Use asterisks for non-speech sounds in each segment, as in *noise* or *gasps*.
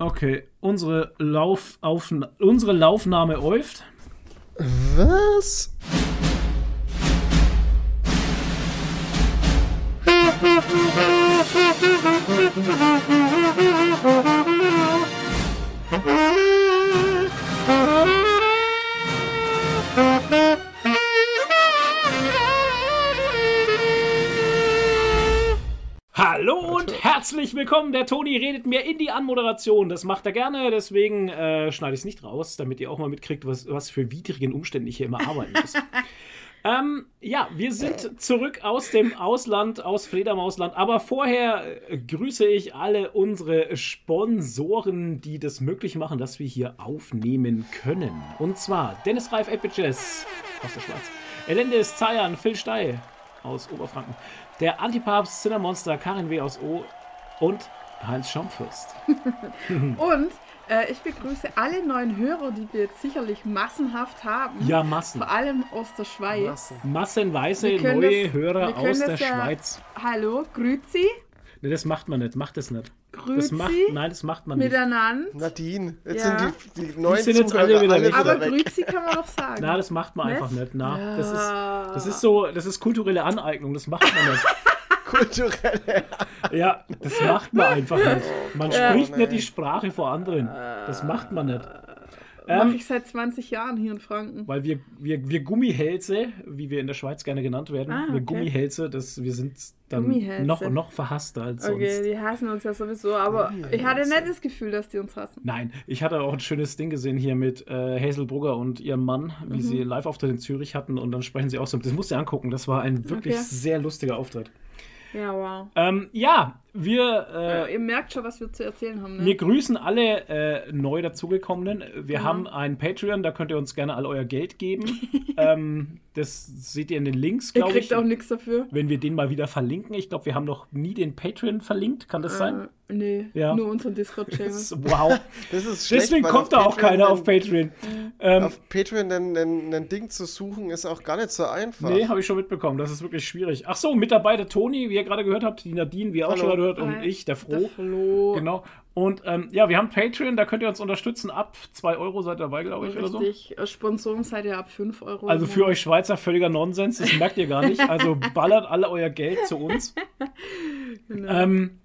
Okay, unsere, Lauf, auf, unsere Laufnahme läuft. Was? Herzlich willkommen. Der Toni redet mir in die Anmoderation. Das macht er gerne, deswegen äh, schneide ich es nicht raus, damit ihr auch mal mitkriegt, was, was für widrigen Umständen ich hier immer arbeiten muss. *laughs* ähm, ja, wir sind zurück aus dem Ausland, aus Fledermausland. Aber vorher äh, grüße ich alle unsere Sponsoren, die das möglich machen, dass wir hier aufnehmen können. Und zwar Dennis Reif Epiches aus der Schweiz, Elendis Zayan, Phil Stey aus Oberfranken, der Antipapst Cinnamonster Karin W. aus O und Heinz Schaumfürst. *laughs* Und äh, ich begrüße alle neuen Hörer, die wir jetzt sicherlich massenhaft haben. Ja, Massen. Vor allem aus der Schweiz. Masse. Massenweise neue das- Hörer aus der das ja- Schweiz. Hallo, grüezi, Ne, das macht man nicht. Macht das nicht. Das grüezi macht, nein, das macht man nicht. miteinander. Nadine, jetzt Ja. sind die, die neuen sind jetzt alle wieder weg. Aber weg. grüezi kann man doch sagen. Na, das macht man Nicht? einfach nicht. Na, das ist, Ja. das ist so, das ist kulturelle Aneignung. Das macht man nicht. *laughs* Kulturelle. *laughs* Ja, das macht man einfach nicht. Man Ja. spricht Oh, nicht die Sprache vor anderen. Das macht man nicht. Mache Ähm, ich seit 20 Jahren hier in Franken. weil wir, wir, wir Gummihälse, wie wir in der Schweiz gerne genannt werden, Ah, wir okay. Gummihälse, das, wir sind dann noch, noch verhasster als sonst. Okay, die hassen uns ja sowieso, aber ich hatte nicht das Gefühl, dass die uns hassen. Nein, ich hatte auch ein schönes Ding gesehen hier mit äh, Hazel Brugger und ihrem Mann, wie Mhm. sie Live-Auftritt in Zürich hatten und dann sprechen sie auch so. Das musst du dir angucken, das war ein wirklich Okay. sehr lustiger Auftritt. Ja, wow. Ähm, ja, wir, Ja, äh, ihr merkt schon, was wir zu erzählen haben, ne? wir grüßen alle äh, neu dazugekommenen. Wir Genau. haben einen Patreon, da könnt ihr uns gerne all euer Geld geben. *laughs* ähm, das seht ihr in den Links, ihr glaube ich. kriegt auch nichts dafür. Wenn wir den mal wieder verlinken. Ich glaube, wir haben noch nie den Patreon verlinkt. Kann das sein? Äh, nee, Ja. nur unseren Discord-Channel. Wow. *laughs* Das ist schlecht, Deswegen weil kommt da auch keiner auf Patreon Patreon. Ähm, Auf Patreon ein, ein, ein Ding zu suchen, ist auch gar nicht so einfach. Nee, habe ich schon mitbekommen. Das ist wirklich schwierig. Ach so, mit dabei der Toni, wie ihr gerade gehört habt, die Nadine, wie ihr auch Hallo. schon gehört, und Hi. ich, der Froh. Der Flo. Genau. Und ähm, ja, wir haben Patreon, da könnt ihr uns unterstützen. Ab 2 Euro seid ihr dabei, glaube ich, oder so. Richtig. Äh, Sponsoren seid ihr ab 5 Euro. Also für euch Schweizer völliger Nonsens, das merkt ihr gar nicht. Also *laughs* ballert alle euer Geld zu uns. *laughs* Genau. Ähm,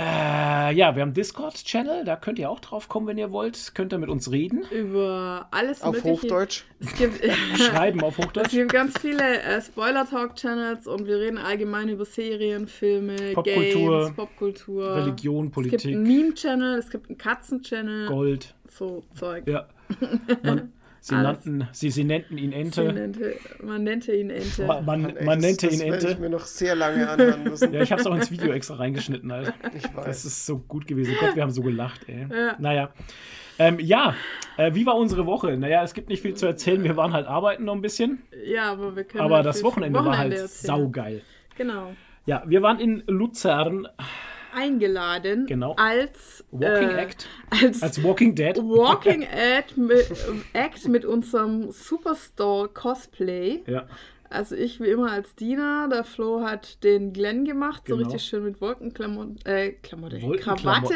äh, ja, wir haben Discord-Channel, da könnt ihr auch drauf kommen, wenn ihr wollt. Könnt ihr mit uns reden. Über alles Auf mögliche. Hochdeutsch. Es gibt, *laughs* *laughs* Schreiben auf es Hochdeutsch. gibt ganz viele äh, Spoiler-Talk-Channels und wir reden allgemein über Serien, Filme, Popkultur, Games, Popkultur. Religion, Es Politik, gibt einen Meme-Channel, es gibt einen Katzen-Channel. Gold. So Zeug. Ja. *laughs* Man, sie, Alles. nannten, sie, sie nannten ihn Ente. nannte, man nannte ihn Ente. Man, man, Mann, ey, man das, nannte das ihn werde Ente. ich mir noch sehr lange anhören müssen. *laughs* Ja, ich habe es auch ins Video extra reingeschnitten, Alter. Ich Das weiß. ist so gut gewesen. Gott, wir haben so gelacht, ey. Ja. Naja. Ähm, ja, äh, wie war unsere Woche? Naja, es gibt nicht viel zu erzählen. Wir waren halt arbeiten noch ein bisschen. Ja, aber wir können. Aber halt das vom Wochenende, war halt erzählen. saugeil. Genau. Ja, wir waren in Luzern. Eingeladen. Genau. Als. Walking äh, Act. Als Als Walking Dead. *laughs* Walking Act mit, Act mit unserem Superstore Cosplay. Ja, Also ich wie immer als Diener. Der Flo hat den Glenn gemacht, so Genau. richtig schön mit Wolkenklamotten, äh, Klamotte. Krawatte.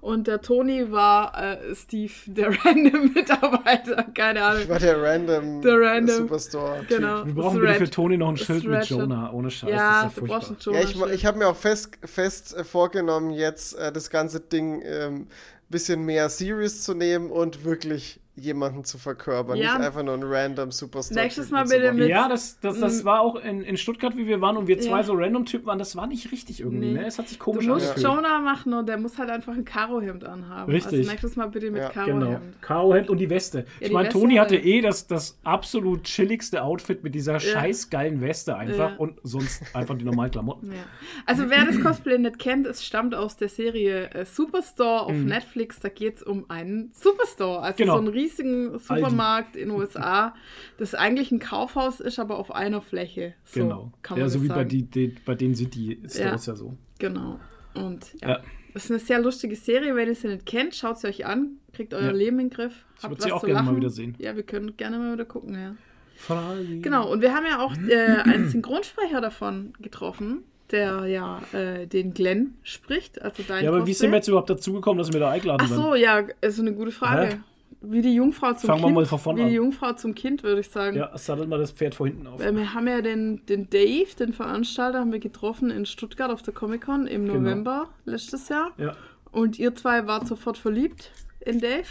Und der Toni war äh, Steve, der *laughs* random Mitarbeiter. Keine Ahnung. Ich war der random, Der random. Superstore. Genau. wir brauchen bitte für Toni noch ein Schild mit. Jonah. Ohne Scheiß, Ja, das ist du ja brauchst ein furchtbar. Ja, ich, ich habe mir auch fest, fest äh, vorgenommen, jetzt äh, das ganze Ding ähm, bisschen mehr serious zu nehmen und wirklich jemanden zu verkörpern. Ja. Nicht einfach nur ein random Superstar. Nächstes Mal bitte mit- Ja, das, das, das Mm. war auch in, in Stuttgart, wie wir waren und wir zwei Ja. so random Typen waren. Das war nicht richtig irgendwie, Nee. ne? Es hat sich Du komisch musst angefühlt. Jonah machen und der muss halt einfach ein Karohemd anhaben. Richtig. Also nächstes Mal bitte mit Ja, Genau. Karohemd. Karo-Hemd und die Weste. Ja, ich die meine, Weste Toni hat hatte er. eh das, das absolut chilligste Outfit mit dieser scheiß geilen Weste einfach Ja. und sonst einfach die normalen Klamotten. Ja. Also wer das Cosplay nicht kennt, es stammt aus der Serie äh, Superstore auf Netflix. Da geht es um einen Superstore, also Mhm. Genau. so einen riesigen Supermarkt in den USA, das eigentlich ein Kaufhaus ist, aber auf einer Fläche. So genau. kann man ja, so wie bei, sagen. die, die, bei denen sind die Stores ja, so. Genau. Und ja. Ja. Das ist eine sehr lustige Serie. Wenn ihr sie nicht kennt, schaut sie euch an. Kriegt euer Ja. Leben in den Griff. Ich habt würd sie was auch gerne mal lachen. wieder sehen. Ja, wir können gerne mal wieder gucken, ja. Frali. Genau, und wir haben ja auch äh, einen Synchronsprecher davon getroffen. der ja äh, den Glenn spricht. Also dein Ja, aber wie Cosplay. sind wir jetzt überhaupt dazugekommen, dass wir da eingeladen Ach so, ja, ist eine gute Frage. Hä? Wie die Jungfrau zum Fangen wir Kind. mal von vorne wie die an. Jungfrau zum Kind, würde ich sagen. Ja, sattelt mal das Pferd vor hinten auf. Weil wir haben ja den, den Dave, den Veranstalter, haben wir getroffen in Stuttgart auf der Comic-Con im Genau. November letztes Jahr. Ja. Und ihr zwei wart sofort verliebt in Dave.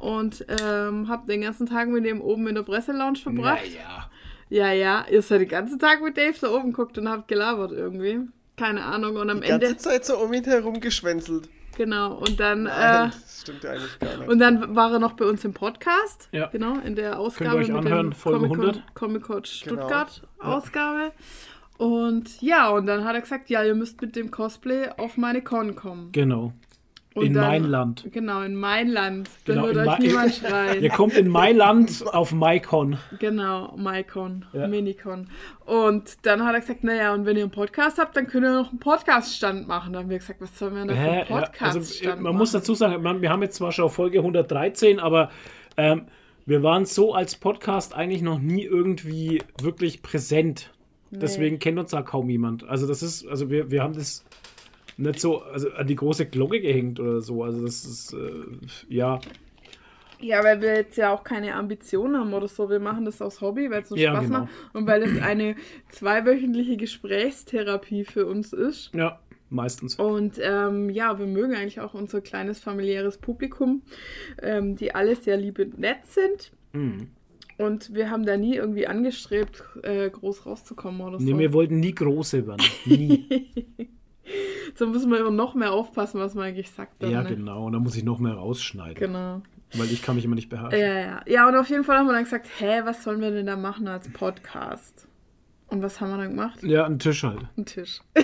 Und ähm, habt den ganzen Tag mit ihm oben in der Presselounge verbracht. Naja. Ja, ja, ihr seid den ganzen Tag mit Dave da oben geguckt und habt gelabert irgendwie. Keine Ahnung. Und am Die ganze Ende. Zeit so um ihn herum geschwänzelt. Genau. Und dann. Nein, Äh, das stimmt ja eigentlich gar nicht. und dann war er noch bei uns im Podcast. Ja. Genau, in der Ausgabe euch mit anhören, dem Folge Comic-Con 100. Comic-Con Genau. Stuttgart Ausgabe. Und ja, und dann hat er gesagt, ja, ihr müsst mit dem Cosplay auf meine Con kommen. Genau. Und in dann- mein Land. Genau, in mein Land. Da Genau, in euch niemand *laughs* schreien. Ihr kommt in mein Land auf MyCon. Genau, MyCon, Ja. Minicon. Und dann hat er gesagt, naja, und wenn ihr einen Podcast habt, dann könnt ihr noch einen Podcast-Stand machen. Dann haben wir gesagt, was sollen wir denn da für einen Ja, Podcast-Stand also, man machen? muss dazu sagen, man, wir haben jetzt zwar schon Folge 113, aber ähm, wir waren so als Podcast eigentlich noch nie irgendwie wirklich präsent. Deswegen kennt uns da kaum jemand. Also das ist, also wir, wir haben das nicht so also an die große Glocke gehängt oder so. Also das ist, äh, ja, Ja, weil wir jetzt ja auch keine Ambitionen haben oder so. Wir machen das aus Hobby, weil es uns Ja, Spaß genau. macht und weil es eine zweiwöchentliche Gesprächstherapie für uns ist. ja, meistens. Und ähm, ja, wir mögen eigentlich auch unser kleines familiäres Publikum, ähm, die alle sehr lieb und nett sind. Mhm. Und wir haben da nie irgendwie angestrebt, äh, groß rauszukommen oder so. Nee, wir wollten nie große werden. Nie. *laughs* *laughs* so müssen wir immer noch mehr aufpassen, was man eigentlich sagt. Dann, ja, ne? genau. Und da muss ich noch mehr rausschneiden. Genau. Weil ich kann mich immer nicht beherrschen. Ja, ja. Ja, und auf jeden Fall haben wir dann gesagt, hä, was sollen wir denn da machen als Podcast? Und was haben wir dann gemacht? Ja, ein Tisch halt. Ein Tisch. *laughs*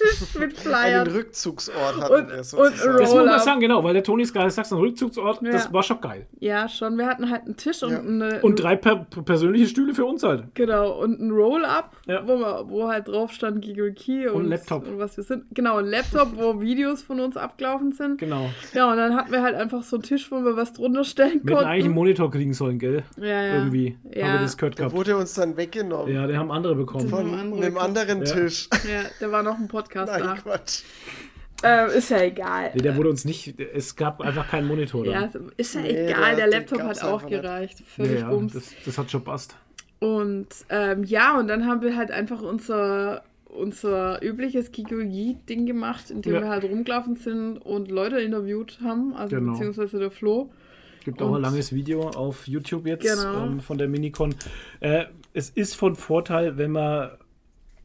Tisch mit *laughs* Einen Flyern. Rückzugsort hatten Und- wir und sozusagen. Das muss man sagen, genau, weil der Toni ist gerade sagst, ein Rückzugsort, Ja. das war schon geil. Ja, schon. Wir hatten halt einen Tisch und, Ja. eine, Und drei per persönliche Stühle für uns halt. Genau, und ein Roll-Up, Ja. wo, wo halt drauf stand Giggle Key und, Und Laptop. und was wir sind. Genau, ein Laptop, wo *laughs* Videos von uns abgelaufen sind. Genau. Ja, und dann hatten wir halt einfach so einen Tisch, wo wir was drunter stellen Wir hätten eigentlich einen konnten. Monitor kriegen sollen, gell? Ja, ja. Irgendwie Ja. haben wir das gehört Der gehabt. wurde uns dann weggenommen. Ja, den haben andere bekommen. Das- Von Einem anderen. Tisch. Ja, da war noch ein Podcast Nein, da. Quatsch. Ähm, ist ja egal. Nee, der wurde uns nicht, es gab einfach keinen Monitor. Ja, Dann. ist ja Nee, egal, der- der Laptop hat auch gereicht. Ja, Völlig ja, bums. das, das hat schon passt. Und ähm, ja, und dann haben wir halt einfach unser, unser übliches Kikogi-Ding gemacht, indem Ja. wir halt rumgelaufen sind und Leute interviewt haben, also Genau. beziehungsweise der Flo. Gibt auch ein Und- langes Video auf YouTube jetzt Genau. ähm, von der Minicon. Äh, es ist von Vorteil, wenn man,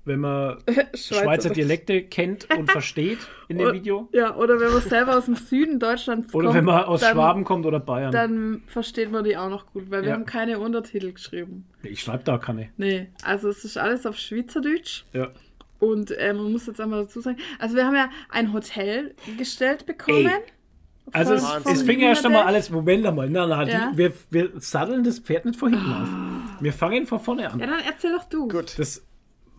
wenn man *laughs* Schweizer Dialekte kennt und *laughs* versteht in dem Video. Ja, oder wenn man selber aus dem Süden Deutschlands Oder kommt, wenn man aus dann, Schwaben kommt oder Bayern. dann versteht man die auch noch gut, weil wir Ja. haben keine Untertitel geschrieben. ich schreibe da keine. Nee, also es ist alles auf Schweizerdeutsch. Ja. Und äh, man muss jetzt einmal dazu sagen, also wir haben ja ein Hotel gestellt bekommen. Also es, Von- es fing ja erst einmal Bangladesch. alles, Moment einmal, na, na, Ja. die, wir, wir satteln das Pferd nicht von hinten auf. Wir fangen von vorne an. Ja, dann erzähl doch du. Gut. Das,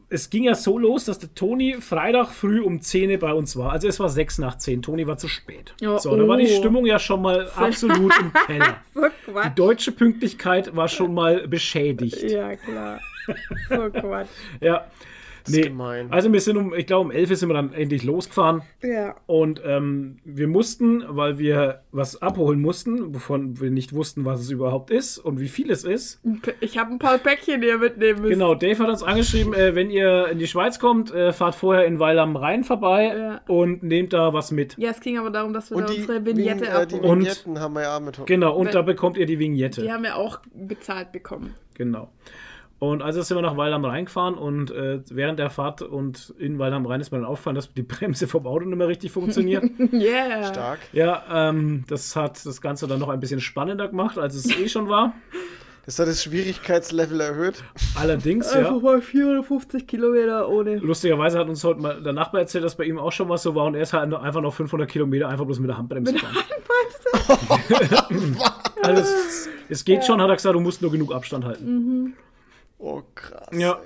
es ging ja so los, dass der Toni Freitag früh um 10 Uhr bei uns war. Also es war 6 nach 10. Toni war zu spät. Ja, so, da war die oh. Stimmung ja schon mal *laughs* absolut im Keller. *laughs* So Die deutsche Pünktlichkeit war schon mal beschädigt. Ja, klar. So Quatsch. *laughs* Ja. Das ist gemein. Also wir sind um, ich glaube um 11 Uhr sind wir dann endlich losgefahren. Ja. Und ähm, wir mussten, weil wir was abholen mussten, wovon wir nicht wussten, was es überhaupt ist und wie viel es ist. Ich habe ein paar Päckchen, die ihr mitnehmen müsst. Genau, Dave hat uns angeschrieben, äh, wenn ihr in die Schweiz kommt, äh, fahrt vorher in Weil am Rhein vorbei Ja. und nehmt da was mit. Ja, es ging aber darum, dass wir Und da die, unsere Vignette Vign- äh, die abholen. Und- Vignetten haben wir ja auch mit. Genau, und Wenn- da bekommt ihr die Vignette. Die haben wir auch bezahlt bekommen. Genau. Und also sind wir nach Weil am Rhein gefahren und äh, während der Fahrt und in am Rhein ist mir dann aufgefallen, dass die *laughs* Bremse vom Auto nicht mehr richtig funktioniert. *laughs* Yeah. Stark. ja, ähm, das hat das Ganze dann noch ein bisschen spannender gemacht, als es eh schon war. *laughs* Das hat das Schwierigkeitslevel erhöht. Allerdings, Einfach ja. mal 450 Kilometer ohne. Lustigerweise hat uns heute mal der Nachbar erzählt, dass bei ihm auch schon was so war und er ist halt einfach noch 500 Kilometer einfach bloß mit der Handbremse gefahren. also es, es geht schon, hat er gesagt, du musst nur genug Abstand halten. Oh, krass. Ja.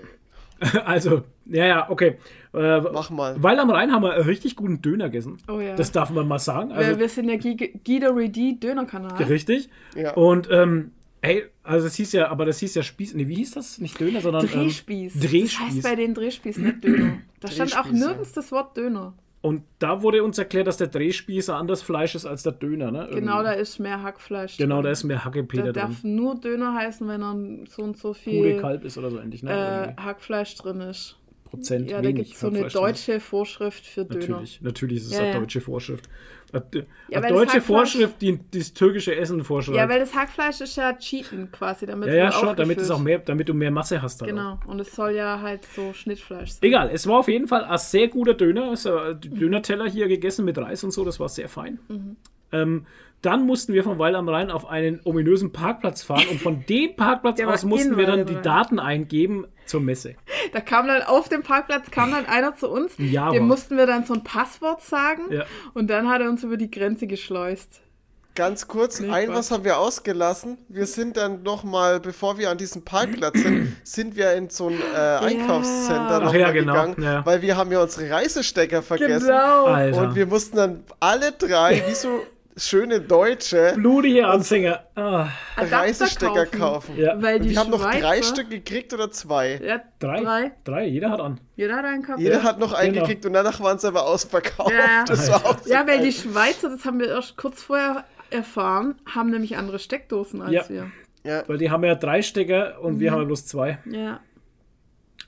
*laughs* Also, ja, ja, okay. Äh, Mach mal. weil am Rhein haben wir einen richtig guten Döner gegessen. Oh ja. Das darf man mal sagen. wir, Also, wir sind ja Guido Reedy Dönerkanal. richtig. Ja. Und ähm, Ey, also das hieß ja, aber das hieß ja Spieß. Nee, wie hieß das? Nicht Döner, sondern. ähm, Drehspieß. Drehspieß. Das heißt bei den Drehspieß nicht Döner. Da stand auch nirgends das Wort Döner. Und da wurde uns erklärt, dass der Drehspieß ein anderes Fleisch ist als der Döner, ne? Genau, da ist mehr Hackfleisch. Genau, drin. da ist mehr Hackepeter Da drin. darf nur Döner heißen, wenn dann so und so Pure viel Kalb ist oder so ähnlich, ne? äh, Hackfleisch drin ist. Prozent Ja, da gibt es so eine deutsche Vorschrift für Döner. Natürlich, natürlich ist es Ja, eine ja. deutsche Vorschrift. Eine, Ja, deutsche Vorschrift, die das türkische Essen vorschreibt. Ja, weil das Hackfleisch ist ja Cheaten quasi, damit ja, ja, schon, damit es auch mehr, damit du mehr Masse hast. Dann auch. Genau, und es soll ja halt so Schnittfleisch sein. Egal, es war auf jeden Fall ein sehr guter Döner. Es, äh, Dönerteller hier gegessen mit Reis und so, das war sehr fein. Mhm. Ähm, dann mussten wir von Weil am Rhein auf einen ominösen Parkplatz fahren und von dem Parkplatz Der aus mussten wir dann die. Daten eingeben zur Messe. Da kam dann auf dem Parkplatz kam dann einer zu uns, Ja, dem aber- mussten wir dann so ein Passwort sagen Ja. und dann hat er uns über die Grenze geschleust. Ganz kurz, Nee, ein Quatsch. was haben wir ausgelassen. Wir sind dann nochmal, bevor wir an diesem Parkplatz sind, *clears throat* sind wir in so ein äh, Einkaufscenter ja, mal genau, gegangen, ja. weil wir haben ja unsere Reisestecker vergessen. Genau. Alter. Und wir mussten dann alle drei, wie so schöne Deutsche, Blutige Anfänger. Ah, Adapter Reißestecker kaufen. Ja. Weil die wir haben noch drei Stück gekriegt oder zwei. Ja, drei? drei. Drei, jeder hat an. Jeder hat einen gehabt. Jeder Ja, hat noch einen genau. gekriegt und danach waren sie aber ausverkauft. Ja. Das war auch so Ja, weil die Schweizer, das haben wir erst kurz vorher erfahren, haben nämlich andere Steckdosen als Ja. wir. ja. Weil die haben ja drei Stecker und Mhm. wir haben ja bloß zwei. Ja,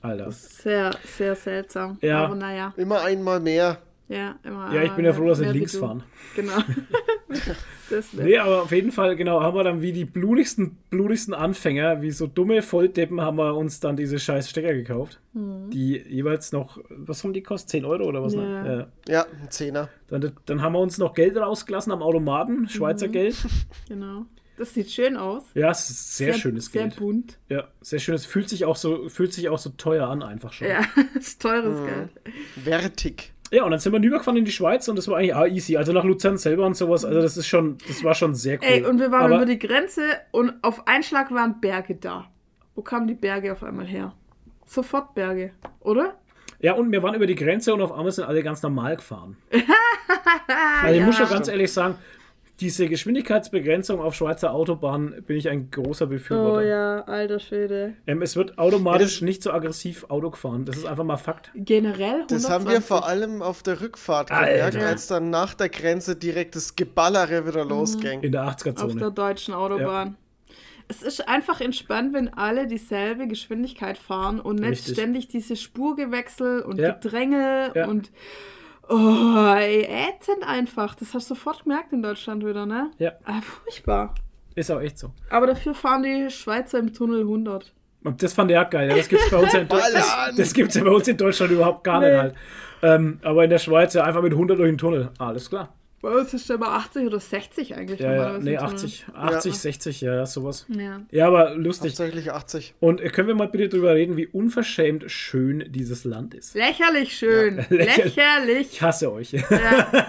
Alter. sehr, sehr seltsam. Ja. Aber naja, Immer einmal mehr. Ja, immer. Ja, ich bin ja froh, dass wir links fahren. Genau. *laughs* das Nee, aber auf jeden Fall, genau, haben wir dann wie die blutigsten, blutigsten Anfänger, wie so dumme Volldeppen, haben wir uns dann diese scheiß Stecker gekauft. Die jeweils noch, was haben die gekostet? 10 Euro oder was? Ja. Ne? Ja. Ja, ein Zehner. Dann, dann haben wir uns noch Geld rausgelassen am Automaten, Schweizer Mhm. Geld. *laughs* Genau. Das sieht schön aus. Ja, es ist sehr, schönes sehr Geld. bunt. Ja, sehr schönes. Fühlt sich auch so, fühlt sich auch so teuer an, einfach schon. Ja, *laughs* ist teures Mhm. Geld. Wertig. Ja, und dann sind wir rübergefahren in die Schweiz und das war eigentlich auch easy. Also nach Luzern selber und sowas. Also das ist schon, das war schon sehr cool. Ey, und wir waren Aber über die Grenze und auf einen Schlag waren Berge da. Wo kamen die Berge auf einmal her? Sofort Berge, oder? Ja, und wir waren über die Grenze und auf einmal sind alle ganz normal gefahren. *laughs* also ich muss schon ganz ehrlich sagen, diese Geschwindigkeitsbegrenzung auf Schweizer Autobahnen bin ich ein großer Oh Befürworter. ja, alter Schwede. ähm, es wird automatisch Ja, nicht so aggressiv Auto gefahren. Das ist einfach mal Fakt. Generell 120. Das haben wir vor allem auf der Rückfahrt Alter. gemerkt, als dann nach der Grenze direkt das Geballere wieder losging. In der auf der 80er-Zone. deutschen Autobahn. Es ist einfach entspannt, wenn alle dieselbe Geschwindigkeit fahren und nicht Richtig. ständig diese Spurgewechsel und Ja. Gedränge Ja. und oh, ey, ätzend einfach. Das hast du sofort gemerkt in Deutschland wieder, ne? Ja. Ah, furchtbar. Ist auch echt so. Aber dafür fahren die Schweizer im Tunnel 100. Und das fand er auch geil. Ja, das gibt es bei uns ja in *laughs* Deutschland. Das, das gibt's ja bei uns in Deutschland überhaupt gar nicht Nee. halt. Ähm, aber in der Schweiz ja einfach mit 100 durch den Tunnel. Alles klar. Bei uns ist der immer 80 oder 60 eigentlich. Ja, ja. Nee, im Tunnel. 80, 80, 60, ja, ja, sowas. Ja. Ja, aber lustig. Hauptsächlich 80. Und äh, können wir mal bitte drüber reden, wie unverschämt schön dieses Land ist? Lächerlich schön. *laughs* lächerlich. Lächerlich. Ich hasse euch. Ja,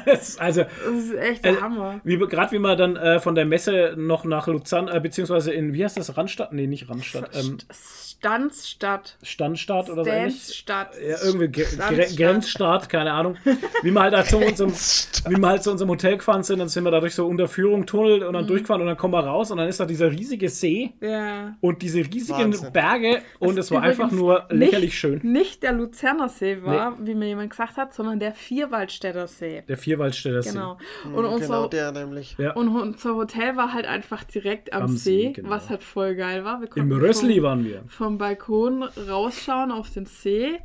*laughs* ist also, das ist echt der Äh, Hammer. wie gerade wie man dann äh, von der Messe noch nach Luzern, äh, beziehungsweise in, wie heißt das, Randstadt? Nee, nicht Randstadt. Ähm, Stanzstadt. Standstadt oder so ähnlich. Stanzstadt. Ja, irgendwie Gre Gre Standstadt. Grenzstaat, keine Ahnung. Wie wir halt, *laughs* halt zu unserem, wie wir halt zu unserem Hotel gefahren sind, dann sind wir dadurch so unter Führung Tunnel und dann durchgefahren und dann kommen wir raus und dann ist da dieser riesige See Ja. und diese riesigen Wahnsinn. Berge und es war einfach nur lächerlich nicht, schön. Nicht der Luzerner See war, wie mir jemand gesagt hat, sondern der Vierwaldstätter See. Der Vierwaldstätter See. Genau. Und unser, Genau der nämlich. Ja. und unser Hotel war halt einfach direkt am, Am See, See, genau. was halt voll geil war. Wir Im Rössli vom, waren wir. vom Balkon rausschauen auf den See.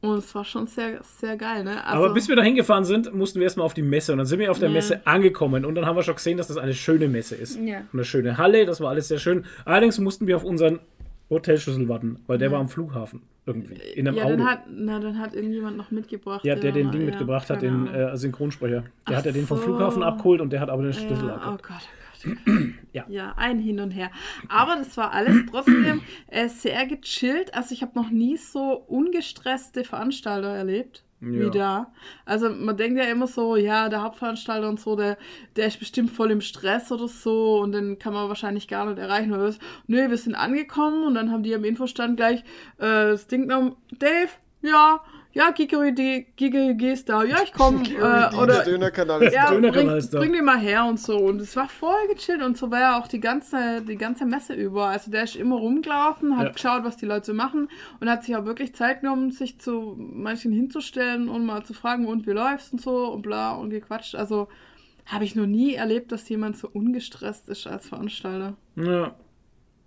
Und es war schon sehr, sehr geil, ne? Also, Aber bis wir da hingefahren sind, mussten wir erstmal auf die Messe. Und dann sind wir auf der Ja. Messe angekommen. Und dann haben wir schon gesehen, dass das eine schöne Messe ist. Ja. Eine schöne Halle, das war alles sehr schön. Allerdings mussten wir auf unseren Hotelschlüssel warten, weil der war am Flughafen irgendwie. In einem ja, Auto. dann hat, na, dann hat irgendjemand noch mitgebracht. ja, der den Ding ja, mitgebracht hat, den äh, Synchronsprecher. Der Ach hat ja den vom so. Flughafen abgeholt und der hat aber den Schlüssel Ja, oh abgeholt. Gott, oh Gott. *clears throat* Ja. ja, ein Hin und Her. Aber das war alles trotzdem *clears throat* äh, sehr gechillt. Also ich habe noch nie so ungestresste Veranstalter erlebt. Ja. Wie da. Also man denkt ja immer so, ja, der Hauptveranstalter und so, der, der ist bestimmt voll im Stress oder so und den kann man wahrscheinlich gar nicht erreichen. Oder was. Nö, wir sind angekommen und dann haben die am Infostand gleich äh, das Ding genommen, Dave, ja, ja, Gigeri, Gigeri ist da, ja, ich komme. *laughs* Äh, oder Dönerkanal ist ja, da. Dönerkanal bring, ist da. bring den mal her und so. Und es war voll gechillt und so war er auch die ganze, die ganze Messe über. Also der ist immer rumgelaufen, hat Ja. geschaut, was die Leute so machen und hat sich auch wirklich Zeit genommen, sich zu manchen hinzustellen und mal zu fragen, und wie läuft's und so und bla und gequatscht. Also habe ich noch nie erlebt, dass jemand so ungestresst ist als Veranstalter. Ja.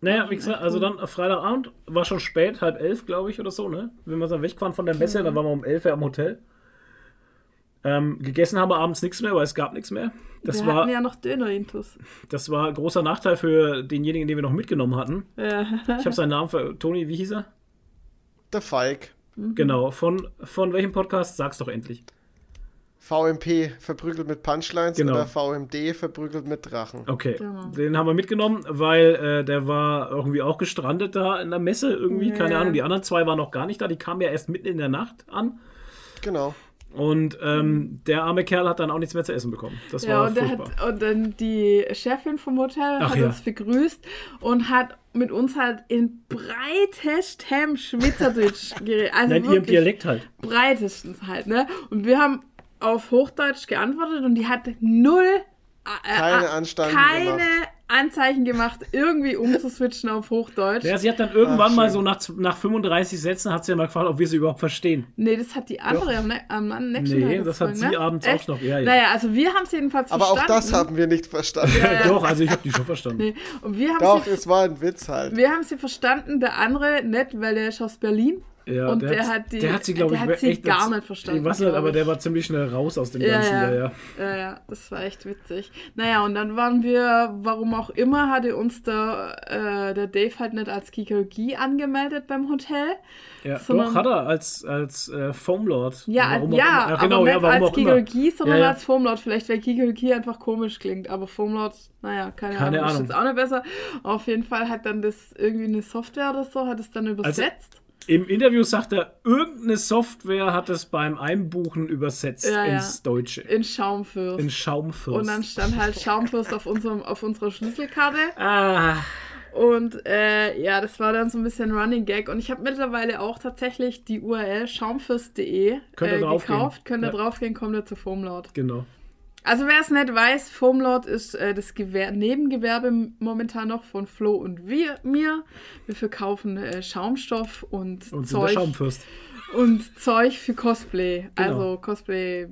Naja, wie gesagt, also dann äh, Freitagabend, war schon spät, halb elf, glaube ich, oder so, ne? Wenn wir dann wegfahren von der Messe, dann waren wir um elf am Hotel. Ähm, gegessen haben wir abends nichts mehr, weil es gab nichts mehr. Das Wir war, hatten ja noch Döner-Intus. das war ein großer Nachteil für denjenigen, den wir noch mitgenommen hatten. Ja. Ich habe seinen Namen für Toni, wie hieß er? Der Falk. Genau, von, von welchem Podcast? Sag's doch endlich. VMP verprügelt mit Punchlines Genau. oder VMD verprügelt mit Drachen. Okay, Genau. den haben wir mitgenommen, weil äh, der war irgendwie auch gestrandet da in der Messe irgendwie, keine Ja. Ahnung. Die anderen zwei waren noch gar nicht da, die kamen ja erst mitten in der Nacht an. Genau. Und ähm, der arme Kerl hat dann auch nichts mehr zu essen bekommen. Das Ja, war und, hat, und dann die Chefin vom Hotel Ach hat ja. uns begrüßt und hat mit uns halt in breitestem Schweizerdeutsch *laughs* geredet. Also Nein, ihrem wirklich Dialekt halt. breitestens halt, ne? Und wir haben auf Hochdeutsch geantwortet und die hat null äh, Keine äh, Anstalten keine gemacht. Anzeichen gemacht, irgendwie umzuswitchen auf Hochdeutsch. Ja, sie hat dann irgendwann Ach, mal so nach, nach 35 Sätzen hat sie ja mal gefragt, ob wir sie überhaupt verstehen. Nee, das hat die andere am, ne am, am nächsten Nee, Tag das hat sie abends auch Echt? noch, ja, ja. Naja, also wir haben es jedenfalls Aber auch verstanden. das haben wir nicht verstanden. Ja. *laughs* Doch, also ich habe die schon verstanden. Nee, und wir haben Doch, sie es war ein Witz halt. Wir haben sie verstanden, der andere nicht, weil der ist aus Berlin. Ja, und der, hat die, der hat sie, glaube der ich, sie echt gar nicht verstanden. Ich weiß nicht, aber der war ziemlich schnell raus aus dem ja, Ganzen. ja. Ja, ja. ja, das war echt witzig. Naja, und dann waren wir, warum auch immer, hatte uns der, äh, der Dave halt nicht als Kikologie angemeldet beim Hotel. ja. Sondern- Doch, hat er als, als äh, Foamlord. Ja, Warum auch ja, immer. aber genau, nicht ja, warum als auch. Kikologie, sondern als Foamlord. Vielleicht, weil Kikologie einfach komisch klingt, aber Foamlord, naja, keine, Keine Ahnung, Ahnung. ist jetzt auch nicht besser. Auf jeden Fall hat dann das irgendwie eine Software oder so, hat es dann Also übersetzt. Im Interview sagt er, irgendeine Software hat es beim Einbuchen übersetzt Ja, ja. ins Deutsche. in Schaumfürst. In Schaumfürst. Und dann stand halt Schaumfürst auf, unserem, auf unserer Schlüsselkarte. ah, Und äh, ja, das war dann so ein bisschen Running Gag. Und ich habe mittlerweile auch tatsächlich die URL schaumfürst.de äh, gekauft. Könnt ihr Ja. draufgehen, kommt ihr zu Foamlord. genau. Also wer es nicht weiß, Foamlord ist äh, das Gewer Nebengewerbe momentan noch von Flo und wir, mir. Wir verkaufen äh, Schaumstoff und, Und Zeug und Zeug für Cosplay. Genau. Also Cosplay,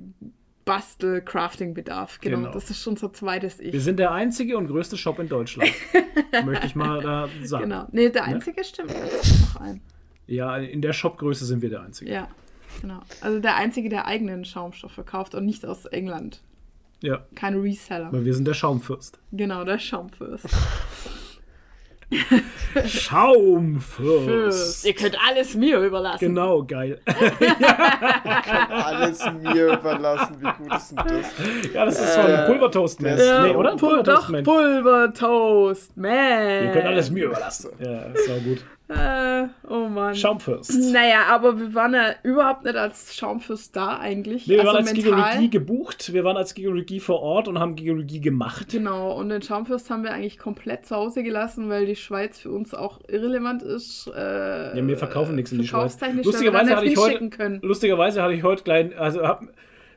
Bastel, Crafting-Bedarf. Genau. Genau. Das ist unser zweites Ich. Wir sind der einzige und größte Shop in Deutschland. *laughs* Möchte ich mal da sagen. Genau. Nee, der einzige stimmt. Es gibt noch einen. Ja, in der Shopgröße sind wir der einzige. Ja, genau. Also der einzige, der eigenen Schaumstoff verkauft und nicht aus England. Ja, Kein Reseller. weil wir sind der Schaumfürst. Genau, der Schaumfürst. *laughs* Schaumfürst. Ihr könnt alles mir überlassen. Genau, geil. *laughs* Alles mir überlassen. Wie gut ist denn das? Ja, das ist von Äh, Pulvertoast-Man. der- nee, oder? Pul doch, Pulvertoast-Man. Pulvertoast, man. Ihr könnt alles mir überlassen. Ja, ist auch gut. Äh, oh Mann. Schaumfürst. Naja, aber wir waren ja überhaupt nicht als Schaumfürst da eigentlich. Nee, wir also waren als mental. Geologie gebucht, wir waren als Geologie vor Ort und haben Geologie gemacht. Genau, und den Schaumfürst haben wir eigentlich komplett zu Hause gelassen, weil die Schweiz für uns auch irrelevant ist. Äh, Ja, wir verkaufen nichts in die Schweiz. Lustigerweise hatte ich heute, lustigerweise hatte ich heute klein, also hab,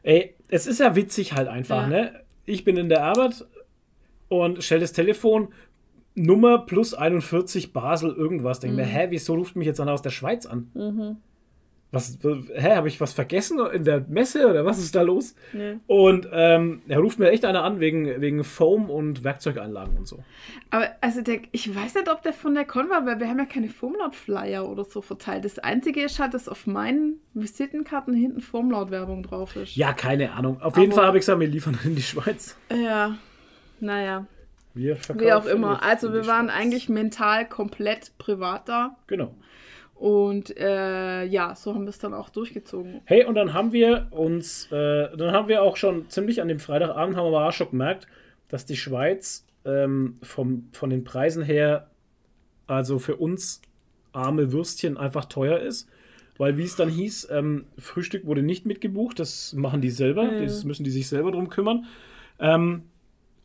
ey, es ist ja witzig halt einfach, Ja. ne? Ich bin in der Arbeit und stelle das Telefon Nummer plus 41 Basel irgendwas. Denke Mhm. mir, hä, wieso ruft mich jetzt einer aus der Schweiz an? Was, hä, habe ich was vergessen in der Messe oder was ist da los? Nee. Und ähm, er ruft mir echt einer an wegen, wegen Foam und Werkzeugeinlagen und so. Aber also der, ich weiß nicht, ob der von der Con war, weil wir haben ja keine Formlaut-Flyer oder so verteilt. Das Einzige ist halt, dass auf meinen Visitenkarten hinten Formlaut-Werbung drauf ist. Ja, keine Ahnung. Auf jeden Aber- Fall habe ich gesagt, wir liefern in die Schweiz. Ja, naja, Wir verkaufen wie auch immer. Also wir waren Schweiz. eigentlich mental komplett privat da. Genau. Und äh, ja, so haben wir es dann auch durchgezogen. Hey, und dann haben wir uns, äh, dann haben wir auch schon ziemlich an dem Freitagabend, haben wir aber auch schon gemerkt, dass die Schweiz ähm, vom, von den Preisen her, also für uns arme Würstchen einfach teuer ist. Weil, wie es dann hieß, ähm, Frühstück wurde nicht mitgebucht, das machen die selber, Ja. das müssen die sich selber drum kümmern. Ähm,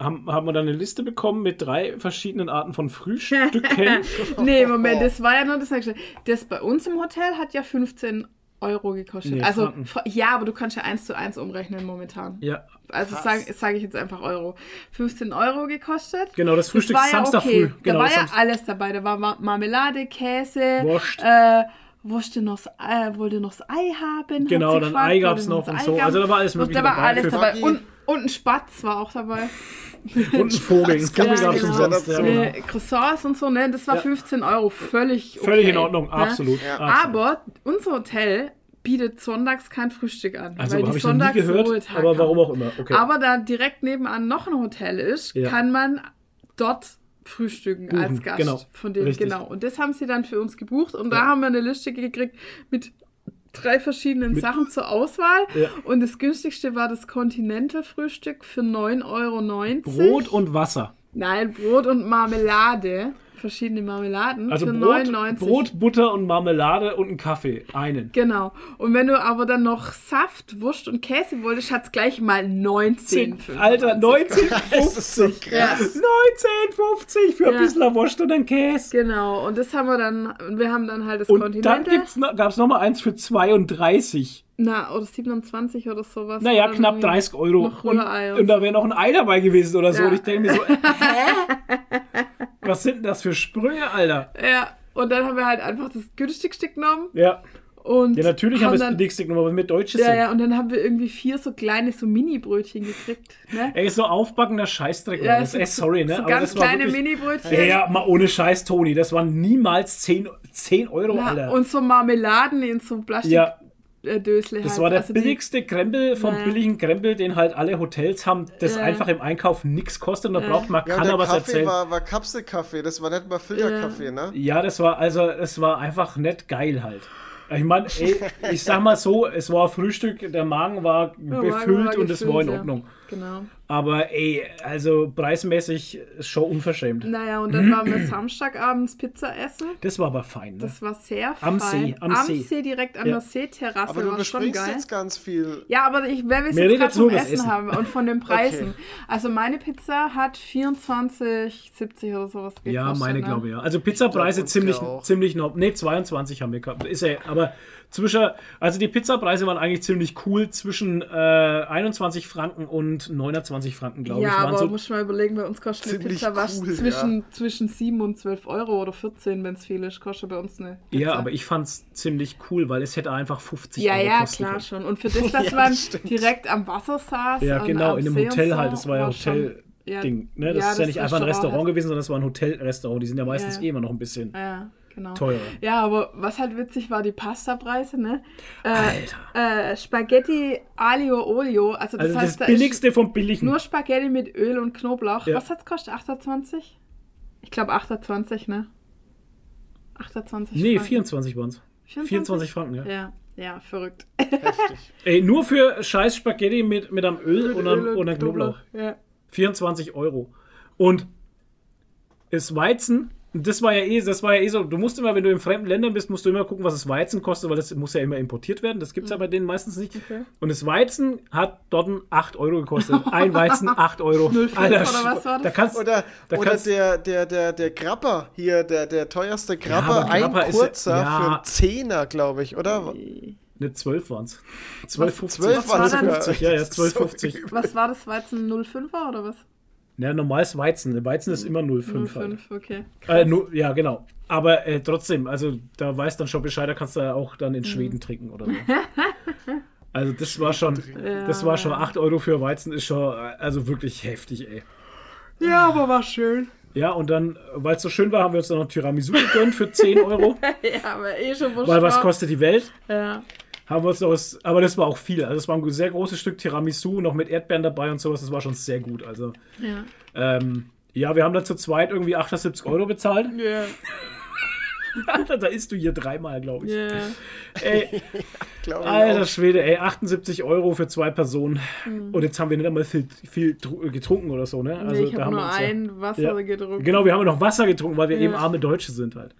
haben, haben wir dann eine Liste bekommen mit drei verschiedenen Arten von Frühstücken. *laughs* nee, Moment, das war ja nur das nächste. Das bei uns im Hotel hat ja 15 Euro gekostet. Nee, also, Franken. ja, aber du kannst ja eins zu eins umrechnen momentan. Ja, Also sage sag ich jetzt einfach Euro. 15 Euro gekostet. genau, das Frühstück das war ja Samstag okay. früh. Genau, da war ja Samstag- alles dabei. Da war Ma Marmelade, Käse, Wurst. äh, Wurst noch, äh, wollte noch das Ei haben. Genau, dann Ei gab's wollte noch und so. gab. Also da war alles Mögliche Da war dabei. alles dabei. Und, und ein Spatz war auch dabei. Und ein Vogel. Ein Vogel Ja, gab es genau. umsonst. Ja, So. genau. Äh, Croissants und so, ne? Das war Ja. 15 Euro. Völlig okay. Völlig in Ordnung, ne? absolut. Ja. Aber unser Hotel bietet sonntags kein Frühstück an. Also weil die ich noch nie gehört, aber haben. warum auch immer. Okay. Aber da direkt nebenan noch ein Hotel ist, Ja. kann man dort frühstücken Buchen, als Gast. genau. Von denen, Richtig. genau. Und das haben sie dann für uns gebucht und da Ja. haben wir eine Liste gekriegt mit drei verschiedenen Mit- Sachen zur Auswahl. Ja. Und das günstigste war das Continental-Frühstück für 9,90 Euro. Brot und Wasser. Nein, Brot und Marmelade. Verschiedene Marmeladen Also für Brot, 99. Brot, Butter und Marmelade und einen Kaffee. Einen. Genau. Und wenn du aber dann noch Saft, Wurst und Käse wolltest, hat es gleich mal 19. Alter, 19, *laughs* Das ist so 50. Ja. krass. 19,50 für ein Ja. bisschen Wurst und einen Käse. Genau. Und das haben wir dann, und wir haben dann halt das Und dann Continental. gab es noch mal eins für 32. Na, oder 27 oder sowas. Naja, Oder knapp irgendwie 30 Euro. Noch Und, Rührei und da wäre noch ein Ei dabei gewesen oder so. Ja. Und ich denke mir so, *laughs* hä? Was sind denn das für Sprünge, Alter? Ja. Und dann haben wir halt einfach das günstigste genommen. Ja, Und ja natürlich haben wir das nächste genommen, aber mit Deutsches Ja, sind. ja, und dann haben wir irgendwie vier so kleine, so Mini-Brötchen gekriegt. Ne? Ey, so aufbackender Scheißdreck. Ja, das. so- Ey, sorry, ne? So aber ganz das kleine Mini-Brötchen. Ja, ja, mal ohne Scheiß, Toni. Das waren niemals 10, 10 Euro, Na, Alter. und so Marmeladen in so ja, Plastikdösle. das halt. war der Also die- billigste Krempel vom Ja. billigen Krempel, den halt alle Hotels haben, das Ja. einfach im Einkauf nichts kostet und da Ja. braucht man Ja, keiner der was Kaffee erzählen. war, war Kapselkaffee, das war nicht mal Filterkaffee, ne? Ja, das war also, es war einfach nicht geil halt. Ich meine, *laughs* ich sag mal so, es war Frühstück, der Magen war Ja, befüllt war und es war in gefüllt, ja. Ordnung. Genau. Aber ey, also preismäßig ist schon unverschämt. Naja, und dann waren wir *clears throat* Samstagabends Pizza essen. Das war aber fein. Ne? Das war sehr Am fein. See, am See. direkt an Ja. der Seeterrasse. Aber du war schon geil. jetzt ganz viel. Ja, aber ich wer will es jetzt gerade so vom Essen, Essen. haben und von den *laughs* Preisen. Also meine Pizza hat 24,70 oder sowas gekostet. Ja, meine ne? glaube ich, ja. Also Pizzapreise ziemlich, ziemlich noch. Ne, 22 haben wir gehabt. Ist ja, aber zwischen, also die Pizzapreise waren eigentlich ziemlich cool zwischen äh, 21 Franken und 29 Franken, glaube Ja, ich. Waren aber so, muss mal überlegen, bei uns kostet eine Pizza was cool, zwischen, zwischen 7 und 12 Euro oder 14, wenn es viel ist, kostet bei uns eine Pizza. ja, aber ich fand's ziemlich cool, weil es hätte einfach 50 Ja, Euro ja, kosten klar können. schon. Und für *laughs* das, dass Ja, man das direkt am Wasser saß. Ja, und genau, in einem See Hotel so, halt. Das war ja war schon- Hotel-Ding. ja, ne? Das ja, ist ja nicht einfach ein Restaurant gewesen, sondern das war ein Hotelrestaurant. Die sind ja meistens Ja. eh immer noch ein bisschen Ja, genau. teurer. Ja, aber was halt witzig war, die Pastapreise, ne? Äh, Alter. äh, Spaghetti Aglio Olio, also das Also heißt, das da billigste vom ist billigen. nur Spaghetti mit Öl und Knoblauch. Ja. Was hat's kostet? 28? Ich glaube 28, ne? 28 nee, Franken. 24 waren's. 24 Franken, ja. Ja, ja, verrückt. Heftig. Ey, nur für scheiß Spaghetti mit, mit am Öl und am, Öl und am Knoblauch. Ja. 24 Euro. Und das Weizen, das war ja eh, das war ja eh so, du musst immer, wenn du in fremden Ländern bist, musst du immer gucken, was das Weizen kostet, weil das muss ja immer importiert werden. Das gibt es ja bei denen meistens nicht. Okay. Und das Weizen hat dort 8 Euro gekostet. Ein Weizen 8 Euro. *laughs* 0,5 oder was war das? Da kannst, Oder, da oder kannst, der, der, der, der Grappa hier, der, der teuerste Grappa, aber Grappa ein ist ja- kurzer ja. für einen Zehner, glaube ich, oder? ne, 12 waren es. 12,50. 12 war waren denn- sogar. Ja, ja, Das ist so 12,50. übel. Was war das Weizen 05er oder was? Ja, normales Weizen. Weizen ist immer 0,5 halt. 05, okay. Äh, nu, ja, genau. Aber äh, trotzdem, also da weiß dann schon Bescheid, da kannst du ja auch dann in Schweden trinken oder so. *laughs* Also das war schon, das war schon 8 Euro für Weizen, ist schon, äh, also wirklich heftig, ey. Ja, aber war schön. Ja, und dann, weil es so schön war, haben wir uns dann noch Tiramisu gegönnt für 10 Euro. *laughs* Ja, aber eh schon weil was kostet die Welt? Ja. Haben wir uns noch, was- aber das war auch viel. Also es war ein sehr großes Stück Tiramisu, noch mit Erdbeeren dabei und sowas. Das war schon sehr gut. Also, Ja. ähm, ja, wir haben da zu zweit irgendwie 78 Euro bezahlt. Ja. *laughs* da isst du hier dreimal, glaube ich. Ja. Ey, *laughs* Glaub ich Alter auch. Schwede, ey, 78 Euro für zwei Personen. Und jetzt haben wir nicht einmal viel, viel tru- getrunken oder so, ne? Mhm. nee, ich da habe nur wir uns ein Wasser Ja. getrunken. Genau, wir haben noch Wasser getrunken, weil wir Ja. eben arme Deutsche sind halt.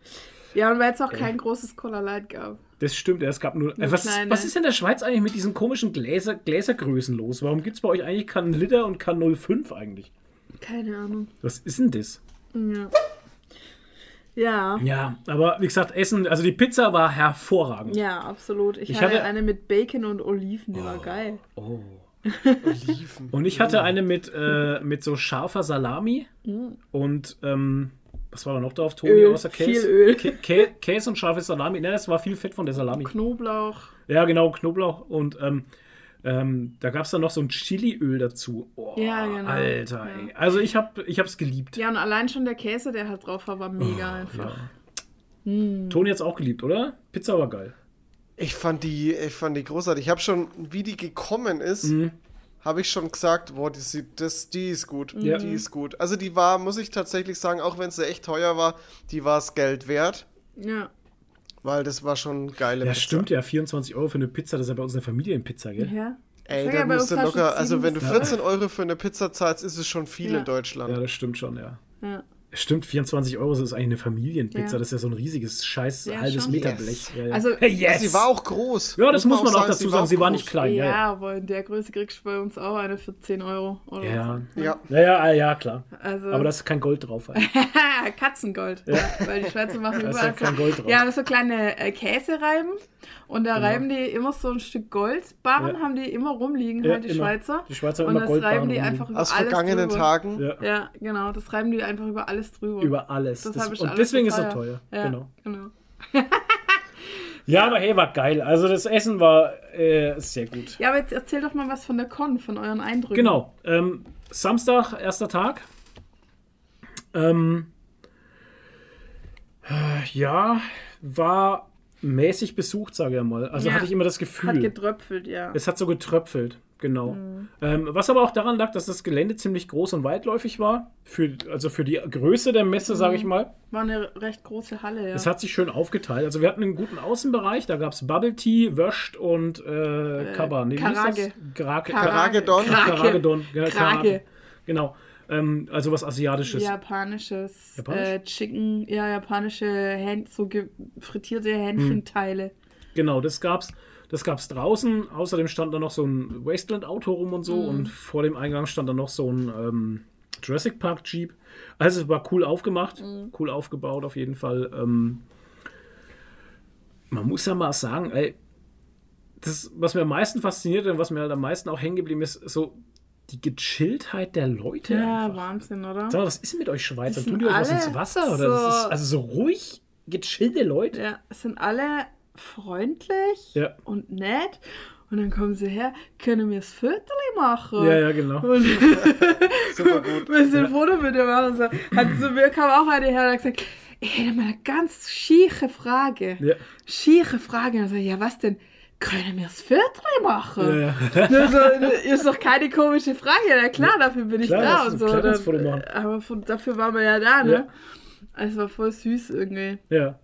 Ja, und weil es auch kein großes Cola Light gab. Das stimmt, ja, es gab nur. Äh, was, kleine. was ist in der Schweiz eigentlich mit diesen komischen Gläser, Gläsergrößen los? Warum gibt es bei euch eigentlich keinen Liter und keinen 05 eigentlich? Keine Ahnung. Was ist denn das? Ja. Ja. Ja, aber wie gesagt, Essen, also die Pizza war hervorragend. Ja, absolut. Ich, Ich hatte, hatte- eine mit Bacon und Oliven, die war geil. Oh. Oliven. Und ich hatte eine mit, äh, mit so scharfer Salami und ähm, was war da noch drauf, Toni, Öl, außer Käse? viel Öl. Kä Kä Käse und scharfe Salami. Ne, es war viel Fett von der Salami. Knoblauch. Ja, genau, Knoblauch und ähm, ähm, da gab es dann noch so ein Chiliöl dazu. Oh, Ja, genau. Alter, Ja. ey. Also ich habe ich hab's geliebt. Ja, und allein schon der Käse, der halt drauf war, war mega einfach. Ja. Toni hat's auch geliebt, oder? Pizza war geil. Ich fand die, ich fand die großartig. Ich habe schon, wie die gekommen ist, Mhm. Habe ich schon gesagt, boah, die, sieht- das, die ist gut. Ja. Die ist gut. Also die war, muss ich tatsächlich sagen, auch wenn sie echt teuer war, die war es Geld wert, Ja. weil das war schon geile Ja, Pizza. stimmt ja, 24 Euro für eine Pizza, das ist ja bei uns eine Familienpizza, gell? ja. Ey, da ja, musst du locker, also wenn du bis- 14 Euro für eine Pizza zahlst, ist es schon viel Ja. in Deutschland. Ja, das stimmt schon, ja. Ja. Stimmt, 24 Euro das ist eigentlich eine Familienpizza. Ja. Das ist ja so ein riesiges, scheiß Ja, halbes schon. Meter Yes. Blech. Ja, ja. Also- hey, yes! Sie war auch groß. ja, das muss man auch sagen, dazu sagen. Sie war nicht klein. Ja, Ja, ja. aber in der Größe kriegst du bei uns auch eine für 10 Euro. Oder Ja, so. Ja. ja, ja, ah, ja, klar. Also, Aber da ist kein Gold drauf. Alter. *laughs* Katzengold. Ja. weil die Schweizer machen Da ist überall ja kein Gold drauf. Ja, das so kleine äh, Käsereiben. Und da Genau. reiben die immer so ein Stück Goldbarren, Ja. haben die immer rumliegen, Ja, halt die immer. Schweizer. Die Schweizer haben Und immer das Goldbarren reiben die rumliegen. einfach über Aus alles vergangenen drüber. Tagen. Ja. Ja, genau. Das reiben die einfach über alles drüber. Über alles. Das Das und alles deswegen ist es teuer. Ja, Genau. genau. *laughs* Ja, aber hey, war geil. Also das Essen war äh, sehr gut. Ja, aber jetzt erzähl doch mal was von der Con, von euren Eindrücken. Genau. Ähm, Samstag, erster Tag. Ähm, äh, ja, war mäßig besucht, sage ich mal. Also Ja. hatte ich immer das Hat Gefühl. getröpfelt, ja. Es hat so getröpfelt, genau. Mhm. Ähm, was aber auch daran lag, dass das Gelände ziemlich groß und weitläufig war. Für, also für die Größe der Messe, sage Mhm. ich mal. War eine recht große Halle, ja. Es hat sich schön aufgeteilt. Also wir hatten einen guten Außenbereich, da gab es Bubble Tea, Wöscht und äh, Kaba. Nee, Karage. Karage. Karagedon. Karagedon. Genau, Krake. Karage. Genau. Ähm, also was Asiatisches. Japanisches Japanisch? Äh, Chicken, ja, japanische Hähn, so frittierte Hähnchenteile. Genau, das gab's. Das gab's draußen. Außerdem stand da noch so ein Wasteland-Auto rum und so. Mhm. Und vor dem Eingang stand da noch so ein ähm, Jurassic Park Jeep. Also es war cool aufgemacht, Mhm. cool aufgebaut auf jeden Fall. Ähm, man muss ja mal sagen, ey, das, was mir am meisten fasziniert und was mir halt am meisten auch hängen geblieben ist, so die Gechilltheit der Leute. Ja, einfach. Wahnsinn, oder? Sag mal, was ist mit euch Schweizer? Tun die euch was ins Wasser? Oder das ist so- also so ruhig, gechillte Leute. Ja, es sind alle freundlich Ja. und nett. Und dann kommen sie her, können wir das Viertel machen? Ja, ja, genau. Und *laughs* Super gut. *laughs* wir sind ein Foto mit dir machen. So, hat zu mir kam auch eine her und hat gesagt, ich hätte mal eine ganz schiefe Frage. Ja. Schiefe Frage. Und ich so, ja, was denn? Können wir das Viertel machen? Ja. *laughs* Nur so, ist doch keine komische Frage. Na klar, dafür bin ich Klar, da und so. Dann, aber von, dafür waren wir ja da, ne? Ja. Es war voll süß irgendwie. Ja.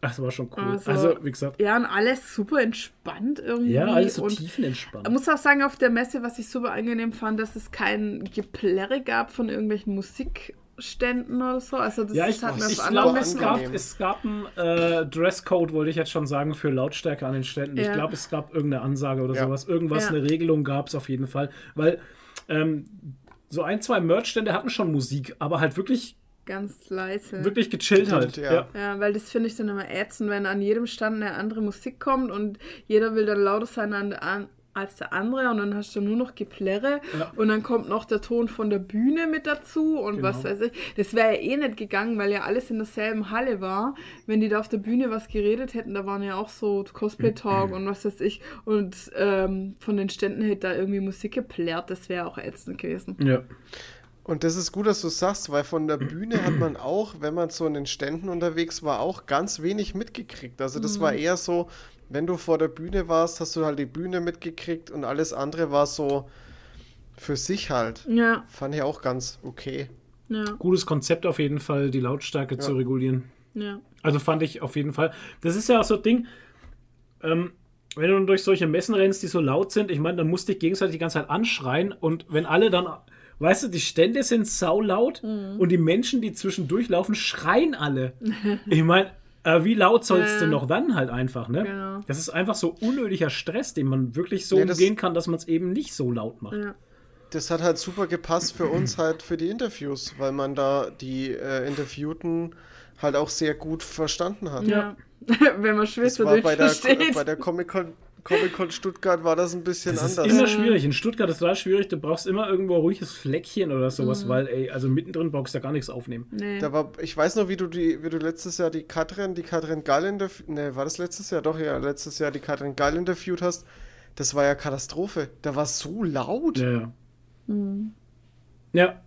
Ach, das war schon cool. Also- Also, wie gesagt, Ja, und alles super entspannt irgendwie. ja, alles so und tiefenentspannt. ich muss auch sagen, auf der Messe, was ich super angenehm fand, dass es kein Geplärre gab von irgendwelchen Musikständen oder so. Also das Ja, ich, ist halt das ich anderen glaube, es gab, es gab einen äh, Dresscode, wollte ich jetzt schon sagen, für Lautstärke an den Ständen. Ich Ja. glaube, es gab irgendeine Ansage oder Ja. sowas. Irgendwas, Ja. eine Regelung gab es auf jeden Fall. Weil ähm, so ein, zwei Merch-Stände hatten schon Musik, aber halt wirklich, ganz leise. wirklich gechillt halt. Ja. Ja, weil das finde ich dann immer ätzend, wenn an jedem Stand eine andere Musik kommt und jeder will dann lauter sein an, an, als der andere und dann hast du nur noch Geplärre Ja. und dann kommt noch der Ton von der Bühne mit dazu und was Genau. weiß ich. Das wäre ja eh nicht gegangen, weil ja alles in derselben Halle war. Wenn die da auf der Bühne was geredet hätten, da waren ja auch so Cosplay-Talk *clears throat* und was weiß ich und ähm, von den Ständen hätte da irgendwie Musik geplärt, das wäre auch ätzend gewesen. Ja. Und das ist gut, dass du sagst, weil von der Bühne hat man auch, wenn man so in den Ständen unterwegs war, auch ganz wenig mitgekriegt. Also das war eher so, wenn du vor der Bühne warst, hast du halt die Bühne mitgekriegt und alles andere war so für sich halt. Ja, Fand ich auch ganz okay. ja, Gutes Konzept auf jeden Fall, die Lautstärke zu regulieren. ja. Also fand ich auf jeden Fall. Das ist ja auch so ein Ding, ähm, wenn du durch solche Messen rennst, die so laut sind, ich meine, dann musst du dich gegenseitig die ganze Zeit anschreien und wenn alle dann, weißt du, die Stände sind saulaut Mhm. und die Menschen, die zwischendurch laufen, schreien alle. *laughs* ich meine, äh, wie laut soll es Ja. denn noch dann halt einfach, ne? Genau. Das ist einfach so unnötiger Stress, den man wirklich so Nee, das- umgehen kann, dass man es eben nicht so laut macht. ja. das hat halt super gepasst für uns halt für die Interviews, weil man da die äh, Interviewten halt auch sehr gut verstanden hat. Ja. *laughs* Wenn man Das Schwester war bei der, versteht. bei der Comic-Con Comic-Con Stuttgart war das ein bisschen Das ist anders. immer schwierig. In Stuttgart ist es total schwierig. Du brauchst immer irgendwo ein ruhiges Fleckchen oder sowas, weil, ey, also mittendrin brauchst du ja gar nichts aufnehmen. nee. Da war, ich weiß noch, wie du die, wie du letztes Jahr die Katrin, die Katrin Gall interviewt, ne, war das letztes Jahr? Doch, ja, letztes Jahr die Katrin Gall interviewt hast. Das war ja Katastrophe. Da war es so laut. Ja, ja. Mhm. Ja,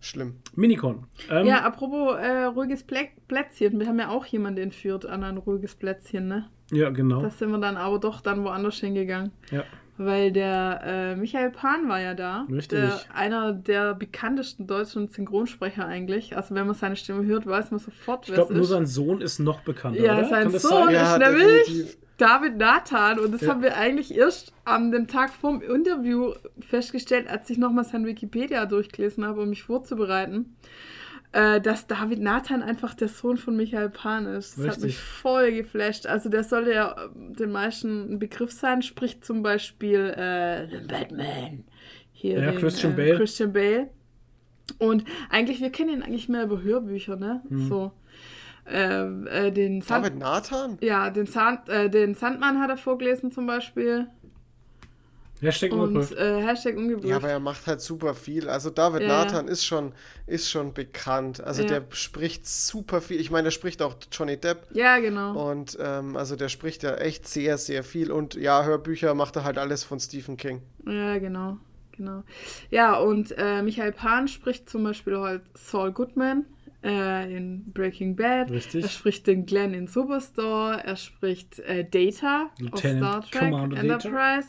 Schlimm. Minicon. Ähm, Ja, apropos äh, ruhiges Plä Plätzchen. Wir haben ja auch jemanden entführt an ein ruhiges Plätzchen, ne? ja, genau. Da sind wir dann aber doch dann woanders hingegangen. Ja. Weil der äh, Michael Pan war ja da. Richtig. Der, einer der bekanntesten deutschen Synchronsprecher eigentlich. Also wenn man seine Stimme hört, weiß man sofort, Ich wer glaube, es nur ist. sein Sohn ist noch bekannter, Ja, oder? sein Kann das Sohn? Ja, ist nämlich definitiv. David Nathan. Und das Ja. haben wir eigentlich erst an dem Tag vorm Interview festgestellt, als ich nochmal sein Wikipedia durchgelesen habe, um mich vorzubereiten. Äh, dass David Nathan einfach der Sohn von Michael Pan ist. Das hat Richtig. mich voll geflasht. Also der sollte ja äh, den meisten ein Begriff sein, spricht zum Beispiel äh, den Batman. Hier Ja, den, Christian äh, Bale. Christian Bale. Und eigentlich, wir kennen ihn eigentlich mehr über Hörbücher, ne? Hm. So. Äh, äh, den Sand David Nathan? ja, den, Sand, äh, den Sandmann hat er vorgelesen zum Beispiel. Hashtag Und ungeprüft. äh, Hashtag ungeprüft. Ja, aber er macht halt super viel. Also David Ja, ja. Nathan ist schon, ist schon bekannt. Also Ja. der spricht super viel. Ich meine, der spricht auch Johnny Depp. ja, genau. Und ähm, also der spricht ja echt sehr, sehr viel. Und ja, Hörbücher macht er halt alles von Stephen King. Ja, genau. genau. Ja, und äh, Michael Pan spricht zum Beispiel halt Saul Goodman äh, in Breaking Bad. Richtig. Er spricht den Glenn in Superstore. Er spricht äh, Data Lieutenant aus Star Trek Commander Data.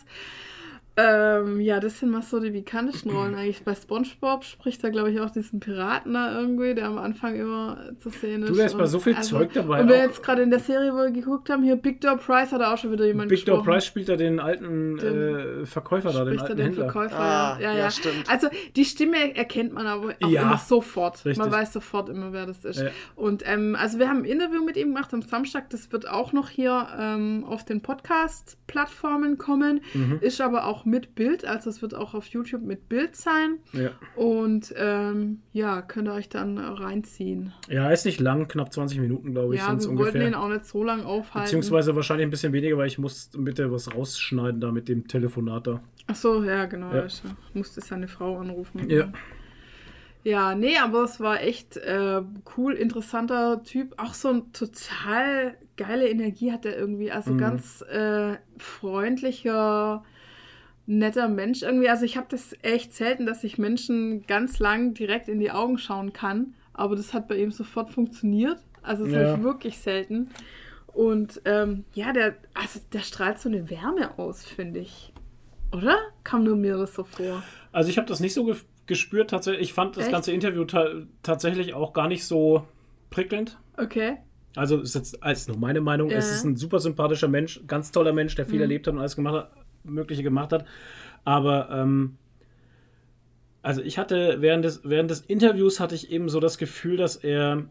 Ähm, ja, das sind mal so die bekanntesten *clears throat* Rollen eigentlich. Bei SpongeBob spricht er, glaube ich, auch diesen Piraten da irgendwie, der am Anfang immer zu sehen ist. Du, da ist bei Und so viel Zeug dabei Und wir auch. jetzt gerade in der Serie, wo wir geguckt haben, hier Big Door Price hat er auch schon wieder jemand Big Door gesprochen. Price spielt da den alten Den- äh, Verkäufer da, den alten den Händler. Verkäufer, Ah, ja. ja, ja, ja. stimmt. Also die Stimme erkennt man aber auch Ja, immer sofort. richtig. Man weiß sofort immer, wer das ist. Ja. Und ähm, also wir haben ein Interview mit ihm gemacht am Samstag. Das wird auch noch hier ähm, auf den Podcast-Plattformen kommen. Mhm. Ist aber auch mit Bild, also es wird auch auf YouTube mit Bild sein. Ja. Und ähm, ja, könnt ihr euch dann reinziehen. ja, ist nicht lang, knapp 20 Minuten, glaube ich, ja, sind es wir wollten ihn ungefähr. auch nicht so lange aufhalten. Beziehungsweise wahrscheinlich ein bisschen weniger, weil ich muss bitte was rausschneiden da mit dem Telefonat da. Ach so, ja, genau. Ja. Ich musste seine Frau anrufen. Ja. Ja, nee, aber es war echt äh, cool, interessanter Typ. Auch so ein total geile Energie hat er irgendwie. Also Mhm. ganz äh, freundlicher, netter Mensch irgendwie. Also ich habe das echt selten, dass ich Menschen ganz lang direkt in die Augen schauen kann. Aber das hat bei ihm sofort funktioniert. Also das Ja. habe ich wirklich selten. Und ähm, ja, der, also der strahlt so eine Wärme aus, finde ich. Oder? Kam nur mir das so vor. Also ich habe das nicht so ge gespürt tatsächlich. Ich fand das Echt? ganze Interview ta tatsächlich auch gar nicht so prickelnd. Okay. Also ist jetzt als nur meine Meinung. Ja. Es ist ein super sympathischer Mensch, ganz toller Mensch, der viel Mhm. erlebt hat und alles gemacht hat, Mögliche gemacht hat. Aber ähm, also ich hatte während des, während des Interviews hatte ich eben so das Gefühl, dass er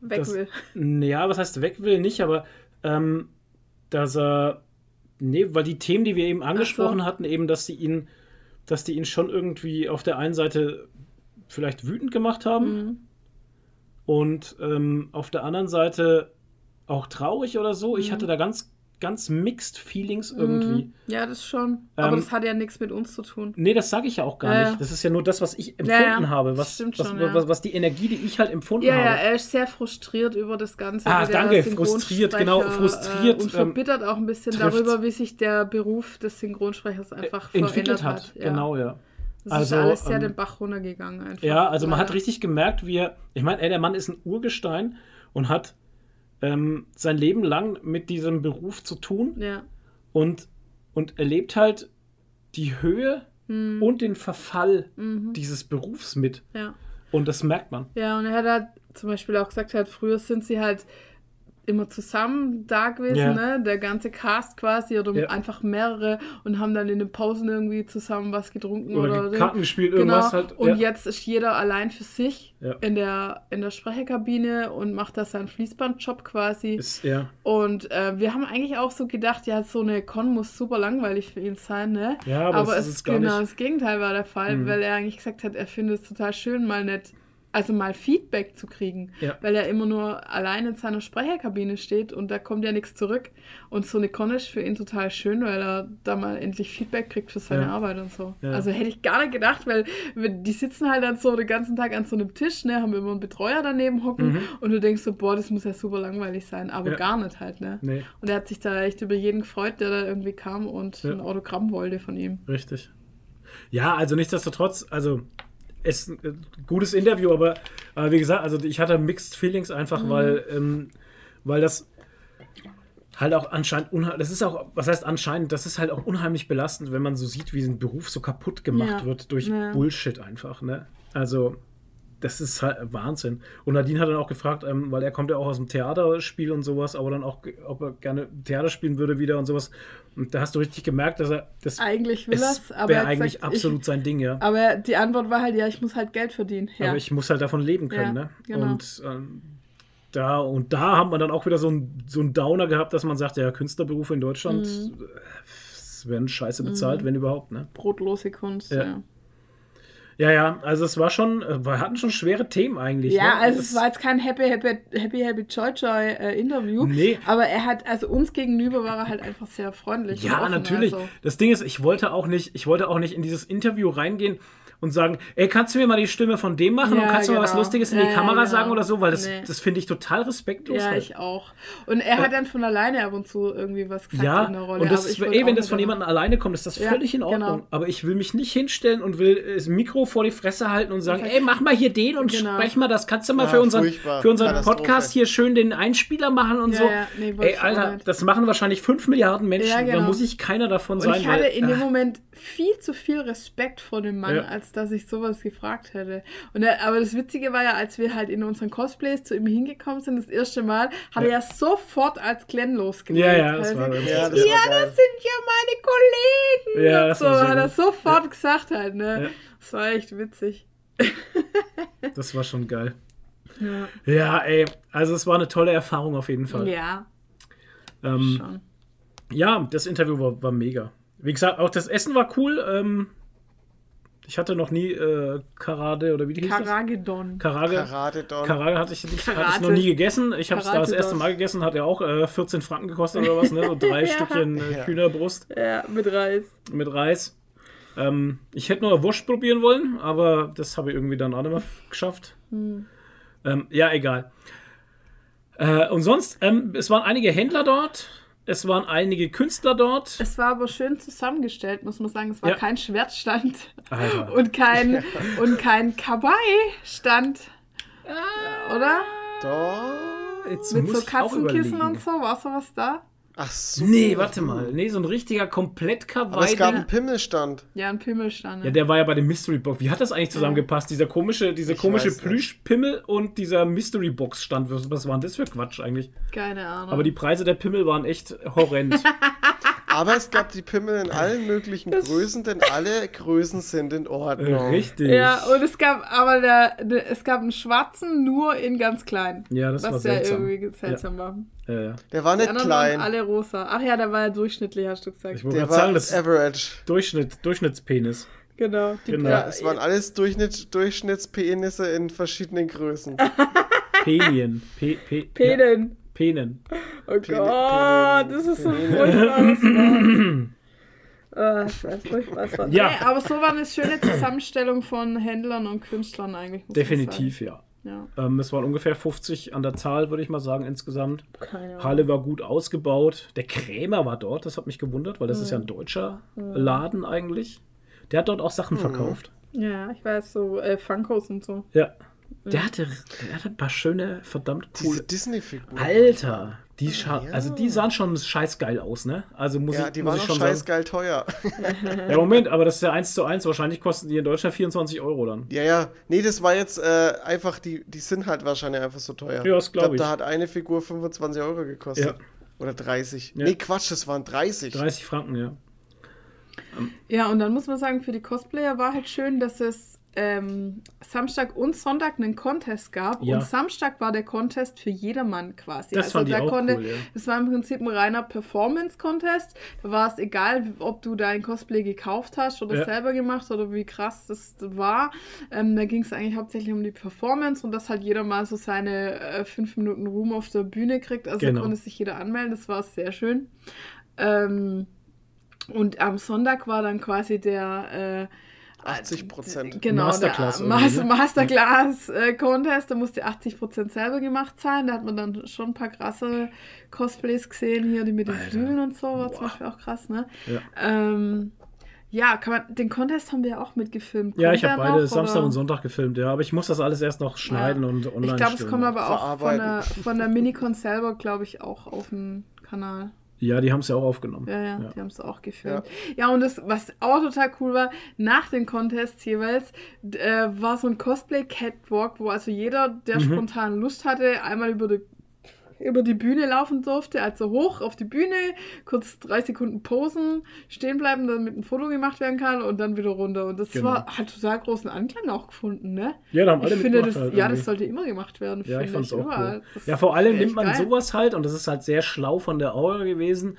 Weg das, will. Ja, was heißt weg will nicht, aber ähm, dass er nee, weil die Themen, die wir eben angesprochen hatten, eben, dass sie ihn, dass die ihn schon irgendwie auf der einen Seite vielleicht wütend gemacht haben Mhm. und ähm, auf der anderen Seite auch traurig oder so. Ich Mhm. hatte da ganz, ganz mixed Feelings irgendwie. Mhm. Ja, das schon. Aber Ähm, das hat ja nichts mit uns zu tun. Nee, das sage ich ja auch gar Ja, nicht. Das ist ja nur das, was ich empfunden Ja, ja. habe. Was, schon, was, was, was die Energie, die ich halt empfunden Ja, ja, habe. er ist sehr frustriert über das Ganze. Ah, danke, frustriert, genau, Synchronsprecher, frustriert, Äh, und ähm, verbittert auch ein bisschen trifft's. darüber, wie sich der Beruf des Synchronsprechers einfach entwickelt verändert hat. hat. Genau, ja. Das Also, ist alles sehr ähm, den Bach runtergegangen einfach. Ja, also man hat richtig gemerkt, wie er, ich meine, ey, der Mann ist ein Urgestein und hat ähm, sein Leben lang mit diesem Beruf zu tun Ja. und, und erlebt halt die Höhe Hm. und den Verfall Mhm. dieses Berufs mit. ja. Und das merkt man. Ja, und er hat halt zum Beispiel auch gesagt, halt, früher sind sie halt immer zusammen da gewesen, Ja. ne? Der ganze Cast quasi oder Ja. einfach mehrere und haben dann in den Pausen irgendwie zusammen was getrunken oder, Oder Karten gespielt, irgendwas halt. Und jetzt ist jeder allein für sich in der in der Sprecherkabine und macht da seinen Fließbandjob quasi. Ist, ja. und äh, wir haben eigentlich auch so gedacht, ja, so eine Con muss super langweilig für ihn sein, ne? Ja, aber aber es ist genau nicht. das Gegenteil war der Fall, Mhm. weil er eigentlich gesagt hat, er findet es total schön, mal nicht, also mal Feedback zu kriegen, Ja. weil er immer nur allein in seiner Sprecherkabine steht und da kommt ja nichts zurück. Und so eine Con ist für ihn total schön, weil er da mal endlich Feedback kriegt für seine Ja. Arbeit und so. Ja. Also hätte ich gar nicht gedacht, weil die sitzen halt dann so den ganzen Tag an so einem Tisch, ne, haben immer einen Betreuer daneben hocken Mhm. und du denkst so, boah, das muss ja super langweilig sein, aber gar nicht halt, ne. Nee, Und er hat sich da echt über jeden gefreut, der da irgendwie kam und ein Autogramm wollte von ihm. richtig. Ja, also nichtsdestotrotz, also ist ein gutes Interview, aber äh, wie gesagt, also ich hatte Mixed Feelings einfach, Mhm. weil, ähm, weil das halt auch anscheinend unheimlich, das ist auch, was heißt anscheinend, das ist halt auch unheimlich belastend, wenn man so sieht, wie ein Beruf so kaputt gemacht Ja. wird durch Ja. Bullshit einfach, ne? Also, das ist halt Wahnsinn. Und Nadine hat dann auch gefragt, ähm, weil er kommt ja auch aus dem Theaterspiel und sowas, aber dann auch, ob er gerne Theater spielen würde wieder und sowas. Und da hast du richtig gemerkt, dass er das Eigentlich will es aber er wäre eigentlich gesagt, absolut sein Ding, ja. Ich, aber die Antwort war halt, ja, ich muss halt Geld verdienen. Ja. Aber ich muss halt davon leben können, Ja, ne? genau. Und ähm, da und da hat man dann auch wieder so ein, so einen Downer gehabt, dass man sagt, ja, Künstlerberufe in Deutschland Mhm. äh, werden scheiße bezahlt, wenn überhaupt, ne? Brotlose Kunst, Ja. ja. Ja, ja, also es war schon, äh, wir hatten schon schwere Themen eigentlich. Ja, ne? also Das- es war jetzt kein Happy, Happy, Happy, Happy Joy Joy äh, Interview. Nee. Aber er hat, also uns gegenüber war er halt einfach sehr freundlich. und Ja, offen, natürlich. Also. Das Ding ist, ich wollte auch nicht, ich wollte auch nicht in dieses Interview reingehen und sagen, ey, kannst du mir mal die Stimme von dem machen und Ja, kannst du mal was genau. Lustiges in Ja, die ja, Kamera genau. sagen oder so, weil das, Nee. das finde ich total respektlos. Ja, halt. ich auch. Und er hat dann von alleine ab und zu irgendwie was gesagt Ja, in der Rolle. und das aber ist, eh, wenn das von jemandem alleine kommt, ist das Ja, völlig in Ordnung. genau. Aber ich will mich nicht hinstellen und will das Mikro vor die Fresse halten und sagen, Und ey, mach mal hier den und Genau. sprech mal das. Kannst du mal Ja, für unseren, für unseren. Podcast hier schön den Einspieler machen und Ja, so. ja, nee, ey, Alter, nicht. das machen wahrscheinlich 5 Milliarden Menschen. Ja, Da genau. muss ich keiner davon Und sein. ich hatte weil, in dem ah, Moment viel zu viel Respekt vor dem Mann, Ja. Dass ich sowas gefragt hätte. Und er, aber das Witzige war ja, als wir halt in unseren Cosplays zu ihm hingekommen sind, das erste Mal, hat Ja. er ja sofort als Glenn losgelegt. Ja, ja, das er war gesagt, Ja, das das ja, das sind ja meine Kollegen. Ja, und das so war sehr hat er gut. sofort gesagt halt, ne? Ja. Das war echt witzig. *laughs* das war schon geil. Ja, Ja, ey, also es war eine tolle Erfahrung auf jeden Fall. ja ähm, schon. Ja, das Interview war, war mega. Wie gesagt, auch das Essen war cool. Ähm, ich hatte noch nie äh, Karate oder wie die hieß das? Karagedon. Karage. Karate Don. Karage hatte ich, nicht, hatte ich noch nie gegessen. Ich habe es da das erste. Mal gegessen, hat ja auch äh, 14 Franken gekostet oder was, ne? So *laughs* drei Ja. Stückchen äh, Ja. Hühnerbrust Ja, mit Reis. mit Reis. Ähm, ich hätte nur Wurst probieren wollen, aber das habe ich irgendwie dann auch nicht mehr geschafft. Hm. Ähm, ja, egal. Äh, und sonst, ähm, es waren einige Händler dort, es waren einige Künstler dort. Es war aber schön zusammengestellt, muss man sagen. Es war Ja. kein Schwertstand Alter. *laughs* und kein, *laughs* und kein Kawaii-Stand. Oder? Doch. Jetzt Mit muss so Katzenkissen und so. War sowas da? Ach so. Nee, warte mal. Nee, so ein richtiger komplett Aber es gab kawaii einen Pimmelstand. Ja, ein Pimmelstand. Ja, der war ja bei dem Mystery Box. Wie hat das eigentlich zusammengepasst? Dieser komische, diese Ich komische. Plüschpimmel und dieser Mystery Box stand. Was, was war denn das für Quatsch eigentlich? Keine Ahnung. Aber die Preise der Pimmel waren echt horrend. *laughs* Aber es gab die Pimmel in allen möglichen Größen, denn alle Größen sind in Ordnung. Richtig. ja, und es gab aber der, der, es gab einen schwarzen nur in ganz klein. Ja, das was war ja seltsam. irgendwie seltsam war. Ja, ja. Der war Die nicht klein. waren alle rosa. Ach ja, der war ja durchschnittlich, hast du gesagt. Ich wollte Der gerade sagen, war das ist Average. Durchschnitt, Durchschnittspenis. Genau. Die, Genau. Ja, Es waren alles Durchschnitt, Durchschnittspenisse in verschiedenen Größen. *laughs* Penien. Pe, pe, Penen. Ja, Penen. Oh Gott, Pene- das ist so Pene- furchtbares *laughs* Wort. Ah, das ist ein furchtbares Wort. Ja. Nee, aber so war eine schöne Zusammenstellung von Händlern und Künstlern eigentlich. Definitiv, ja. sagen. Ja, Ähm, es waren ungefähr 50 an der Zahl, würde ich mal sagen, insgesamt. keine. Halle war gut ausgebaut. Der Krämer war dort, das hat mich gewundert, weil das ist ja ein deutscher Laden eigentlich. Der hat dort auch Sachen verkauft. Ja, ich weiß, so äh, Funkos und so. Ja. Der hatte, der hatte ein paar schöne, verdammt coole. Diese Disney-Figuren. Alter, die, scha Ja. also die sahen schon scheißgeil aus, ne? Also muss Ja, ich, die muss waren ich schon sagen. scheißgeil teuer. Ja, Moment, aber das ist ja 1 zu 1. Wahrscheinlich kosten die in Deutschland 24 Euro dann. Ja, ja. Nee, das war jetzt äh, einfach, die, die sind halt wahrscheinlich einfach so teuer. Ja, das glaub ich. Da hat eine Figur 25 Euro gekostet. Ja. Oder 30. Ja. Nee, Quatsch, das waren 30. 30 Franken, ja. Ja, und dann muss man sagen, für die Cosplayer war halt schön, dass es ähm, Samstag und Sonntag einen Contest gab. Ja. Und Samstag war der Contest für jedermann quasi. Das fand ich da auch konnte, cool, ja. Das war im Prinzip ein reiner Performance-Contest. Da war es egal, ob du dein Cosplay gekauft hast oder Ja. selber gemacht oder wie krass das war. Ähm, da ging es eigentlich hauptsächlich um die Performance und dass halt jeder mal so seine äh, fünf Minuten Ruhm auf der Bühne kriegt. Also Genau. da konnte sich jeder anmelden. Das war sehr schön. Ähm, und am Sonntag war dann quasi der äh, 80 Prozent. Genau, Masterclass der irgendwie, Mas ne? Masterclass-Contest, da musste 80% selber gemacht sein. Da hat man dann schon ein paar krasse Cosplays gesehen, hier die mit den Alter. Flügeln und so, war zum. Beispiel auch krass, ne? Ja. Ähm, ja, kann man, den Contest haben wir ja auch mitgefilmt. Ja, Kommt ich habe beide noch, Samstag oder? und Sonntag gefilmt, ja. Aber ich muss das alles erst noch schneiden Ja. und online Ich glaube, es kommt aber auch von der, von der Minicon selber, glaube ich, auch auf dem Kanal. Ja, die haben es ja auch aufgenommen. Ja, ja, Ja. die haben es auch gefilmt. Ja. und das, was auch total cool war, nach den Contests jeweils, äh, war so ein Cosplay-Catwalk, wo also jeder, der Mhm. spontan Lust hatte, einmal über die, über die Bühne laufen durfte, also hoch auf die Bühne, kurz drei Sekunden posen, stehen bleiben, damit ein Foto gemacht werden kann und dann wieder runter. Und das Genau. war, hat total großen Anklang auch gefunden, ne? Ja, da haben alle ich finde, das, halt ja, das sollte immer gemacht werden. Ja, ich fand's auch überall. cool. Ja, vor allem nimmt man geil. sowas halt, und das ist halt sehr schlau von der Aura gewesen.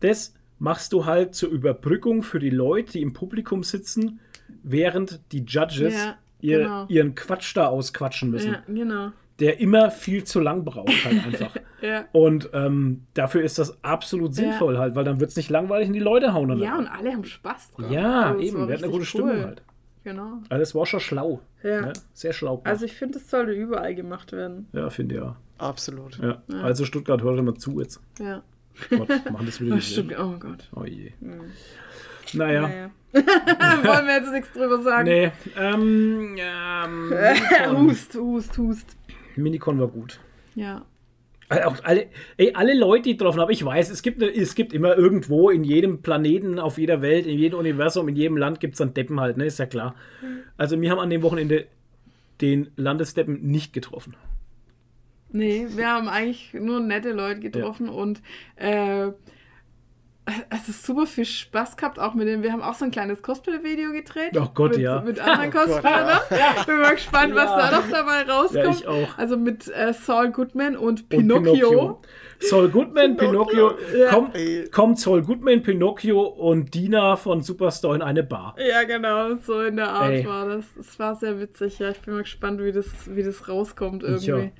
Das machst du halt zur Überbrückung für die Leute, die im Publikum sitzen, während die Judges Ja, ihr, genau. ihren Quatsch da ausquatschen müssen. Ja, genau. Der immer viel zu lang braucht halt *laughs* einfach. Ja. Und ähm, dafür ist das absolut sinnvoll halt, weil dann wird es nicht langweilig und die Leute hauen dann. Ja, ab. und alle haben Spaß dran. ja Also, eben, wir hatten eine gute cool. Stimmung halt. Genau. Also es war schon schlau. Ja. Ne? Sehr schlau. gemacht. Also ich finde, es sollte überall gemacht werden. ja, finde ich ja. Absolut. ja. Also Stuttgart, hört mal zu jetzt. Ja. Gott, machen das wieder Oh, *laughs* nicht. oh Gott. Oh je. Naja. Naja. *laughs* Wollen wir jetzt nichts drüber sagen? Nee. Ähm, ähm, hust, hust, hust. Minicon war gut. Ja. Auch alle, ey, alle Leute, die ich getroffen habe, ich weiß, es gibt, ne- es gibt immer irgendwo in jedem Planeten, auf jeder Welt, in jedem Universum, in jedem Land gibt es dann Deppen halt, ne? Ist ja klar. Also wir haben an dem Wochenende den Landesdeppen nicht getroffen. Nee, wir haben eigentlich nur nette Leute getroffen und äh, es ist super viel Spaß gehabt, auch mit dem, wir haben auch so ein kleines Cosplay-Video gedreht. Oh Gott, mit, ja. Mit anderen Oh Cosplayern. Bin mal gespannt, was Ja. da noch dabei rauskommt. Ja, ich auch. Also mit äh, Saul Goodman und Und Pinocchio. Saul Goodman, Pinocchio, Ja. komm, Ey. kommt Saul Goodman, Pinocchio und Dina von Superstore in eine Bar. Ja, genau, so in der Art Ey. war das. Es war sehr witzig, ja. Ich bin mal gespannt, wie das, wie das rauskommt irgendwie.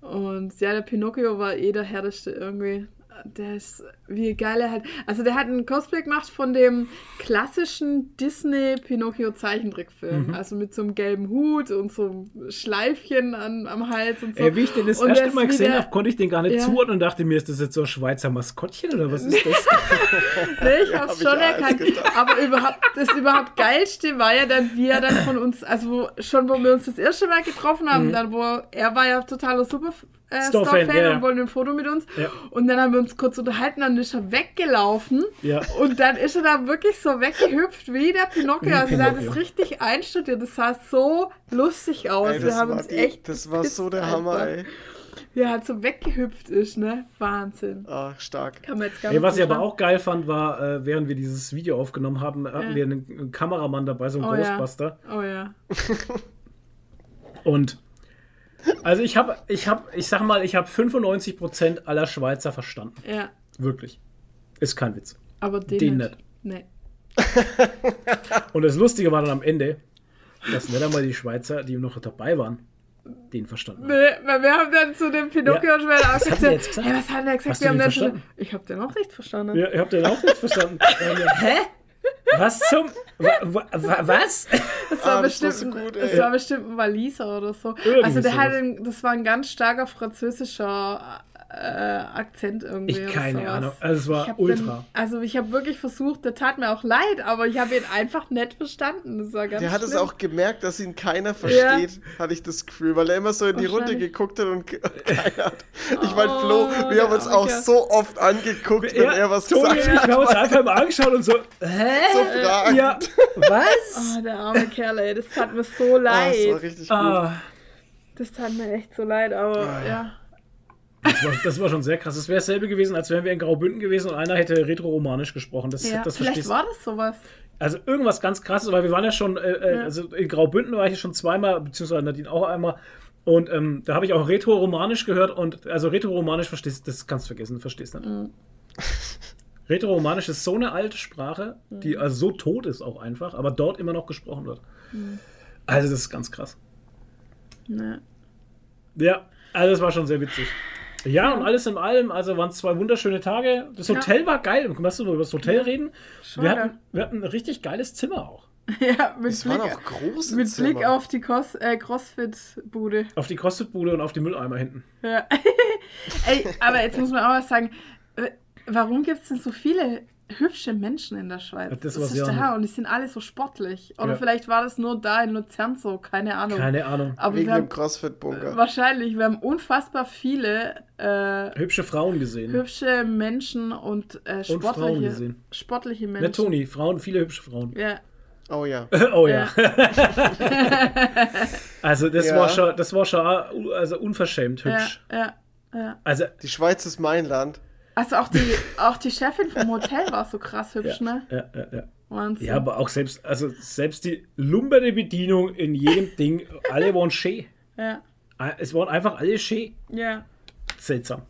Und ja, der Pinocchio war eh der härteste irgendwie. Der ist, wie geil er hat. Also, der hat ein Cosplay gemacht von dem klassischen Disney-Pinocchio-Zeichentrickfilm. Mhm. Also mit so einem gelben Hut und so einem Schleifchen an, am Hals und so. Ey, wie ich den das Und erste Mal gesehen habe, konnte ich den gar nicht Ja. zuordnen und dachte mir, ist das jetzt so ein Schweizer Maskottchen oder was ist das? *laughs* Nee, ich Ja, hab's hab schon erkannt. gedacht. Aber überhaupt, das überhaupt geilste war ja dann, wie er dann von uns, also wo, schon wo wir uns das erste Mal getroffen haben, dann wo er war ja totaler Super äh, Store-Fan, Store-Fan ja, ja. und wollte ein Foto mit uns. Ja. Und dann haben wir uns kurz unterhalten, dann ist er weggelaufen. Ja. Und dann ist er da wirklich so weggehüpft wie der Pinocchio. Wie Also der hat es richtig einstudiert. Das sah so lustig aus. Ey, wir das, haben war uns die, echt. das war so der Hammer, einfach. ey. Wie er halt so weggehüpft ist, ne? Wahnsinn. Ah, stark. Kann man jetzt gar Ey, nicht was ich aber auch geil fand, war, äh, während wir dieses Video aufgenommen haben, hatten Ja. wir einen, einen Kameramann dabei, so einen Oh ja. Ghostbuster. Oh ja. *laughs* Und also ich habe, ich habe, ich sag mal, ich habe 95% aller Schweizer verstanden. Ja. Wirklich. Ist kein Witz. Aber den, Den nicht. Nee. *laughs* Und das Lustige war dann am Ende, dass nicht einmal die Schweizer, die noch dabei waren, den verstanden haben. Nee, weil wir haben dann zu dem Pinocchio-Schwert Ja. *laughs* hat gesagt? Hey, was hat der gesagt? Hast wir haben den dann schon, verstanden? ich habe den auch nicht verstanden. Ja, ihr habt den auch nicht verstanden. *laughs* Hä? Was zum. Wa, wa, wa, was? Das war, Ah, das bestimmt, so gut, das war bestimmt ein Waliser oder so. Irgendwie also der hat sowas. ein, das war ein ganz starker französischer äh, Akzent irgendwie. Ich keine sowas. Ahnung. Also es war Ich ultra. Den, also ich habe wirklich versucht, der tat mir auch leid, aber ich habe ihn einfach nicht verstanden. Das war ganz Der hat es schlimm. auch gemerkt, dass ihn keiner versteht, hatte ich das Gefühl, weil er immer so in die Runde geguckt hat und ke- keiner hat. Ich meine, Oh, Flo, wir haben uns auch Kerl. so oft angeguckt, wenn er was Toni gesagt ich hat. haben uns einfach mal angeschaut und so, hä? So fragend. Ja, was? Oh, der arme Kerl, ey, das tat mir so Ah, das war leid. richtig gut. Ah, das tat mir echt so leid, aber Ah, ja. Das, war, das war schon sehr krass. Es wäre dasselbe gewesen, als wären wir in Graubünden gewesen und einer hätte retro-romanisch gesprochen. Das, ja. das Vielleicht verstehst war das sowas. Also irgendwas ganz krasses, weil wir waren ja schon, äh, äh, Ja. also in Graubünden war ich ja schon zweimal, beziehungsweise Nadine auch einmal. Und ähm, da habe ich auch Retro-Romanisch gehört und also Retro-Romanisch verstehst das kannst du vergessen, verstehst nicht. Mhm. *laughs* Retro-Romanisch ist so eine alte Sprache, die Mhm. also so tot ist auch einfach, aber dort immer noch gesprochen wird. Also das ist ganz krass. Ne. Ja, also das war schon sehr witzig. Ja, und alles in allem, also waren es zwei wunderschöne Tage. Das Ja. Hotel war geil. Kannst du noch über das Hotel reden? Wir hatten, wir hatten ein richtig geiles Zimmer auch. *laughs* Ja, mit waren Blick, auch große mit Zimmer. Blick auf die Cos äh, Crossfit-Bude. Auf die Crossfit-Bude und auf die Mülleimer hinten. Ja. *laughs* Ey, aber jetzt muss man auch was sagen. äh, Warum gibt es denn so viele hübsche Menschen in der Schweiz? Ja, das das ist der. Herr und die sind alle so sportlich. Oder Ja. vielleicht war das nur da in Luzern so, keine Ahnung. Keine Ahnung. aber Wegen wir dem haben, Crossfit-Bunker. wahrscheinlich, wir haben unfassbar viele äh, Hübsche Frauen gesehen. hübsche Menschen und äh, Frauen sportliche, gesehen. sportliche Ne, Menschen. Toni, Frauen, viele hübsche Frauen. Ja, Oh ja. *laughs* oh ja. ja, *laughs* Also das Ja. war schon, das war schon also unverschämt ja, hübsch. ja, ja. Also Die Schweiz ist mein Land. Also auch die, auch die Chefin vom Hotel war so krass hübsch, ja, ne? ja, ja, ja. Wahnsinn. ja, aber auch selbst, also selbst die lumberne Bedienung in jedem *laughs* Ding, alle waren schön. ja, Es waren einfach alle schön. ja. Seltsam.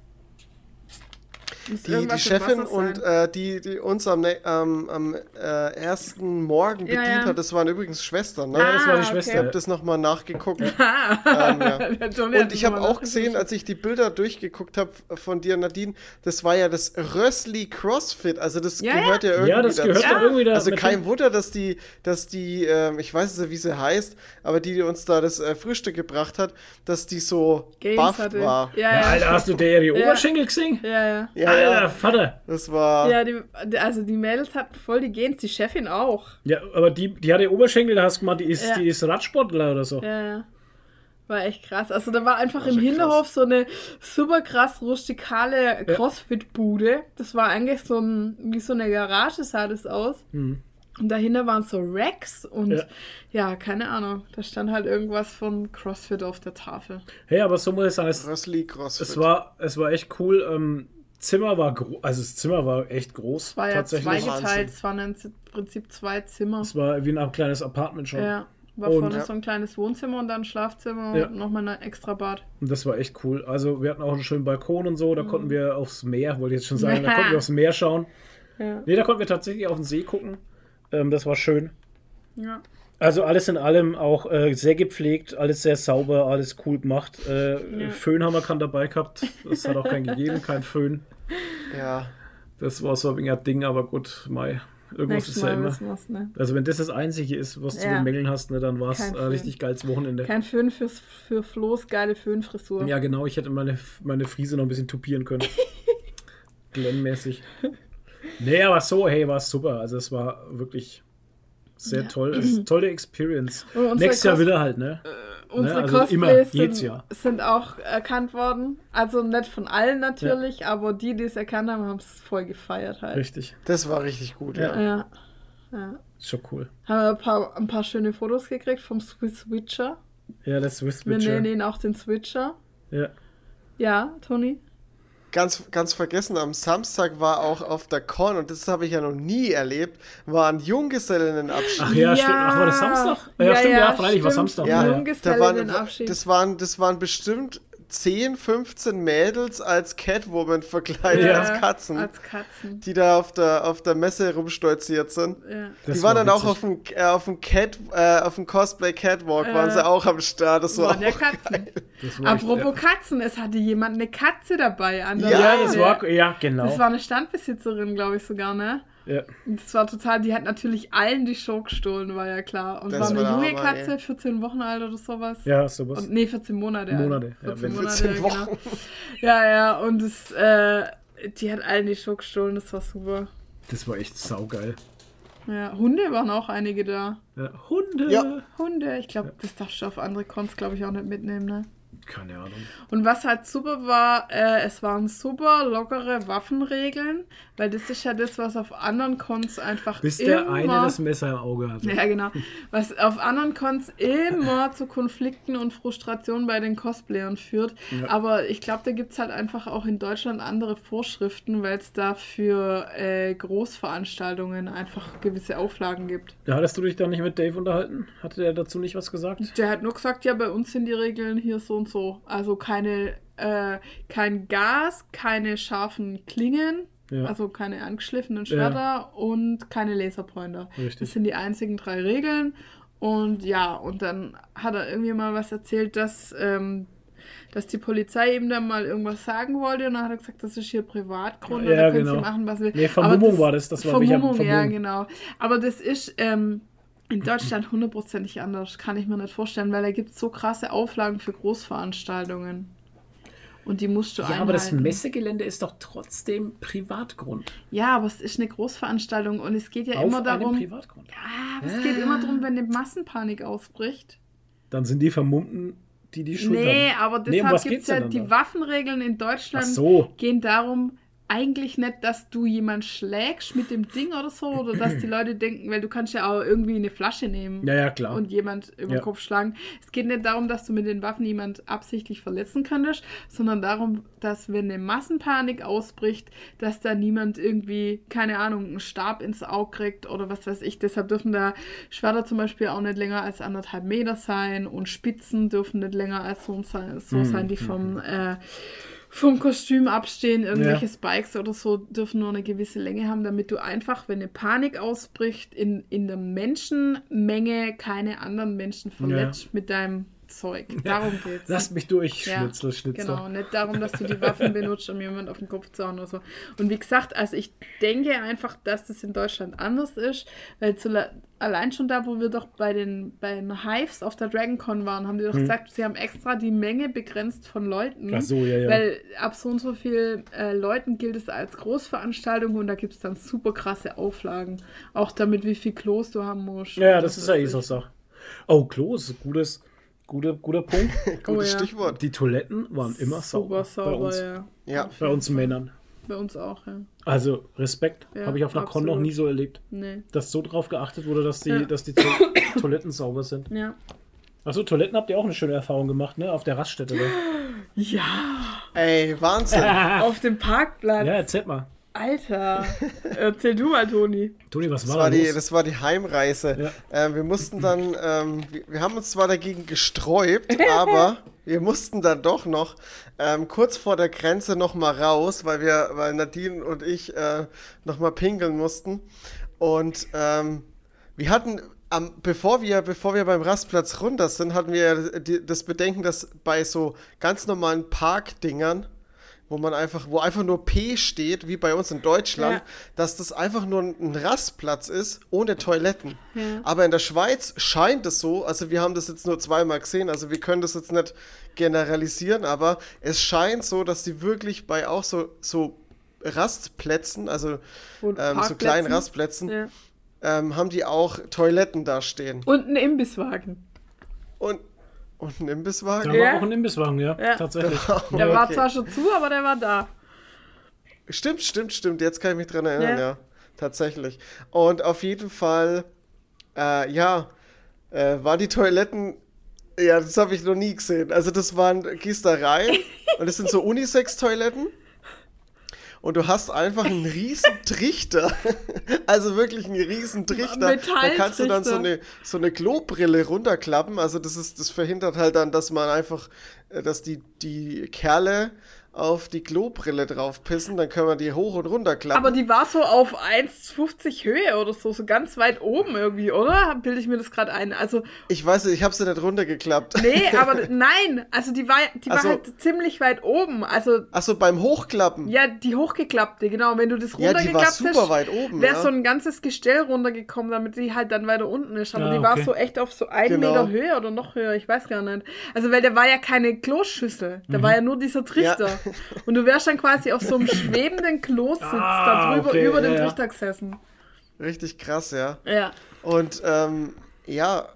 Die, die Chefin und äh, die, die uns am, ne- am, am äh, ersten Morgen Ja, bedient ja. hat, das waren übrigens Schwestern. Ne? Ja, das war die Ah, Schwester. Ich habe das nochmal nachgeguckt. Ah, *laughs* ähm, ja. *laughs* Und ich habe auch gesehen, als ich die Bilder durchgeguckt habe von dir, Nadine, das war ja das Rössli CrossFit. Also das Ja, gehört ja, irgendwie Ja, das dazu. gehört Ja. doch irgendwie da Also kein. Wunder, dass die, dass die, ähm, ich weiß nicht, wie sie heißt, aber die, die uns da das äh, Frühstück gebracht hat, dass die so Games buff hatte. war. Ja, Ja, ja. Alter, hast du der ihre *laughs* Ja. Oberschenkel gesehen? Ja, ja. Ja, Alter, ja, Vater. das war. Ja, die, also die Mädels hatten voll die Gens, die Chefin auch. Ja, aber die, die hatte Oberschenkel, da hast du gemeint, die ist, Ja. die ist Radsportler oder so. Ja, ja. War echt krass. Also da war einfach War im Hinterhof krass. so eine super krass rustikale Crossfit-Bude. Das war eigentlich so ein, wie so eine Garage sah das aus. Mhm. Und dahinter waren so Racks und Ja. ja. keine Ahnung. Da stand halt irgendwas von CrossFit auf der Tafel. Hey, aber so muss ich sagen, es, CrossFit. es, war, es war echt cool. Ähm, Zimmer war groß, also das Zimmer war echt groß. Es war ja zweigeteilt. Es waren im Prinzip zwei Zimmer. Es war wie ein kleines Apartment schon. Ja. War Und- vorne Ja. so ein kleines Wohnzimmer und dann ein Schlafzimmer Ja. und nochmal ein extra Bad. Und das war echt cool. Also wir hatten auch einen schönen Balkon und so, Mhm. da konnten wir aufs Meer, wollte ich jetzt schon sagen, da konnten wir *laughs* aufs Meer schauen. Ja. Nee, da konnten wir tatsächlich auf den See gucken. Ähm, das war schön. ja. Also alles in allem auch äh, sehr gepflegt, alles sehr sauber, alles cool gemacht. Äh, Ja. Föhn haben wir keinen dabei gehabt. Es hat auch keinen gegeben, kein Föhn. Ja. Das war so ein Ding, aber gut, Mai. Irgendwas Nächstes ist ja immer. wir's, ne? Also wenn das das Einzige ist, was du Ja. bemängeln hast, ne, dann war es ein Föhn. richtig geiles Wochenende. Kein Föhn fürs, für Flo's geile Föhnfrisur. Ja, genau, ich hätte meine, meine Friese noch ein bisschen tupieren können. *laughs* Glenn-mäßig. Nee, aber so, hey, war es super. Also es war wirklich sehr Ja. toll. Es ist eine tolle Experience. *laughs* Nächstes Jahr wieder halt, ne? Unsere Ne, also immer, Cosplays jedes sind, Jahr. sind auch erkannt worden. Also nicht von allen natürlich, aber die, die es erkannt haben, haben es voll gefeiert halt. Richtig. Das war richtig gut, Ja. ja. Ja. ja. Ist schon cool. Haben wir ein paar, ein paar schöne Fotos gekriegt vom Swiss Switcher. Ja, das Swiss Wir Witcher. nennen ihn auch den Switcher. Ja. Ja, Toni? Ganz, ganz vergessen, am Samstag war auch auf der Con, und das habe ich ja noch nie erlebt, war ein Junggesellenabschied. Ach ja, stimmt. Ach, war das Samstag? Ja, stimmt, ja, freilich, war Samstag. Ja, Ja. Junggeselle da waren, den Abschied. das, waren, das waren bestimmt 10, 15 Mädels als Catwoman verkleidet, Ja. als Katzen, Als Katzen. die da auf der, auf der Messe rumstolziert sind. Ja. Das die waren war dann auch auf dem, äh, auf dem Cat, äh, auf dem Cosplay Catwalk, waren Äh, sie auch am Start. Das war Waren ja auch Katzen. Das war echt- Apropos Katzen, es hatte jemand eine Katze dabei. An der ja, das war, ja, genau. Das war eine Standbesitzerin, glaube ich sogar, ne? Ja. Und das war total, die hat natürlich allen die Show gestohlen, war ja klar. Und Das war eine junge Katze, ey. 14 Wochen alt oder sowas. Ja, sowas. Und, nee, 14 Monate. Monate, ja, 14 wenn Monate, 14 genau. Wochen. *laughs* Ja, ja, und es, äh, die hat allen die Show gestohlen, das war super. Das war echt saugeil. Ja, Hunde waren auch einige da. Ja, Hunde. Ja. Hunde, ich glaube, das darfst du auf andere Cons, glaube ich, auch nicht mitnehmen, ne? Keine Ahnung. Und was halt super war, äh, es waren super lockere Waffenregeln, weil das ist ja das, was auf anderen Cons einfach Bis immer... der eine das Messer im Auge hatte. Ja, genau. Was auf anderen Cons immer *laughs* zu Konflikten und Frustrationen bei den Cosplayern führt. Ja. Aber ich glaube, da gibt es halt einfach auch in Deutschland andere Vorschriften, weil es da für äh, Großveranstaltungen einfach gewisse Auflagen gibt. Ja, hattest du dich da nicht mit Dave unterhalten? Hatte der dazu nicht was gesagt? Der hat nur gesagt, ja, bei uns sind die Regeln hier so und so. Also keine, äh, kein Gas, keine scharfen Klingen, Ja. also keine angeschliffenen Schwerter und keine Laserpointer. Richtig. Das sind die einzigen drei Regeln. Und ja, und dann hat er irgendwie mal was erzählt, dass, ähm, dass die Polizei ihm dann mal irgendwas sagen wollte. Und dann hat er gesagt, das ist hier Privatgrund und Ja, da können genau. sie machen, was sie will. Nee, Vermummung war das, das war Vermummung, ja, genau. Aber das ist ähm, in Deutschland hundertprozentig anders, kann ich mir nicht vorstellen, weil da gibt es so krasse Auflagen für Großveranstaltungen. Und die musst du Ja, aber das. Messegelände ist doch trotzdem Privatgrund. Ja, aber es ist eine Großveranstaltung und es geht ja Auf immer einem darum. Privatgrund. Ja, aber es geht immer darum, wenn eine Massenpanik ausbricht. Dann sind die Vermummten, die die Schuld Nee, haben. aber Nee, um deshalb gibt es ja die da? Waffenregeln in Deutschland Ach so. gehen darum, eigentlich nicht, dass du jemand schlägst mit dem Ding oder so, oder dass die *clears throat* Leute denken, weil du kannst ja auch irgendwie eine Flasche nehmen Ja, ja, klar. und jemand über den Ja. Kopf schlagen. Es geht nicht darum, dass du mit den Waffen jemand absichtlich verletzen könntest, sondern darum, dass wenn eine Massenpanik ausbricht, dass da niemand irgendwie, keine Ahnung, einen Stab ins Auge kriegt oder was weiß ich. Deshalb dürfen da Schwerter zum Beispiel auch nicht länger als anderthalb Meter sein und Spitzen dürfen nicht länger als so sein, so Mhm. sein die vom äh, vom Kostüm abstehen, irgendwelche Ja. Spikes oder so dürfen nur eine gewisse Länge haben, damit du einfach, wenn eine Panik ausbricht, in, in der Menschenmenge keine anderen Menschen verletzt mit deinem Zeug. Darum geht's. Lass mich durch, Ja, Schnitzel, Schnitzel. Genau, nicht darum, dass du die Waffen benutzt, um jemand auf den Kopf zu hauen oder so. Und wie gesagt, also ich denke einfach, dass das in Deutschland anders ist, weil zu, allein schon da, wo wir doch bei den, bei den Hives auf der DragonCon waren, haben die doch gesagt, sie haben extra die Menge begrenzt von Leuten. Hm. Ach so, ja, ja. Weil ab so und so viel äh, Leuten gilt es als Großveranstaltung und da gibt es dann super krasse Auflagen. Auch damit, wie viel Klos du haben musst. Ja, das ist ja eh so Sache. Oh, Klo ist ein gutes, guter, guter Punkt. *laughs* Gutes ja. Stichwort. Die Toiletten waren immer super sauber. sauber, bei uns, ja. Ja. Bei uns. Männern. Bei uns auch, ja. Also Respekt. Ja, Habe ich auf einer Con noch nie so erlebt. Nee. Dass so drauf geachtet wurde, dass die, Ja. dass die to *coughs* Toiletten sauber sind. Ja. Achso, Toiletten habt ihr auch eine schöne Erfahrung gemacht, ne? Auf der Raststätte. Ne? *gasps* Ja, Ey, Wahnsinn. *laughs* auf dem Parkplatz. Ja, erzähl mal. Alter. *laughs* Erzähl du mal, Toni. Toni, was Das war, war, da die, los? das war die Heimreise. Ähm, wir mussten dann, ähm, wir, wir haben uns zwar dagegen gesträubt, *laughs* aber wir mussten dann doch noch ähm, kurz vor der Grenze noch mal raus, weil wir, weil Nadine und ich äh, noch mal pinkeln mussten. Und ähm, wir hatten, am, bevor wir, bevor wir beim Rastplatz runter sind, hatten wir die, das Bedenken, dass bei so ganz normalen Parkdingern wo man einfach, wo einfach nur P steht, wie bei uns in Deutschland, Ja. dass das einfach nur ein Rastplatz ist, ohne Toiletten. Ja. Aber in der Schweiz scheint es so, also wir haben das jetzt nur zweimal gesehen, also wir können das jetzt nicht generalisieren, aber es scheint so, dass die wirklich bei auch so, so Rastplätzen, also ähm, so kleinen Rastplätzen, Ja. ähm, haben die auch Toiletten da stehen. Und ein Imbisswagen. Und, und ein Da Imbisswagen. Ja. war auch ein Imbisswagen, ja, Ja. tatsächlich. *laughs* Der ja. war okay. zwar schon zu, aber der war da. Stimmt, stimmt, stimmt. Jetzt kann ich mich dran erinnern, Ja. ja. Tatsächlich. Und auf jeden Fall, äh, ja, äh, waren die Toiletten, ja, das habe ich noch nie gesehen. Also das waren, gehst da rein *laughs* und das sind so Unisex-Toiletten. Und du hast einfach einen riesen *laughs* Trichter. Also wirklich einen riesen Trichter. Da kannst du dann so eine, so eine Klobrille runterklappen. Also das ist, das verhindert halt dann, dass man einfach, äh, dass die, die Kerle auf die Klobrille drauf pissen, dann können wir die hoch und runter klappen. Aber die war so auf 1,50 Höhe oder so, so ganz weit oben irgendwie, oder? Bilde ich mir das gerade ein. Also, ich weiß nicht, ich habe sie nicht runtergeklappt. nee, *laughs* aber nein, also die war, die Ach war so. halt ziemlich weit oben. Also, Achso, beim Hochklappen. ja, die hochgeklappte, genau. Wenn du das Ja, die war runtergeklappt super hast, weit oben. wäre ja. so ein ganzes Gestell runtergekommen, damit die halt dann weiter unten ist. Aber Ah, die war okay. so echt auf so einen Genau. Meter Höhe oder noch höher, ich weiß gar nicht. Also, weil der war ja keine Kloschüssel, Mhm. da war ja nur dieser Trichter. Und du wärst dann quasi auf so einem schwebenden Klositz Ah, da drüber okay, über ja, dem ja. Trichter gesessen. Richtig krass, ja. Ja. Und ähm, ja,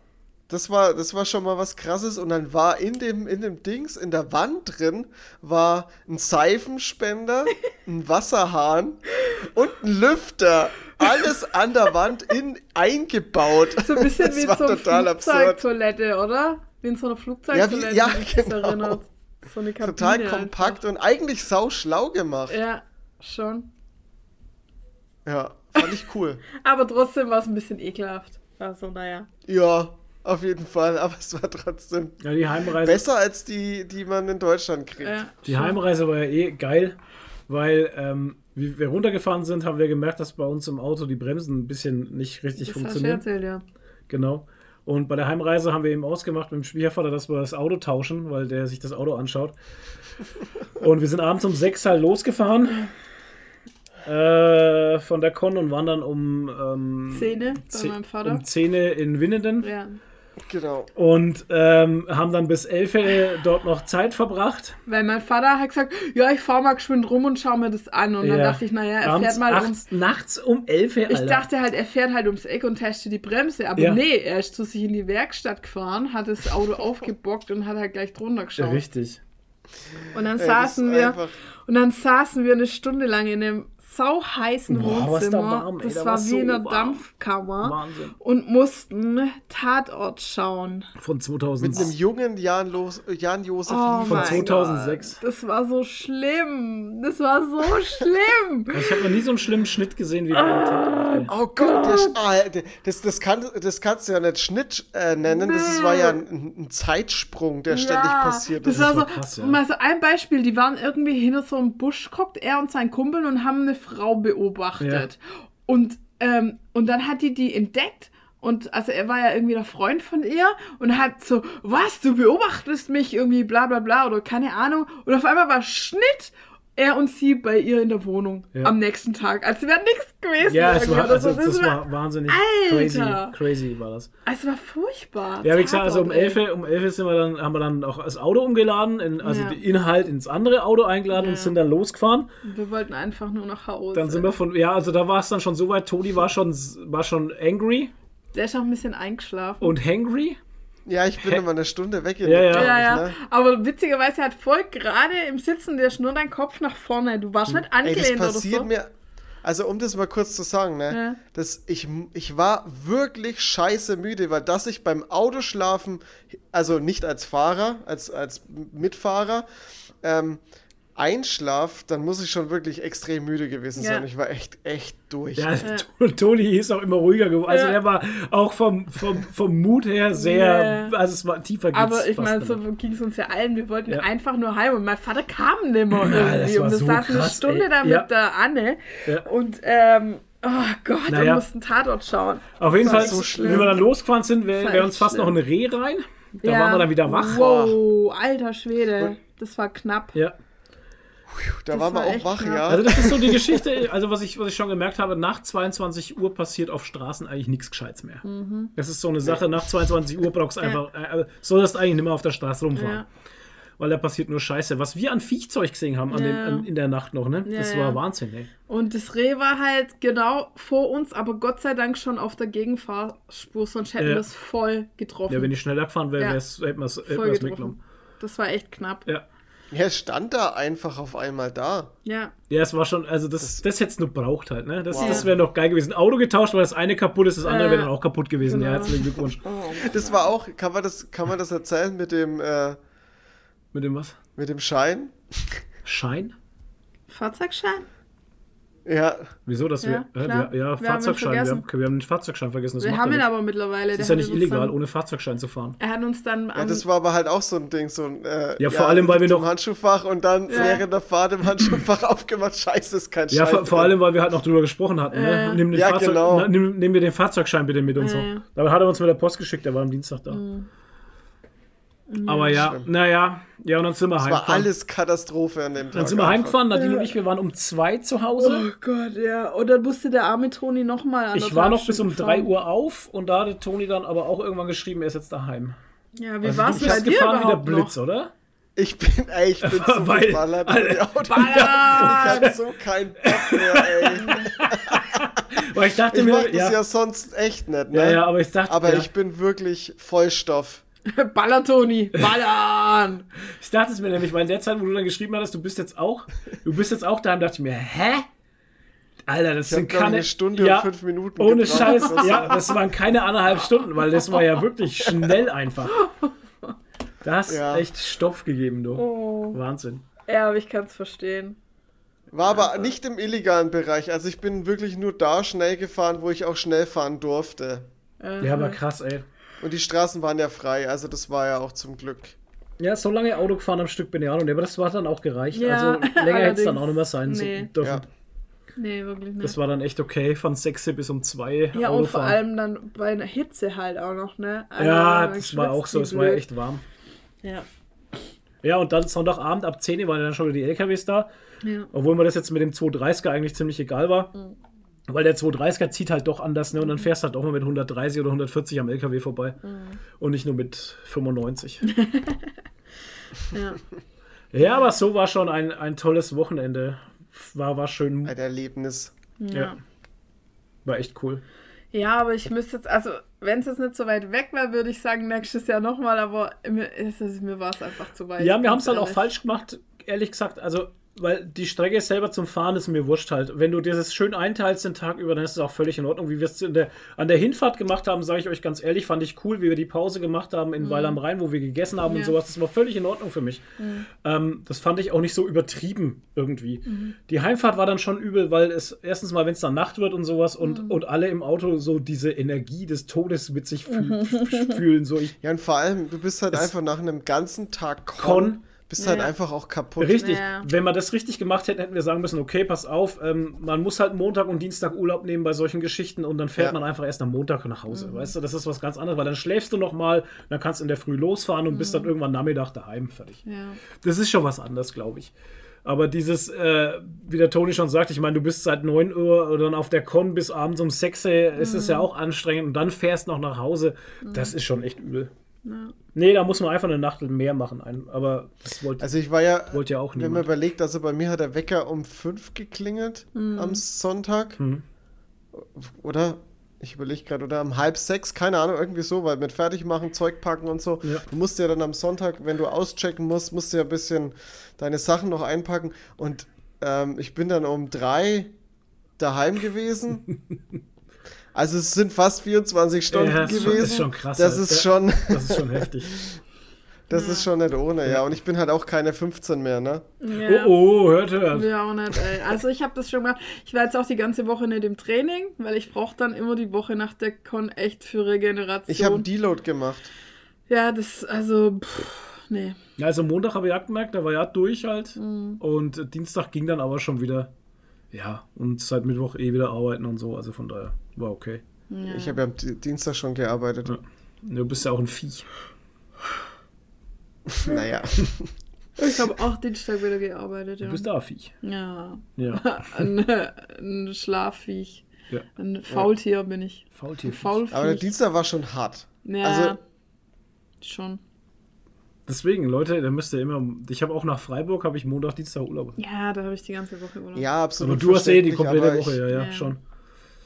das war, das war schon mal was krasses. Und dann war in dem, in dem Dings, in der Wand drin, war ein Seifenspender, *laughs* ein Wasserhahn und ein Lüfter. Alles an der Wand in, eingebaut. So ein bisschen *laughs* das wie in so einer. Flugzeugtoilette, oder? Wie in so einer Flugzeugtoilette, ja, mich das genau. erinnert. So eine Kabine Total kompakt und eigentlich sau schlau gemacht. Einfach. Ja, schon. Ja, fand ich cool. *laughs* Aber trotzdem war es ein bisschen ekelhaft. Also, naja. Ja, auf jeden Fall. Aber es war trotzdem Ja, die Heimreise, besser als die, die man in Deutschland kriegt. Ja, die Heimreise war ja eh geil, weil ähm, wie wir runtergefahren sind, haben wir gemerkt, dass bei uns im Auto die Bremsen ein bisschen nicht richtig das hast du funktionieren. erzählt, ja. Genau. Und bei der Heimreise haben wir eben ausgemacht mit dem Schwiegervater, dass wir das Auto tauschen, weil der sich das Auto anschaut. *laughs* Und wir sind abends um sechs halt losgefahren äh, von der Con und waren dann um, ähm, bei meinem Vater. um 10 in Winnenden Ja. Genau. und ähm, haben dann bis 11 dort noch Zeit verbracht. Weil mein Vater hat gesagt, ja, ich fahr mal geschwind rum und schau mir das an. Und dann Ja. dachte ich, naja, er Abends fährt mal acht- ums. nachts um 11 Alter. Ich dachte halt, er fährt halt ums Eck und testet die Bremse. Aber Ja. nee, er ist zu sich in die Werkstatt gefahren, hat das Auto *laughs* aufgebockt und hat halt gleich drunter geschaut. Richtig. Und dann Ey, saßen wir einfach- und dann saßen wir eine Stunde lang in einem sauheißen Boah, was da Wohnzimmer. warm, ey, das da war wie so in einer warm. Dampfkammer Wahnsinn. und mussten Tatort schauen. Von Mit 2000. einem jungen Jan, Los, Jan Josef Oh. Von mein 2006. Gott, das war so schlimm. Das war so *laughs* schlimm. Ich habe noch nie so einen schlimmen Schnitt gesehen wie beim Tatort. ey. Oh Gott, der, ah, das, das, kann, das kannst du ja nicht Schnitt äh, nennen. Das ist, war ja ein, ein Zeitsprung, der ständig passiert Das ist. war so, krass, ja. mal so ein Beispiel, die waren irgendwie hinter so einem Busch guckt, er und sein Kumpel und haben eine Frau beobachtet. Und, ähm, und dann hat die die entdeckt und also er war ja irgendwie der Freund von ihr und hat so, was, du beobachtest mich irgendwie bla bla bla oder keine Ahnung. Und auf einmal war Schnitt er und sie bei ihr in der Wohnung Ja. am nächsten Tag. Als wäre nichts gewesen. Ja, es war, also, so. das war wahnsinnig crazy. Alter. Crazy war das. Also war furchtbar. Ja, wie gesagt, also um Tatort, 11, ey. um 11 sind wir dann, haben wir dann auch das Auto umgeladen, in, also Ja. den Inhalt ins andere Auto eingeladen und Ja. sind dann losgefahren. Wir wollten einfach nur nach Hause. Dann sind wir von, ja, also da war es dann schon so weit, Toni war schon, war schon angry Der ist auch ein bisschen eingeschlafen. und hangry. Ja, ich bin immer eine Stunde weg. Ja, ja. Ja, ja. Ne? Aber witzigerweise hat voll gerade im Sitzen, der ist nur dein Kopf nach vorne. Du warst nicht Ey, angelehnt das oder passiert so. mir. Also, um das mal kurz zu sagen, ne? Ja. Das, ich, ich war wirklich scheiße müde, weil dass ich beim Autoschlafen, also nicht als Fahrer, als, als Mitfahrer, ähm, einschlaf, dann muss ich schon wirklich extrem müde gewesen Ja. sein. Ich war echt, echt durch. Ja, Toni ist auch immer ruhiger geworden. Also Ja. der war auch vom, vom, vom Mut her sehr, Ja. also es war tiefer geht's Aber ich meine, so ging es uns ja allen. Wir wollten Ja. einfach nur heim und mein Vater kam nimmer Ja, das irgendwie. und wir so saßen eine Stunde ey. da Ja. mit der Anne Ja. und ähm, oh Gott, Naja. wir mussten Tatort schauen. Auf jeden Das Fall, so wie schlimm. wir dann losgefahren sind, wäre Das uns fast noch ein Reh rein. Da Ja. waren wir dann wieder wach. Wow, alter Schwede. Das war knapp. Ja. Da das waren wir war auch echt wach, knapp. ja. Also das ist so die Geschichte, also was ich, was ich schon gemerkt habe, nach 22 Uhr passiert auf Straßen eigentlich nichts Gescheites mehr. Mhm. Das ist so eine Sache, nach 22 Uhr brauchst du einfach, äh, solltest eigentlich nicht mehr auf der Straße rumfahren. Ja. Weil da passiert nur Scheiße. Was wir an Viechzeug gesehen haben an Ja. den, an, in der Nacht noch, ne? Das ja. war Wahnsinn, ey. Und das Reh war halt genau vor uns, aber Gott sei Dank schon auf der Gegenfahrspur, sonst hätten wir es voll getroffen. Ja, wenn ich schneller gefahren wäre, hätten wir es mitgenommen. Das war echt knapp. Ja. Ja, es stand da einfach auf einmal da. Ja. Ja, es war schon, also das, das, hätte es nur braucht halt, ne? Das, Wow. das wäre noch geil gewesen. Auto getauscht, weil das eine kaputt ist, das andere Ja. wäre dann auch kaputt gewesen. Ja, Genau. herzlichen Glückwunsch. *laughs* Das war auch, kann man das, kann man das erzählen mit dem, äh, Mit dem was? mit dem Schein? Schein? Fahrzeugschein? Ja, Wieso, dass Ja, wir, äh, klar. wir, ja, Wir haben Fahrzeugschein, wir haben, wir haben den Fahrzeugschein vergessen. Das Wir haben er ihn nicht. aber mittlerweile. Das ist ja nicht illegal, Dann, ohne Fahrzeugschein zu fahren. er hat uns dann ja, das war aber halt auch so ein Ding, so ein äh, Ja, vor allem, weil wir noch- Handschuhfach und dann Ja. während der Fahrt im Handschuhfach *laughs* aufgemacht, scheiße, ist kein Ja, vor, vor drin. allem, weil wir halt noch drüber gesprochen hatten. Ja. Ne? Nimm, den Ja, Fahrzeug, genau. na, nimm, nimm mir den Fahrzeugschein bitte mit und so. Ja, ja. Dabei hat er uns mit der Post geschickt, der war am Dienstag da. Aber ja, Schlimm. naja, ja, und dann sind wir Das war heimgefahren. alles Katastrophe an dem Tag. Dann sind wir heimgefahren, Nadine Ja. und ich, wir waren um zwei zu Oh Hause. Gott, ja. Und dann musste der arme Toni nochmal Ich war noch bis um 3 Uhr auf und da hatte Toni dann aber auch irgendwann geschrieben, er ist jetzt daheim. Ja, wie Also war du es bei bist dir gefahren wie der Blitz, noch? oder? Ich bin, ey, ich bin *laughs* so Weil- geballert. Alter, mit dem Auto. Ballern! Ich hab so keinen Bock mehr, ey. *laughs* Weil ich dachte Ich mir, mach das ja, ja, sonst echt nicht, ne? ja, ja, aber ich dachte, Aber ja, ich bin wirklich Vollstoff. *laughs* Baller, Toni! Ballern! ich dachte es mir nämlich, weil in der Zeit, wo du dann geschrieben hattest, du bist jetzt auch, du bist jetzt auch daheim, dachte ich mir, hä? Alter, das Ich sind keine eine Stunde ja, und fünf Minuten Ohne gebraucht. Scheiß, Das- ja, das waren keine anderthalb Stunden, weil das war ja wirklich schnell einfach. Da hast Ja. echt Stoff gegeben, du. Oh. Wahnsinn. Ja, aber ich kann es verstehen. War aber nicht im illegalen Bereich. Also ich bin wirklich nur da schnell gefahren, wo ich auch schnell fahren durfte. Ja, aber krass, ey. Und die Straßen waren ja frei, also das war ja auch zum Glück. Ja, so lange Auto gefahren am Stück bin ich auch noch nicht, aber das war dann auch gereicht. Ja, also länger hätte es dann auch nicht mehr sein Nee. dürfen. Ja. Nee, wirklich nicht. Das war dann echt okay, von 6 bis um 2 ja, und vor Autofahren. allem dann bei einer Hitze halt auch noch, ne? Also, ja, das war auch so, es war ja echt warm. Ja. Ja, und dann Sonntagabend ab 10 Uhr waren dann schon wieder die LKWs da. ja. Obwohl mir das jetzt mit dem 230er eigentlich ziemlich egal war. Mhm. Weil der 230er zieht halt doch anders, ne? Und dann fährst du halt auch mal mit 130 oder 140 am LKW vorbei. Mhm. Und nicht nur mit 95. *laughs* ja. ja, aber so war schon ein, ein tolles Wochenende. War, war schön. Ein Erlebnis. Ja. War echt cool. Ja, aber ich müsste jetzt, also wenn es jetzt nicht so weit weg wäre, würde ich sagen, nächstes Jahr nochmal, aber mir, ist es- mir war es einfach zu weit. Ja, wir haben es halt auch falsch gemacht, ehrlich gesagt. Also, weil die Strecke selber zum Fahren ist mir wurscht halt. Wenn du dir das schön einteilst den Tag über, dann ist es auch völlig in Ordnung. Wie wir es in der, an der Hinfahrt gemacht haben, sage ich euch ganz ehrlich, fand ich cool, wie wir die Pause gemacht haben in Weil am Rhein, wo wir gegessen haben und Ja. sowas. Das war völlig in Ordnung für mich. Ähm, das fand ich auch nicht so übertrieben irgendwie. Die Heimfahrt war dann schon übel, weil es erstens mal, wenn es dann Nacht wird und sowas und, und alle im Auto so diese Energie des Todes mit sich fühl fühlen. So, ich Ja, und vor allem, du bist halt einfach nach einem ganzen Tag Con, Con. Bist halt Ja. einfach auch kaputt. Richtig. Ja. Wenn wir das richtig gemacht hätten, hätten wir sagen müssen, okay, pass auf, ähm, man muss halt Montag und Dienstag Urlaub nehmen bei solchen Geschichten und dann fährt Ja. man einfach erst am Montag nach Hause. Weißt du, das ist was ganz anderes, weil dann schläfst du noch mal, dann kannst du in der Früh losfahren und bist dann irgendwann Nachmittag daheim, fertig. Ja. Das ist schon was anderes, glaube ich. Aber dieses, äh, wie der Toni schon sagt, ich meine, du bist seit 9 Uhr oder dann auf der Con bis abends um 6 Uhr, ist es ja auch anstrengend und dann fährst noch nach Hause. Das ist schon echt übel. Nee, da muss man einfach eine Nacht mehr machen. Ein- Aber das wollte Also ich war ja, wollte ja auch wenn man niemand. überlegt, also bei mir hat der Wecker um 5 geklingelt am Sonntag. Mhm. Oder? Ich überlege gerade, oder um halb sechs, keine Ahnung, irgendwie so, weil mit Fertigmachen, Zeug packen und so. Ja. Du musst ja dann am Sonntag, wenn du auschecken musst, musst du ja ein bisschen deine Sachen noch einpacken. Und ähm, ich bin dann um drei daheim gewesen. *laughs* Also es sind fast 24 Stunden Ja, ist gewesen. schon- ist schon krass, Das halt. ist Ja. schon, Das ist schon heftig. *laughs* das ist schon nicht ohne, ja. Und ich bin halt auch keine 15 mehr, ne? Ja. Oh, oh, hört, hört. Ja, auch nicht, ey. Also ich habe das schon gemacht. Ich war jetzt auch die ganze Woche nicht im Training, weil ich brauche dann immer die Woche nach der Con echt für Regeneration. Ich habe einen Deload gemacht. ja, das, also, pff, nee. Ja, also Montag habe ich auch gemerkt, da war ja durch halt. Mhm. Und Dienstag ging dann aber schon wieder. Ja, und seit Mittwoch eh wieder arbeiten und so. Also von daher war okay. Ja. Ich habe ja am Di- Dienstag schon gearbeitet. Ja. Du bist ja auch ein Viech. Naja. *laughs* Ich habe auch Dienstag wieder gearbeitet, ja. Du bist da ein Viech. Ja. Ja. *laughs* ein, ein Schlafviech. Ja. Ein Faultier bin ich. Faultier. Faulviech. Aber der Dienstag war schon hart. ja, also- schon. Deswegen, Leute, da müsst ihr immer. Ich habe auch nach Freiburg, habe ich Montag, Dienstag Urlaub. Ja, da habe ich die ganze Woche Urlaub. Ja, absolut. Aber du hast eh die komplette Woche, ja, ja, Ja. schon.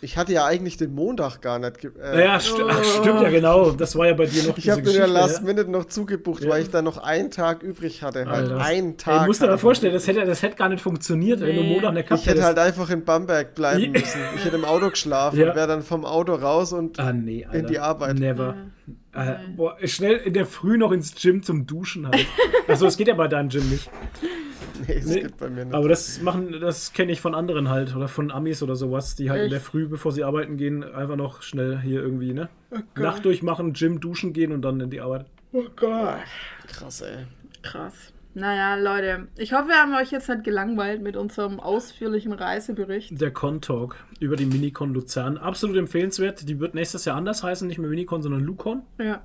Ich, ich hatte ja eigentlich den Montag gar nicht. ge- Äh, Naja, st ach, stimmt ja genau. Das war ja bei dir noch Ich habe mir ja Last. Minute noch zugebucht, Ja. weil ich da noch einen Tag übrig hatte. Halt Alter, einen Tag. Musst du dir mal ich vorstellen, das hätte, das hätte gar nicht funktioniert, wenn du Nee. Montag eine Kappe Ich hätte halt einfach in Bamberg bleiben müssen. Ich hätte im Auto geschlafen Ja. und wäre dann vom Auto raus und Ah, nee, in die Arbeit. Never. Ja. Äh, boah, schnell in der Früh noch ins Gym zum Duschen halt. *laughs* Also es geht ja bei deinem Gym nicht. Nee, es Nee, geht bei mir nicht. Aber das machen, das kenne ich von anderen halt oder von Amis oder sowas, die halt in Echt? der Früh, bevor sie arbeiten gehen, einfach noch schnell hier irgendwie, ne? Oh Nacht durchmachen, Gym, duschen gehen und dann in die Arbeit. oh Gott. Krass, ey. Krass. Naja, Leute, ich hoffe, wir haben euch jetzt halt gelangweilt mit unserem ausführlichen Reisebericht. Der Con-Talk über die Minicon Luzern. Absolut empfehlenswert. Die wird nächstes Jahr anders heißen, nicht mehr Minicon, sondern Lucon, Ja,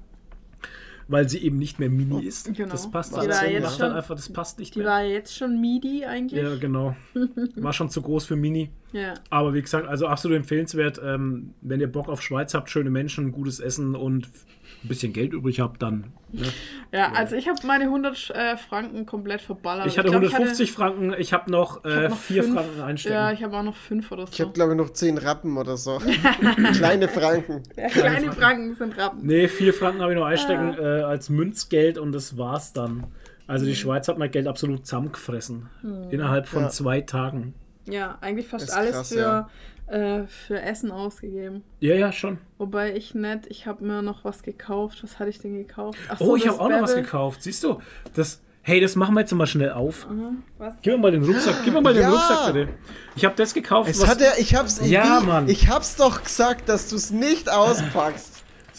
weil sie eben nicht mehr Mini ist. Genau. Das passt Die war so, jetzt schon- einfach, das passt nicht die mehr. war jetzt schon MIDI eigentlich. Ja, genau. *laughs* War schon zu groß für Mini. Ja. Aber wie gesagt, also absolut empfehlenswert. Ähm, wenn ihr Bock auf Schweiz habt, schöne Menschen, gutes Essen und ein bisschen Geld übrig habt, dann. Ne? Ja, also ich habe meine 100 äh, Franken komplett verballert. Ich hatte glaub, 150 Franken, ich habe noch, ich hab äh, noch 4 fünf- Franken einstecken. Ja, ich habe auch noch 5 oder so. Ich habe, glaube ich, noch 10 Rappen oder so. *laughs* Kleine Franken. ja, kleine Franken sind Rappen. Nee, 4 Franken habe ich noch einstecken Ah. äh, als Münzgeld und das war's dann. Also die Schweiz hat mein Geld absolut zusammengefressen. Hm. Innerhalb von Ja. zwei Tagen. Ja, eigentlich fast Ist alles krass, für, ja. äh, für Essen ausgegeben. Ja, ja, schon. Wobei ich nicht, ich habe mir noch was gekauft. Was hatte ich denn gekauft? Ach Oh, ich habe auch noch was gekauft. Siehst du? Das, hey, das machen wir jetzt mal schnell auf. Aha, was? Gib mir mal den Rucksack. Gib mir mal den Ja. Rucksack bitte. Ich habe das gekauft. Es hat er, ich hab's, Ja, wie, Mann. ich hab's doch gesagt, dass du es nicht auspackst.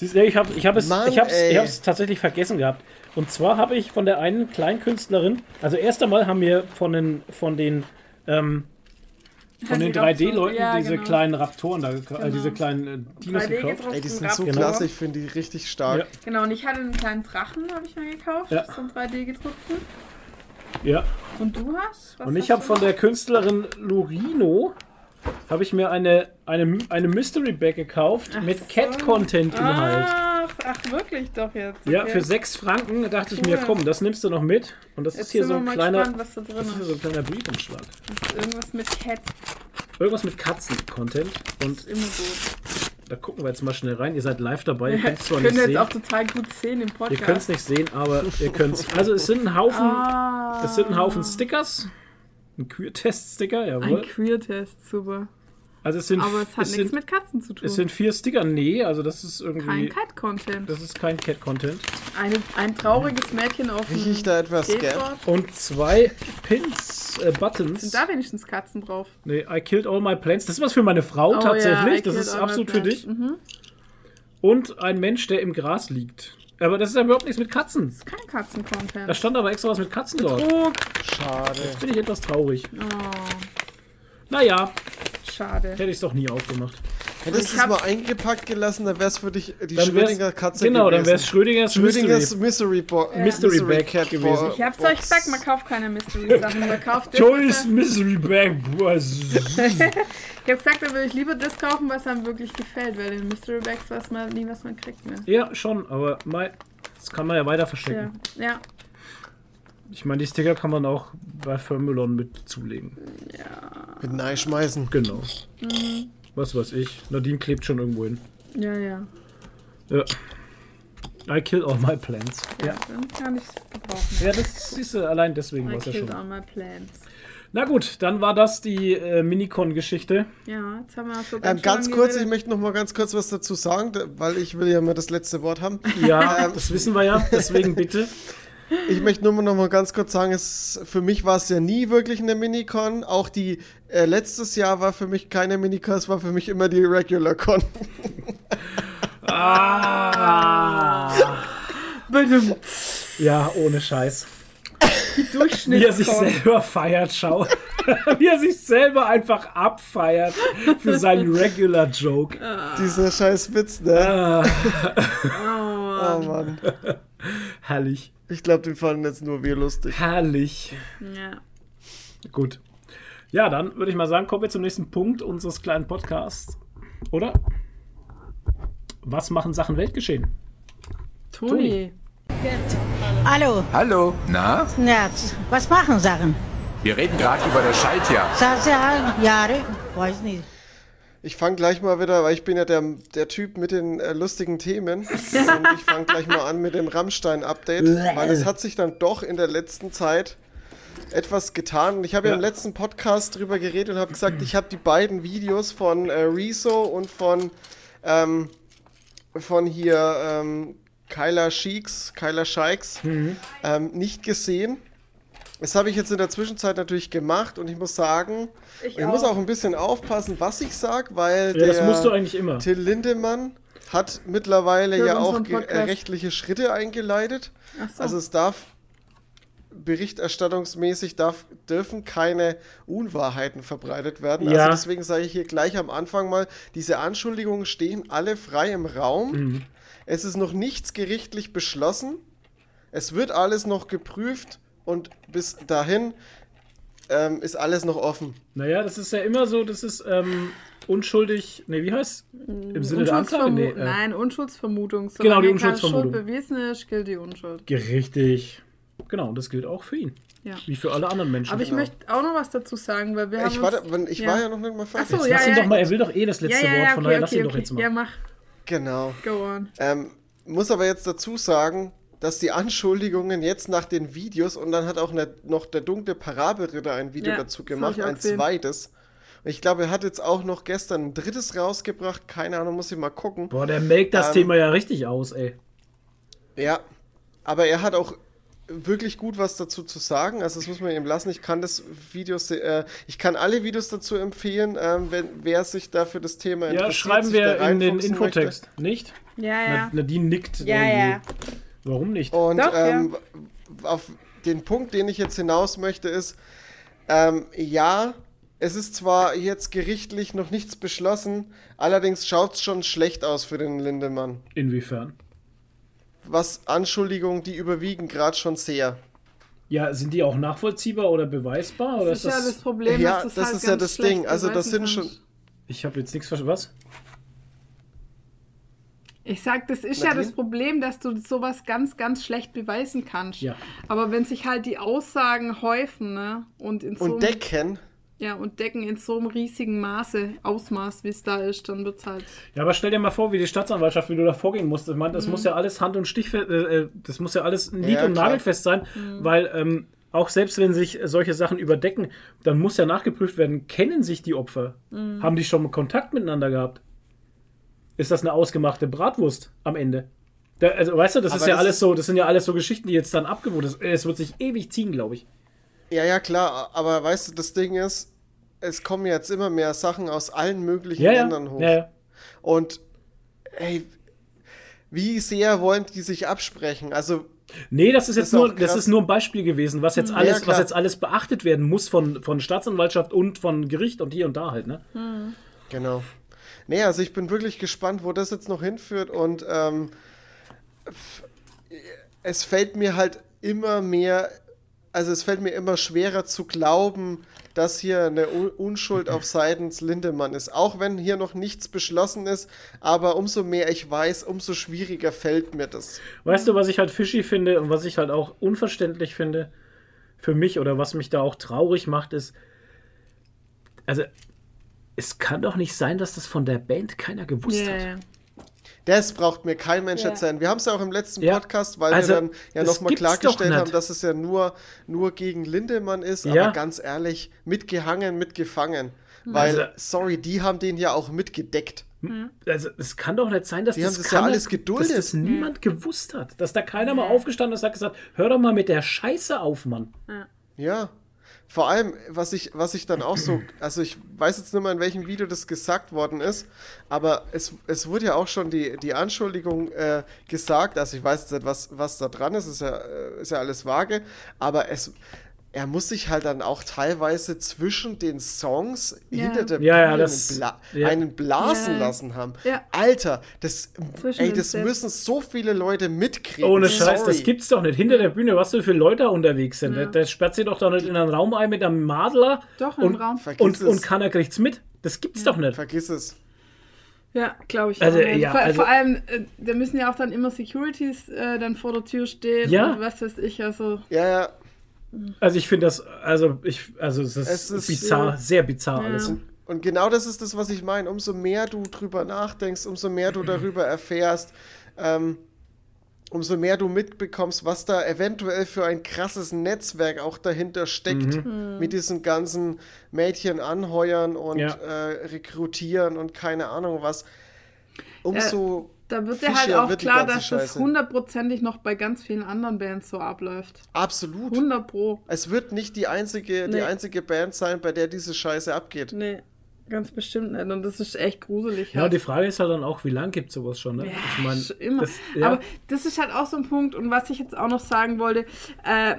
Siehst du, ich habe ich hab es, Mann, ich hab's, ey. ich hab's tatsächlich vergessen gehabt. Und zwar habe ich von der einen Kleinkünstlerin, also erst einmal haben wir von den, von den, ähm, von den die Raptoren, 3D-Leuten ja, diese genau. kleinen Raptoren da, äh, Genau. diese kleinen äh, Dinos 3D gekauft. Ey, die sind so Raptor. klasse, ich finde die richtig stark. Ja. Genau, und ich hatte einen kleinen Drachen, habe ich mir gekauft. Ja. So einen 3D gedruckten. Ja. Und du hast? Was Und ich habe von der Künstlerin Lorino habe ich mir eine, eine, eine Mystery Bag gekauft Ach mit so. Cat-Content-Inhalt. Ach, ach, wirklich doch jetzt. Ja, Okay. für 6 Franken dachte ich mir, Cool. komm, das nimmst du noch mit. Und das Jetzt ist hier so ein kleiner, gespannt, was da drin das ist hier so ein kleiner Briefumschlag. Das ist irgendwas mit Cat. Irgendwas mit Katzen-Content. Und Ist immer gut. da gucken wir jetzt mal schnell rein. Ihr seid live dabei, ihr Ja, könnt es zwar nicht ihr sehen. auch total gut sehen im Ihr Podcast. könnt es nicht sehen, aber ihr könnt es. Also es sind ein Haufen, *laughs* Ah, es sind ein Haufen Stickers. Ein Queer-Test-Sticker, Ein jawohl. Queer-Test, super. Also es sind, Aber es hat es nichts sind, mit Katzen zu tun. es sind vier Sticker. Nee, also das ist Kein irgendwie. Cat-Content. Das ist kein Cat-Content. Eine, ein trauriges Mädchen auf Riech dem ich da etwas Skateboard. Und zwei Pins, äh, Buttons. Sind da wenigstens Katzen drauf? Nee, I killed all my plants. Das ist was für meine Frau Oh tatsächlich. I das ist absolut für dich. Mhm. Und ein Mensch, der im Gras liegt. Aber das ist ja überhaupt nichts mit Katzen. Kein Katzen-Content. Da stand aber extra was mit Katzen dort. Betrug. Schade. Bin ich etwas traurig. Oh, Naja, schade. hätte ich es doch nie aufgemacht. Hättest Ich du es hab- mal eingepackt gelassen, dann wär's für dich die Dann wär's- Schrödinger Katze Genau, dann wäre es gewesen. Schrödingers, Schrödingers Mystery. Mystery, Bo Mystery Bag gewesen. Bo- Ich hab's euch Box. gesagt, man kauft keine Mystery-Sachen. Man kauft *laughs* was Mystery Bag. *laughs* Was? Ich hab gesagt, da würde ich lieber das kaufen, was einem wirklich gefällt, weil in Mystery Bags weiß man nie, was man kriegt. Ne? ja, schon, aber mei, das kann man ja weiter Ja. verstecken. ja. Ich meine, die Sticker kann man auch bei Firmelon mit zulegen. Mit Nein schmeißen. Genau. Mhm. Was weiß ich. Nadine klebt schon irgendwo hin. Ja, ja. Ja. I kill all my plants. Ja, Ja. dann kann ich gebrauchen. Ja, das siehst du allein deswegen I war es ja killed schon. all my plants. Na gut, dann war das die äh, Minicon-Geschichte. Ja, jetzt haben wir so Ähm, schön ganz kurz, ich möchte noch mal ganz kurz was dazu sagen, da- weil ich will ja mal das letzte Wort haben. Ja, *laughs* Ähm. das wissen wir ja. Deswegen bitte. Ich möchte nur noch mal ganz kurz sagen, es, für mich war es ja nie wirklich eine Minicon. Auch die äh, letztes Jahr war für mich keine Minicon, es war für mich immer die Regular Con. Ah. Ja, ohne Scheiß. Wie er sich selber feiert, schau. *laughs* Wie er sich selber einfach abfeiert für seinen Regular Joke. Dieser scheiß Witz, ne? Ah, Oh Mann. herrlich. Ich glaube, den fanden jetzt nur wir lustig. Herrlich. Ja. Gut. Ja, dann würde ich mal sagen, kommen wir zum nächsten Punkt unseres kleinen Podcasts. Oder? Was machen Sachen Weltgeschehen? Toni. Hallo, Hallo, na? Nerz. Was machen Sachen? Wir reden gerade über das Schaltjahr. Sasa, Jahre? Weiß nicht. Ich fange gleich mal wieder, weil ich bin ja der, der Typ mit den äh, lustigen Themen. Und ich fange gleich mal an mit dem Rammstein-Update. weil es hat sich dann doch in der letzten Zeit etwas getan. Und ich habe ja. Ja. im letzten Podcast drüber geredet und habe gesagt, ich habe die beiden Videos von äh, Rezo und von, ähm, von hier ähm, Kyla Sheiks, Kyla Sheiks ähm, nicht gesehen. Das habe ich jetzt in der Zwischenzeit natürlich gemacht und ich muss sagen, Ich ich, muss auch. ein bisschen aufpassen, was ich sage, weil Ja, das der musst du eigentlich immer. Till Lindemann hat mittlerweile Für ja auch äh, rechtliche Schritte eingeleitet. So. Also es darf berichterstattungsmäßig darf, dürfen keine Unwahrheiten verbreitet werden. Ja. Also deswegen sage ich hier gleich am Anfang mal, diese Anschuldigungen stehen alle frei im Raum. Mhm. Es ist noch nichts gerichtlich beschlossen. Es wird alles noch geprüft und bis dahin ähm, ist alles noch offen. Naja, das ist ja immer so, das ist ähm, unschuldig. Ne, wie heißt Im Sinne der Anklage? Nee, äh, Nein, Unschuldsvermutung. Genau, die Unschuldsvermutung. Schuld bewiesen ist, gilt die Unschuld. Richtig. Genau, und das gilt auch für ihn. Ja. Wie für alle anderen Menschen. Aber ich Genau. möchte auch noch was dazu sagen, weil wir haben Ich, uns, warte, wenn- ich ja. war ja noch nicht mal fertig. so, Jetzt lass ja, ihn ja. doch mal, er will doch eh das ja, letzte ja, Wort, ja, von okay, daher lass okay, ihn doch okay. jetzt mal. Ja, mach. Genau. Go on. Ähm, muss aber jetzt dazu sagen, dass die Anschuldigungen jetzt nach den Videos und dann hat auch ne, noch der dunkle Parabelritter ein Video Ja, dazu gemacht, ein gesehen. zweites. Und ich glaube, er hat jetzt auch noch gestern ein drittes rausgebracht. Keine Ahnung, muss ich mal gucken. Boah, der melkt das Ähm, Thema ja richtig aus, ey. Ja, aber er hat auch wirklich gut was dazu zu sagen. Also das muss man ihm lassen. Ich kann das Video, se- äh, ich kann alle Videos dazu empfehlen, ähm, wenn wer sich da für das Thema Ja, interessiert. schreiben sich wir in den Infotext. Nicht? Ja, Na, ja. Nadine nickt. Ja, irgendwie. ja. Warum nicht? Und Doch, ähm, auf den Punkt, den ich jetzt hinaus möchte, ist, ähm, ja, es ist zwar jetzt gerichtlich noch nichts beschlossen, allerdings schaut es schon schlecht aus für den Lindemann. Inwiefern? Was Anschuldigungen, die überwiegen gerade schon sehr. Ja, sind die auch nachvollziehbar oder beweisbar? Oder Das ist ja das Problem, Ja, dass das halt ist ja ganz das Ding. Also das sind kannst. schon- Ich habe jetzt nichts verstanden. Was? Ich sag, das ist ja Nadine? das Problem, dass du sowas ganz, ganz schlecht beweisen kannst. Ja. Aber wenn sich halt die Aussagen häufen, ne? Und in so Und einem- decken, Ja, und decken in so einem riesigen Maße, Ausmaß, wie es da ist, dann halt. Ja, aber stell dir mal vor, wie die Staatsanwaltschaft, wie du da vorgehen musst. Ich meine, das muss ja alles Hand- und Stichfest, äh, äh, das muss ja alles nied- Ja, und klar. nagelfest sein, weil ähm, auch selbst wenn sich solche Sachen überdecken, dann muss ja nachgeprüft werden, kennen sich die Opfer? Haben die schon Kontakt miteinander gehabt? Ist das eine ausgemachte Bratwurst am Ende? Da, also, weißt du, das ist Aber ja das alles ist- so, das sind ja alles so Geschichten, die jetzt dann abgewohnt sind. Es wird sich ewig ziehen, glaube ich. ja, ja, klar, aber weißt du, das Ding ist, es kommen jetzt immer mehr Sachen aus allen möglichen Ja, ja. Ländern hoch. ja, ja. Und ey, wie sehr wollen die sich absprechen? Also, Nee, das ist jetzt ist nur, das ist nur ein Beispiel gewesen, was jetzt Ja, alles, klar. was jetzt alles beachtet werden muss von, von Staatsanwaltschaft und von Gericht und hier und da halt, ne? genau. Nee, also ich bin wirklich gespannt, wo das jetzt noch hinführt und ähm, es fällt mir halt immer mehr, also es fällt mir immer schwerer zu glauben, dass hier eine Un Unschuld auf seitens Lindemann ist. Auch wenn hier noch nichts beschlossen ist, aber umso mehr ich weiß, umso schwieriger fällt mir das. Weißt du, was ich halt fishy finde und was ich halt auch unverständlich finde für mich oder was mich da auch traurig macht, ist, also es kann doch nicht sein, dass das von der Band keiner gewusst Ja, hat. Das braucht mir kein Mensch Ja. erzählen. Wir haben es ja auch im letzten Ja. Podcast, weil Also, wir dann ja nochmal klargestellt haben, dass es ja nur, nur gegen Lindemann ist. Ja. Aber ganz ehrlich, mitgehangen, mitgefangen. Weil, Also- sorry, die haben den ja auch mitgedeckt. Also es kann doch nicht sein, dass Die das, haben das ja alles geduldet. dass das niemand gewusst hat. Dass da keiner mal aufgestanden ist und hat gesagt, hör doch mal mit der Scheiße auf, Mann. Ja. Vor allem, was ich, was ich dann auch so, also ich weiß jetzt nicht mehr, in welchem Video das gesagt worden ist, aber es, es wurde ja auch schon die, die Anschuldigung äh, gesagt, also ich weiß jetzt nicht, was, was da dran ist, ist ja, äh, ist ja alles vage, aber es, er muss sich halt dann auch teilweise zwischen den Songs Ja. hinter der Ja, ja, Bühne das- einen, Bla ja. einen blasen Ja. lassen haben. Ja. Alter, das, Zwischen ey, das müssen so viele Leute mitkriegen. Ohne Scheiß, Sorry. das gibt's doch nicht. Hinter der Bühne, was für viele Leute da unterwegs sind. Ja. Der, der sperrt sich doch da nicht in einen Raum ein mit einem Madler. Doch, im und, Raum. Vergiss Und, es. und keiner kriegt's mit. Das gibt's doch nicht. Vergiss es. Ja, glaube ich. Also, auch. ja, vor, also- vor allem, äh, da müssen ja auch dann immer Securities äh, dann vor der Tür stehen Ja. und was weiß ich. Also, Ja, ja, Also ich finde das, also ich, also es ist, Es ist, bizarr, ja. sehr bizarr Ja. alles. Und genau das ist das, was ich meine. Umso mehr du drüber nachdenkst, umso mehr du darüber erfährst, ähm, umso mehr du mitbekommst, was da eventuell für ein krasses Netzwerk auch dahinter steckt. Mit diesen ganzen Mädchen anheuern und Ja. äh, rekrutieren und keine Ahnung was. Umso. Da wird dir Fische halt auch die klar, dass das Scheiße. hundertprozentig noch bei ganz vielen anderen Bands so abläuft. Absolut. 100 pro. Es wird nicht die einzige, die Nee. einzige Band sein, bei der diese Scheiße abgeht. Nee, ganz bestimmt nicht. Und das ist echt gruselig. Ja, halt. die Frage ist halt dann auch, wie lange gibt es sowas schon? Ne? Ja, ich meine, schon immer. das, ja, Aber das ist halt auch so ein Punkt. Und was ich jetzt auch noch sagen wollte, äh,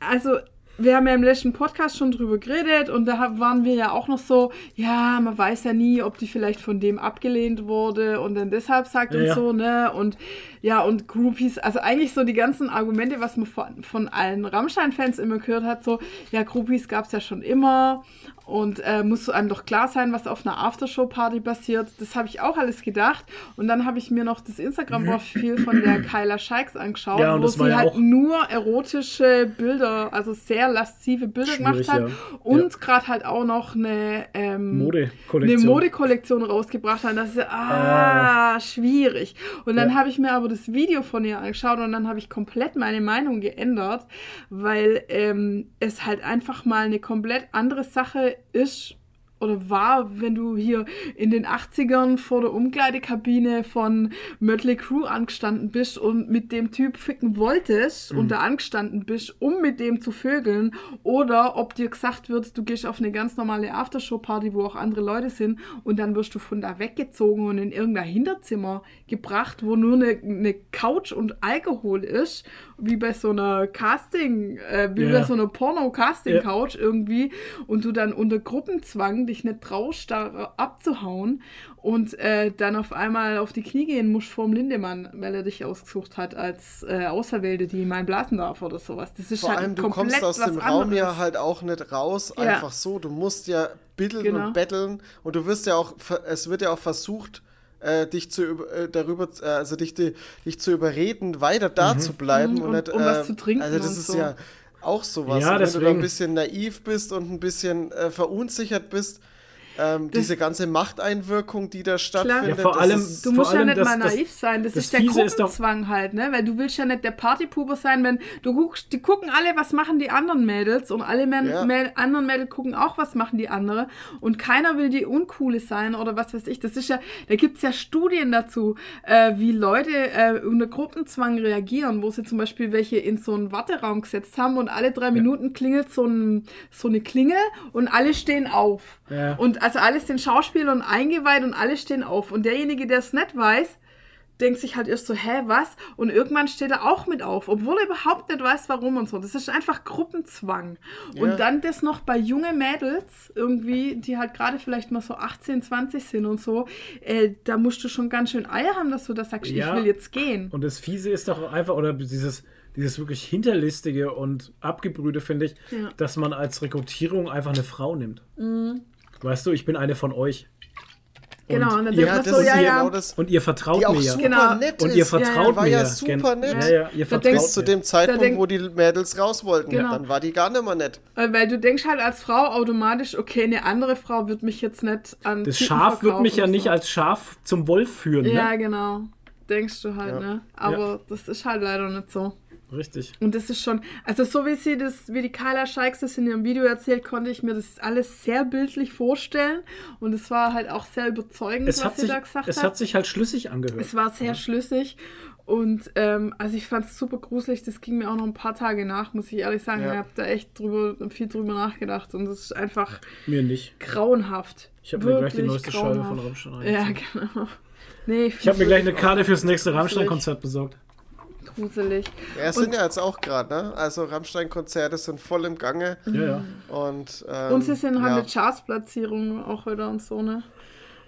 also wir haben ja im letzten Podcast schon drüber geredet und da waren wir ja auch noch so, ja, man weiß ja nie, ob die vielleicht von dem abgelehnt wurde und dann deshalb sagt Ja, und ja. so, ne? Und ja, und Groupies, also eigentlich so die ganzen Argumente, was man von, von allen Rammstein-Fans immer gehört hat, so, ja, Groupies gab es ja schon immer und äh, muss einem doch klar sein, was auf einer Aftershow-Party passiert. Das habe ich auch alles gedacht. Und dann habe ich mir noch das Instagram-Profil von der *laughs* Kyla Scheiks angeschaut, Ja, wo das sie ja halt nur erotische Bilder, also sehr laszive Bilder Schwierig, gemacht hat. ja. Und gerade halt auch noch eine, ähm, Modekollektion. eine Modekollektion rausgebracht hat. Das ist ja, ah, schwierig. Und dann habe ich mir aber das Video von ihr angeschaut und dann habe ich komplett meine Meinung geändert, weil ähm, es halt einfach mal eine komplett andere Sache ist oder war, wenn du hier in den 80ern vor der Umkleidekabine von Mötley Crew angestanden bist und mit dem Typ ficken wolltest und da angestanden bist, um mit dem zu vögeln, oder ob dir gesagt wird, du gehst auf eine ganz normale Aftershow-Party, wo auch andere Leute sind, und dann wirst du von da weggezogen und in irgendein Hinterzimmer gebracht, wo nur eine, eine Couch und Alkohol ist, wie bei so einer Casting, äh, wie Ja. bei so einer Porno-Casting-Couch irgendwie, und du dann unter Gruppenzwang dich nicht traust, da abzuhauen und äh, dann auf einmal auf die Knie gehen musst vorm Lindemann, weil er dich ausgesucht hat als äh, Auserwählte, die mal blasen darf oder sowas. Das ist Vor halt allem, du komplett kommst aus dem Raum anderes. ja halt auch nicht raus, Ja. einfach so. Du musst ja bitteln Genau. und betteln und du wirst ja auch, es wird ja auch versucht, äh, dich zu äh, darüber, äh, also dich, di- dich zu überreden, weiter da zu bleiben Mhm, und, und- nicht, und was äh, zu trinken Also das ist so. ja auch sowas. Ja, und wenn du da ein bisschen naiv bist und ein bisschen äh, verunsichert bist, ähm, diese ganze Machteinwirkung, die da stattfindet. Ja, vor das allem- ist, Du Vor musst ja nicht das- mal das- naiv sein. Das, das ist der Fiese ist Gruppenzwang halt, ne? Weil du willst ja nicht der Partypuber sein, wenn du guckst, die gucken alle, was machen die anderen Mädels und alle Mä Ja. Mä anderen Mädels gucken auch, was machen die andere und keiner will die Uncoole sein oder was weiß ich. Das ist ja, da gibt's ja Studien dazu, äh, wie Leute äh, unter Gruppenzwang reagieren, wo sie zum Beispiel welche in so einen Warteraum gesetzt haben und alle drei Minuten klingelt so, ein, so eine Klingel und alle stehen auf. Ja. Und also alles den Schauspielern eingeweiht und alle stehen auf. Und derjenige, der es nicht weiß, denkt sich halt erst so, hä, was? Und irgendwann steht er auch mit auf, obwohl er überhaupt nicht weiß, warum und so. Das ist einfach Gruppenzwang. Ja. Und dann das noch bei junge Mädels irgendwie, die halt gerade vielleicht mal so 18, 20 sind und so, äh, da musst du schon ganz schön Eier haben, dass du das sagst, Ja. ich will jetzt gehen. Und das Fiese ist doch einfach, oder dieses, dieses wirklich hinterlistige und abgebrühte, finde ich, Ja. dass man als Rekrutierung einfach eine Frau nimmt. Weißt du, ich bin eine von euch. Genau, und dann ihr, denkt ja, man so, ja, ja. genau das. und ihr vertraut Die auch mir ja. Genau. nett Und ihr vertraut Die war mir ja ja. super nett. Ja, ja, ihr vertraut Bis zu dem Zeitpunkt, denk- wo die Mädels raus wollten. Genau. Dann war die gar nicht mehr nett. Äh, Weil du denkst halt als Frau automatisch, okay, eine andere Frau wird mich jetzt nicht an Das Typen Schaf wird mich ja verkaufen nicht als Schaf zum Wolf führen. Ja, Ne? genau. Denkst du halt, Ja. ne? Aber das ist halt leider nicht so. Richtig. Und das ist schon, also so wie sie das, wie die Kyla Scheiks das in ihrem Video erzählt, konnte ich mir das alles sehr bildlich vorstellen. Und es war halt auch sehr überzeugend, Es, was sie sich, da gesagt es hat. hat sich halt schlüssig angehört. Es war sehr schlüssig. Und ähm, also ich fand es super gruselig. Das ging mir auch noch ein paar Tage nach, muss ich ehrlich sagen. Ja. Ich habe da echt drüber, viel drüber nachgedacht. Und das ist einfach Mir nicht. grauenhaft. Ich habe mir gleich die neueste Scheibe von grauenhaft. Rammstein Ja, *laughs* genau. Nee, Ich habe mir gleich eine Karte fürs nächste Rammstein-Konzert besorgt. Gruselig. Ja, es sind ja jetzt auch gerade, ne? Also Rammstein-Konzerte sind voll im Gange. Ja, ja. Und, ähm, Und sie sind halt ja. eine Chartsplatzierung auch wieder und so, ne?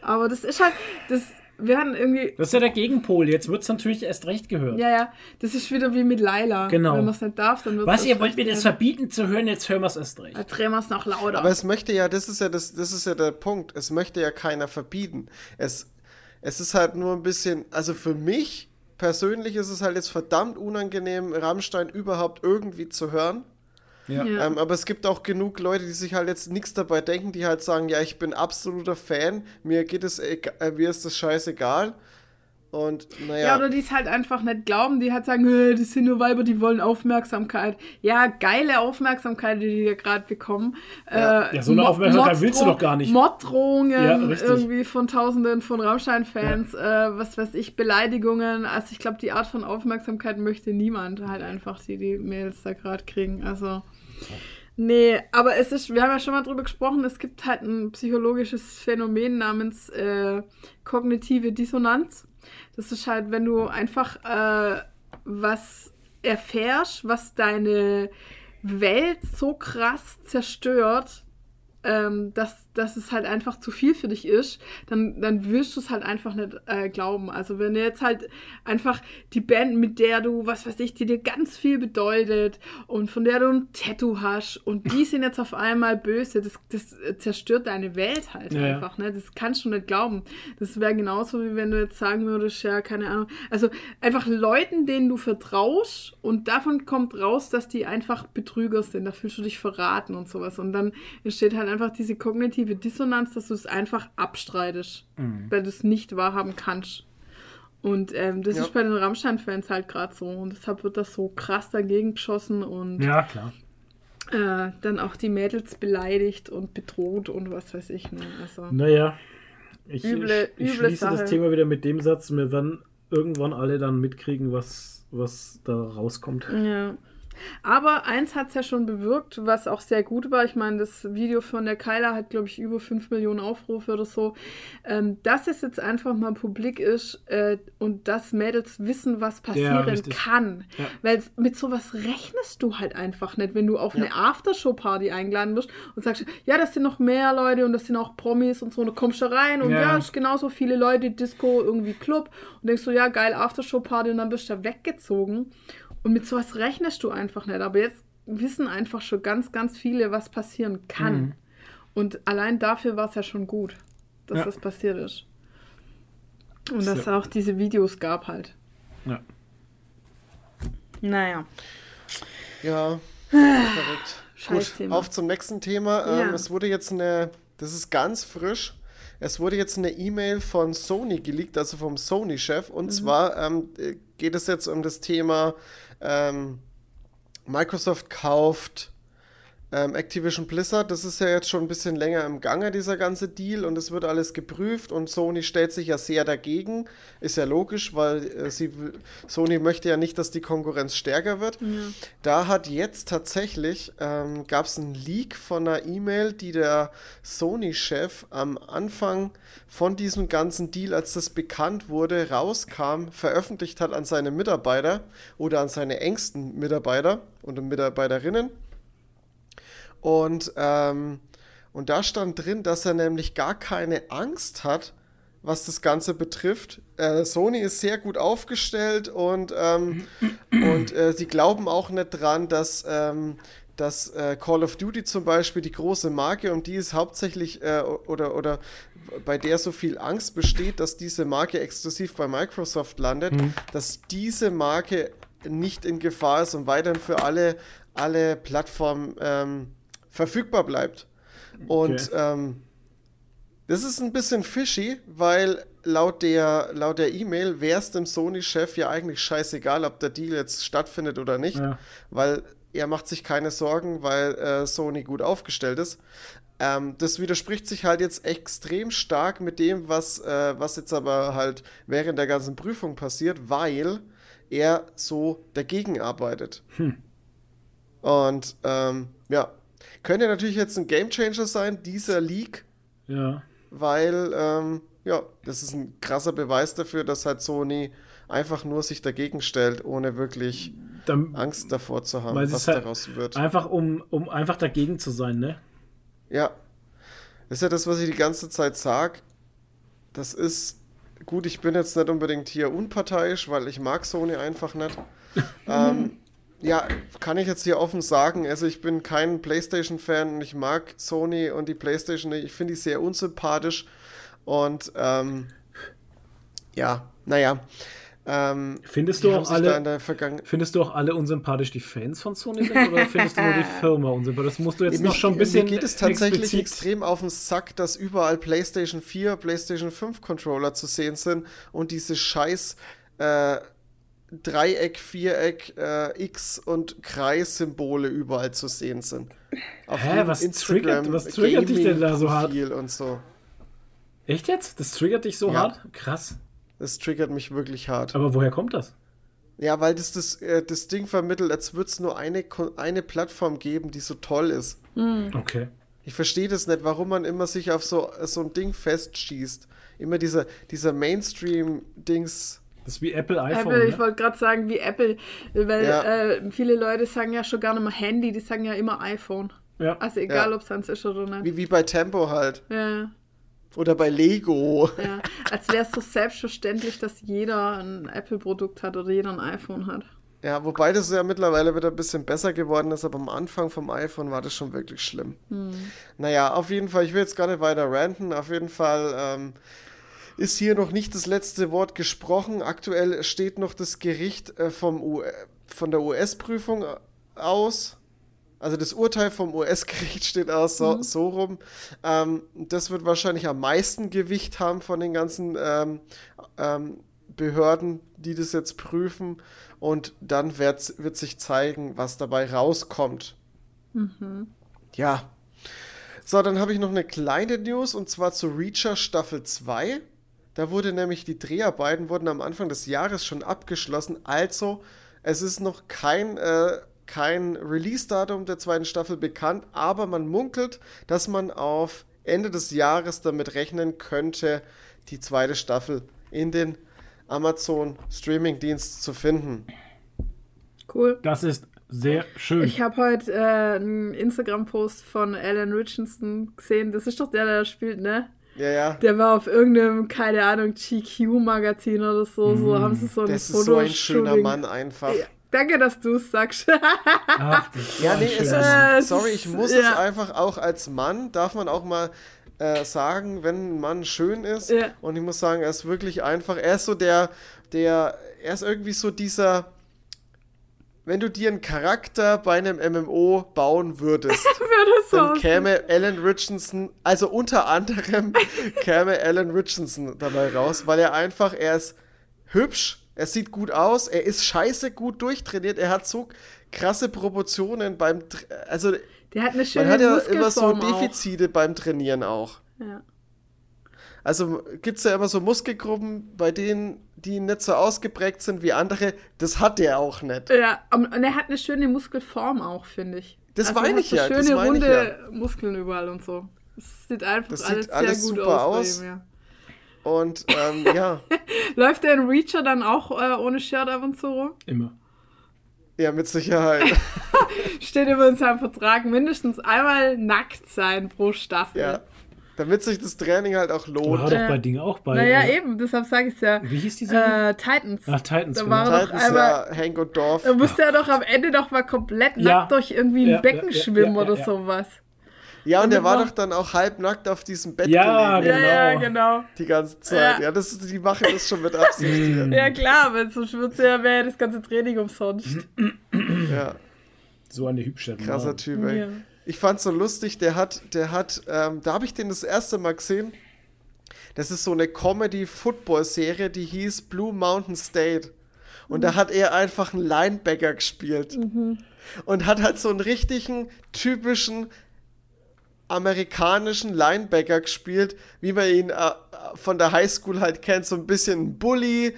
Aber das ist halt, das, wir hatten irgendwie, Das ist ja der Gegenpol. Jetzt wird es natürlich erst recht gehört. ja, ja, das ist wieder wie mit Laila. Genau. Wenn man es nicht darf, dann wird Was, ihr wollt mir das verbieten zu hören? Jetzt hören wir es erst recht. Da drehen wir es noch lauter. Aber es möchte ja, das ist ja das, das ist ja der Punkt. Es möchte ja keiner verbieten. Es, es ist halt nur ein bisschen, also für mich persönlich ist es halt jetzt verdammt unangenehm, Rammstein überhaupt irgendwie zu hören. Ja. Ja. Ähm, aber es gibt auch genug Leute, die sich halt jetzt nichts dabei denken, die halt sagen, ja, ich bin absoluter Fan, mir geht es, äh, mir ist das scheißegal. Und Ja, naja, oder die es halt einfach nicht glauben, die halt sagen, "Äh, das sind nur Weiber, die wollen Aufmerksamkeit. Ja, geile Aufmerksamkeit, die die da gerade bekommen. Ja. Äh, Ja, so eine Mo- Aufmerksamkeit willst du doch gar nicht. Morddrohungen Ja, irgendwie von Tausenden von Rammstein-Fans, äh, was weiß ich, Beleidigungen. Also ich glaube, die Art von Aufmerksamkeit möchte niemand halt einfach, die die Mails da gerade kriegen. Also Nee, aber es ist, wir haben ja schon mal drüber gesprochen, es gibt halt ein psychologisches Phänomen namens äh, kognitive Dissonanz. Das ist halt, wenn du einfach äh, was erfährst, was deine Welt so krass zerstört, ähm, dass, dass es halt einfach zu viel für dich ist, dann, dann willst du es halt einfach nicht äh, glauben. Also wenn du jetzt halt einfach die Band, mit der du, was weiß ich, die dir ganz viel bedeutet und von der du ein Tattoo hast und die sind jetzt auf einmal böse, das, das zerstört deine Welt halt ja. einfach. Ne? Das kannst du nicht glauben. Das wäre genauso, wie wenn du jetzt sagen würdest, ja, keine Ahnung. Also einfach Leuten, denen du vertraust und davon kommt raus, dass die einfach Betrüger sind. Da fühlst du dich verraten und sowas. Und dann entsteht halt einfach diese kognitive Dissonanz, dass du es einfach abstreitest, weil du es nicht wahrhaben kannst. Und ähm, das Ja. ist bei den Rammstein-Fans halt gerade so. Und deshalb wird das so krass dagegen geschossen und Ja, klar. äh, dann auch die Mädels beleidigt und bedroht und was weiß ich. Ne? Also, Naja, ich, Üble- ich, ich üble schließe Sache. das Thema wieder mit dem Satz, wir werden irgendwann alle dann mitkriegen, was, was da rauskommt. Ja. Aber eins hat es ja schon bewirkt, was auch sehr gut war. Ich meine, das Video von der Kyla hat, glaube ich, über 5 Millionen Aufrufe oder so. Ähm, dass es jetzt einfach mal publik ist äh, und dass Mädels wissen, was passieren richtig. kann. Ja. Weil mit sowas rechnest du halt einfach nicht, wenn du auf eine Aftershow-Party eingeladen wirst und sagst, ja, das sind noch mehr Leute und das sind auch Promis und so. Und du kommst da rein und Ja. ja, es ist genauso viele Leute, Disco, irgendwie Club und denkst so, ja, geil, Aftershow-Party und dann bist du da weggezogen. Und mit sowas rechnest du einfach nicht. Aber jetzt wissen einfach schon ganz, ganz viele, was passieren kann. Mhm. Und allein dafür war es ja schon gut, dass Ja. das passiert ist. Und dass es auch diese Videos gab halt. Ja. Naja. ja, *sighs* verrückt. Scheiß Gut, Thema. auf zum nächsten Thema. Ähm, Ja. es wurde jetzt eine, das ist ganz frisch. Es wurde jetzt eine E-Mail von Sony geleakt, also vom Sony-Chef. Und zwar ähm, äh, geht es jetzt um das Thema ähm, Microsoft kauft ähm, Activision Blizzard. Das ist ja jetzt schon ein bisschen länger im Gange, dieser ganze Deal. Und es wird alles geprüft. Und Sony stellt sich ja sehr dagegen. Ist ja logisch, weil äh, sie, Sony möchte ja nicht, dass die Konkurrenz stärker wird. Da hat jetzt tatsächlich, ähm, gab es einen Leak von einer E-Mail, die der Sony-Chef am Anfang von diesem ganzen Deal, als das bekannt wurde, rauskam, veröffentlicht hat an seine Mitarbeiter oder an seine engsten Mitarbeiter und Mitarbeiterinnen. Und, ähm, und da stand drin, dass er nämlich gar keine Angst hat, was das Ganze betrifft. Äh, Sony ist sehr gut aufgestellt und, ähm, und äh, sie glauben auch nicht dran, dass, ähm, dass äh, Call of Duty zum Beispiel die große Marke, um die es hauptsächlich äh, oder, oder bei der so viel Angst besteht, dass diese Marke exklusiv bei Microsoft landet, dass diese Marke nicht in Gefahr ist und weiterhin für alle, alle Plattformen ähm, verfügbar bleibt. Und Okay. ähm, das ist ein bisschen fishy, weil laut der laut der E-Mail wäre es dem Sony-Chef ja eigentlich scheißegal, ob der Deal jetzt stattfindet oder nicht, Ja. weil er macht sich keine Sorgen, weil äh, Sony gut aufgestellt ist. Ähm, das widerspricht sich halt jetzt extrem stark mit dem, was, äh, was jetzt aber halt während der ganzen Prüfung passiert, weil er so dagegen arbeitet. Und ähm, ja, könnte natürlich jetzt ein Gamechanger sein, dieser Leak, Ja. weil ähm, ja, das ist ein krasser Beweis dafür, dass halt Sony einfach nur sich dagegen stellt, ohne wirklich Dann, Angst davor zu haben, was halt daraus wird. einfach um, um einfach dagegen zu sein, ne? Ja, das ist ja das, was ich die ganze Zeit sage. Das ist gut, ich bin jetzt nicht unbedingt hier unparteiisch, weil ich mag Sony einfach nicht. *laughs* ähm, ja, kann ich jetzt hier offen sagen. Also ich bin kein PlayStation-Fan und ich mag Sony und die PlayStation nicht. Ich finde die sehr unsympathisch. Und ähm, ja, naja. Ähm, Findest du auch alle, findest du auch alle unsympathisch, die Fans von Sony sind, oder findest du nur die *laughs* Firma unsympathisch? Das musst du jetzt noch schon ein bisschen mir geht es tatsächlich explizit- extrem auf den Sack, dass überall PlayStation 4, PlayStation 5 Controller zu sehen sind und diese scheiß äh, Dreieck, Viereck, äh, X und Kreis-Symbole überall zu sehen sind. Auf Hä, was triggert- was triggert dich denn da so hart? Und so. Echt jetzt? Das triggert dich so Ja. hart? Krass. Das triggert mich wirklich hart. Aber woher kommt das? Ja, weil das das, äh, das Ding vermittelt, als würde es nur eine, eine Plattform geben, die so toll ist. Okay. Ich verstehe das nicht, warum man immer sich auf so, so ein Ding festschießt. Immer dieser, dieser Mainstream-Dings. Das ist wie Apple iPhone. Apple, ich ne? wollte gerade sagen, wie Apple, weil Ja. äh, viele Leute sagen ja schon gar nicht mehr Handy, die sagen ja immer iPhone. ja. Also egal, Ja. ob es eins ist oder nicht. Wie, wie bei Tempo halt. Ja, Oder bei Lego. ja. Als wäre es so selbstverständlich, dass jeder ein Apple-Produkt hat oder jeder ein iPhone hat. Ja, wobei das ja mittlerweile wieder ein bisschen besser geworden ist, aber am Anfang vom iPhone war das schon wirklich schlimm. Naja, auf jeden Fall, ich will jetzt gar nicht weiter ranten. Auf jeden Fall ähm, ist hier noch nicht das letzte Wort gesprochen. Aktuell steht noch das Gericht äh, vom U von der US-Prüfung aus. Also das Urteil vom US-Gericht *laughs* steht aus, so, so rum. Ähm, das wird wahrscheinlich am meisten Gewicht haben von den ganzen ähm, ähm, Behörden, die das jetzt prüfen. Und dann wird, wird sich zeigen, was dabei rauskommt. Ja. So, dann habe ich noch eine kleine News und zwar zu Reacher Staffel 2. Da wurde nämlich die Dreharbeiten wurden am Anfang des Jahres schon abgeschlossen. Also, es ist noch kein, äh, kein Release-Datum der zweiten Staffel bekannt, aber man munkelt, dass man auf Ende des Jahres damit rechnen könnte, die zweite Staffel in den Amazon Streaming-Dienst zu finden. Cool. Das ist sehr schön. Ich habe heute äh, einen Instagram-Post von Alan Richardson gesehen. Das ist doch der, der spielt, ne? Ja, ja. Der war auf irgendeinem, keine Ahnung, GQ-Magazin oder so. So haben sie so ein Das ist so ein schöner. Mann einfach. Ja, danke, dass du es sagst. *laughs* Ach, Ja, nee, es ist. Äh, sorry, ich muss ja. es einfach auch als Mann, darf man auch mal äh, sagen, wenn ein Mann schön ist. Ja. Und ich muss sagen, er ist wirklich einfach, er ist so der, der, er ist irgendwie so dieser, wenn du dir einen Charakter bei einem MMO bauen würdest, *laughs* Würde dann aussehen. käme Alan Richardson, also unter anderem *laughs* käme Alan Richardson dabei raus, weil er einfach, er ist hübsch, er sieht gut aus, er ist scheiße gut durchtrainiert, er hat so krasse Proportionen beim, also Der hat eine schöne man hat ja immer so Muskelform auch. Defizite beim Trainieren auch. Ja. Also gibt es ja immer so Muskelgruppen, bei denen die nicht so ausgeprägt sind wie andere. Das hat der auch nicht. Ja, und und er hat eine schöne Muskelform auch, finde ich. Das also meine ich so ja, das schöne, runde Muskeln überall und so. Das sieht einfach Das alles sieht alles sehr gut super aus. aus. Bei ihm, ja. Und ähm, ja, *laughs* Läuft der in Reacher dann auch äh, ohne Shirt ab und zu rum? Immer. ja, mit Sicherheit. *laughs* Steht über in seinem Vertrag mindestens einmal nackt sein pro Staffel. ja. Damit sich das Training halt auch War lohnt. doch Ja. bei Dingen auch bei. Naja, äh, eben, deshalb sage ich es ja. Wie hieß die Serie? Äh, Titans. Ach, Titans, Da genau. war er doch Titans, einmal. ja, Hank und Dorf. Da musste er doch am Ende doch mal komplett Ja. nackt durch irgendwie ein Ja, Becken ja, ja, schwimmen ja, oder ja. sowas. Ja, und Und der war war- doch dann auch halbnackt auf diesem Bett Ja, gelegen. Ja, ja, Genau. genau. Die ganze Zeit. Ja. Ja, das, die machen das schon mit Absicht hier. Ja, klar, wenn sonst ja, wäre ja das ganze Training umsonst. *clears throat* Ja, So eine hübsche krasser Mann. Typ, ey. Ich fand's so lustig, der hat, der hat, ähm, da habe ich den das erste Mal gesehen. Das ist so eine Comedy-Football-Serie, die hieß Blue Mountain State. Und da hat er einfach einen Linebacker gespielt. Und hat halt so einen richtigen, typischen amerikanischen Linebacker gespielt, wie man ihn äh, von der Highschool halt kennt. So ein bisschen ein Bully,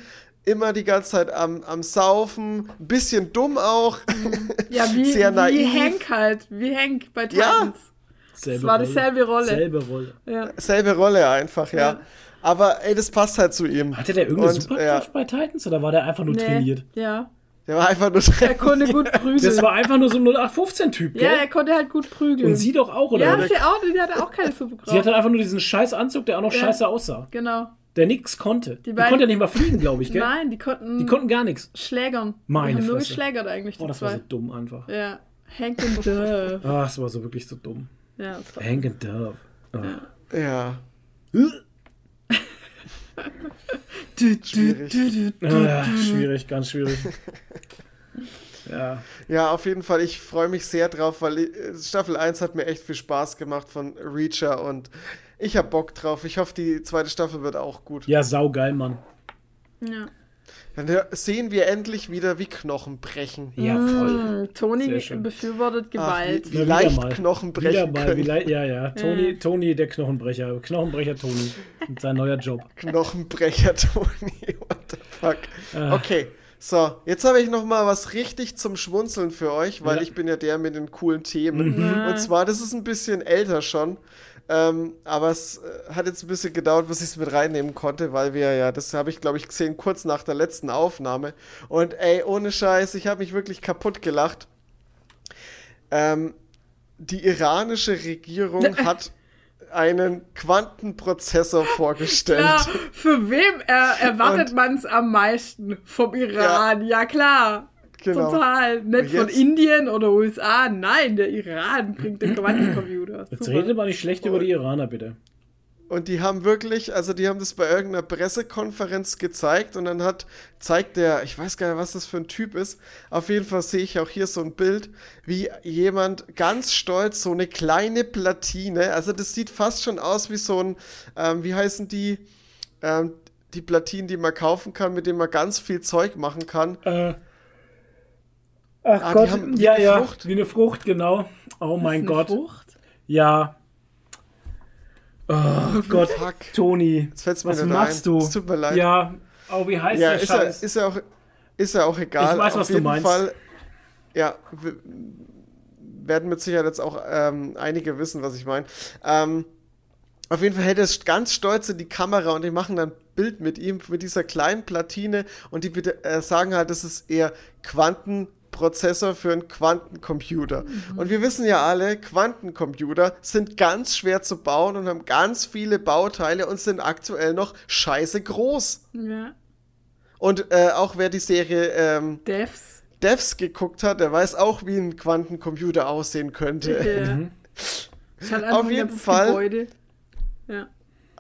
immer die ganze Zeit am, am Saufen, ein bisschen dumm auch. Ja, *laughs* wie, Sehr wie naiv. Hank halt. Wie Hank bei Ja. Titans. Selbe Es war Rolle. dieselbe Rolle. Selbe Rolle. Ja. Selbe Rolle einfach, ja. Ja. Aber ey, das passt halt zu ihm. Hatte der irgendeine Und, Superkraft bei Titans oder war der einfach nur Nee. trainiert? Ja. Der war einfach nur Er konnte gut prügeln. Das war einfach nur so ein 0815-Typ, gell? ja, er konnte halt gut prügeln. Und sie doch auch, oder? ja, sie auch, die hatte auch keine Superkraft. Sie hatte einfach nur diesen scheiß Anzug, der auch noch Ja. scheiße aussah. genau. Der nix konnte. Die, beiden- konnte ja nicht mal fliegen, glaube ich, gell? Nein, die konnten, Die konnten gar nichts. schlägern. Meine die haben nur Fresse. geschlägert eigentlich, die Oh, das war zwei. so dumm einfach. Ja. Hank und Dove. *laughs* Ah, das war so wirklich so dumm. ja, das war Hank and Dove. Ah. Ja. *laughs* Du, Schwierig. du, du, Ah, schwierig, ganz schwierig. *laughs* ja. Ja, auf jeden Fall. Ich freue mich sehr drauf, weil äh, Staffel 1 hat mir echt viel Spaß gemacht von Reacher und ich habe Bock drauf. Ich hoffe, die zweite Staffel wird auch gut. Ja, saugeil, Mann. Ja. Dann sehen wir endlich wieder, wie Knochen brechen. Ja, voll. Mm, Toni befürwortet Ach, Gewalt. wie wie Ja, wieder leicht mal. Knochen Wieder brechen mal, wie können. ja, ja. Toni, Ja. Toni, der Knochenbrecher. Knochenbrecher Toni. *laughs* Sein neuer Job. Knochenbrecher, Toni. *laughs* What the fuck? Ah. Okay, so, jetzt habe ich noch mal was richtig zum Schmunzeln für euch, weil Ja. ich bin ja der mit den coolen Themen. Mhm. Und zwar, das ist ein bisschen älter schon, ähm, aber es äh, hat jetzt ein bisschen gedauert, bis ich es mit reinnehmen konnte, weil wir ja, das habe ich glaube ich gesehen, kurz nach der letzten Aufnahme. Und ey, ohne Scheiß, ich habe mich wirklich kaputt gelacht. Ähm, die iranische Regierung hat einen Quantenprozessor *laughs* vorgestellt. Klar, für wem er, erwartet man es am meisten? Vom Iran, ja, klar. Genau. Total. Nicht Und von Indien oder USA. Nein, der Iran bringt den Quantencomputer. Jetzt Super. redet mal nicht schlecht über die Iraner, bitte. Und die haben wirklich, also die haben das bei irgendeiner Pressekonferenz gezeigt und dann hat, zeigt der, ich weiß gar nicht, was das für ein Typ ist, auf jeden Fall sehe ich auch hier so ein Bild, wie jemand ganz stolz so eine kleine Platine, also das sieht fast schon aus wie so ein, ähm, wie heißen die, ähm, die Platinen, die man kaufen kann, mit denen man ganz viel Zeug machen kann. Äh. Ach Ah, Gott, haben- wie ja, eine ja, Frucht. wie eine Frucht, genau. Oh Ist mein eine Gott. Frucht? Ja. Oh Gott, Fuck. Toni, Jetzt fällt's mir was machst ein. du? Es tut mir leid. Ja, oh, wie heißt Ja, der ist ja, Scheiß? ist, ja auch, ist ja auch egal. Ich weiß, Auf was du jeden meinst. Fall, ja, werden mit Sicherheit jetzt auch ähm, einige wissen, was ich meine. Ähm, auf jeden Fall hält er es ganz stolz in die Kamera und die machen dann ein Bild mit ihm, mit dieser kleinen Platine und die bitte, äh, sagen halt, das ist eher Quantenprozessor für einen Quantencomputer. Und wir wissen ja alle, Quantencomputer sind ganz schwer zu bauen und haben ganz viele Bauteile und sind aktuell noch scheiße groß. Ja. Und äh, auch wer die Serie ähm, Devs. Devs geguckt hat, der weiß auch, wie ein Quantencomputer aussehen könnte. Ja. *laughs* Mhm. Auf jeden Fall. Ja.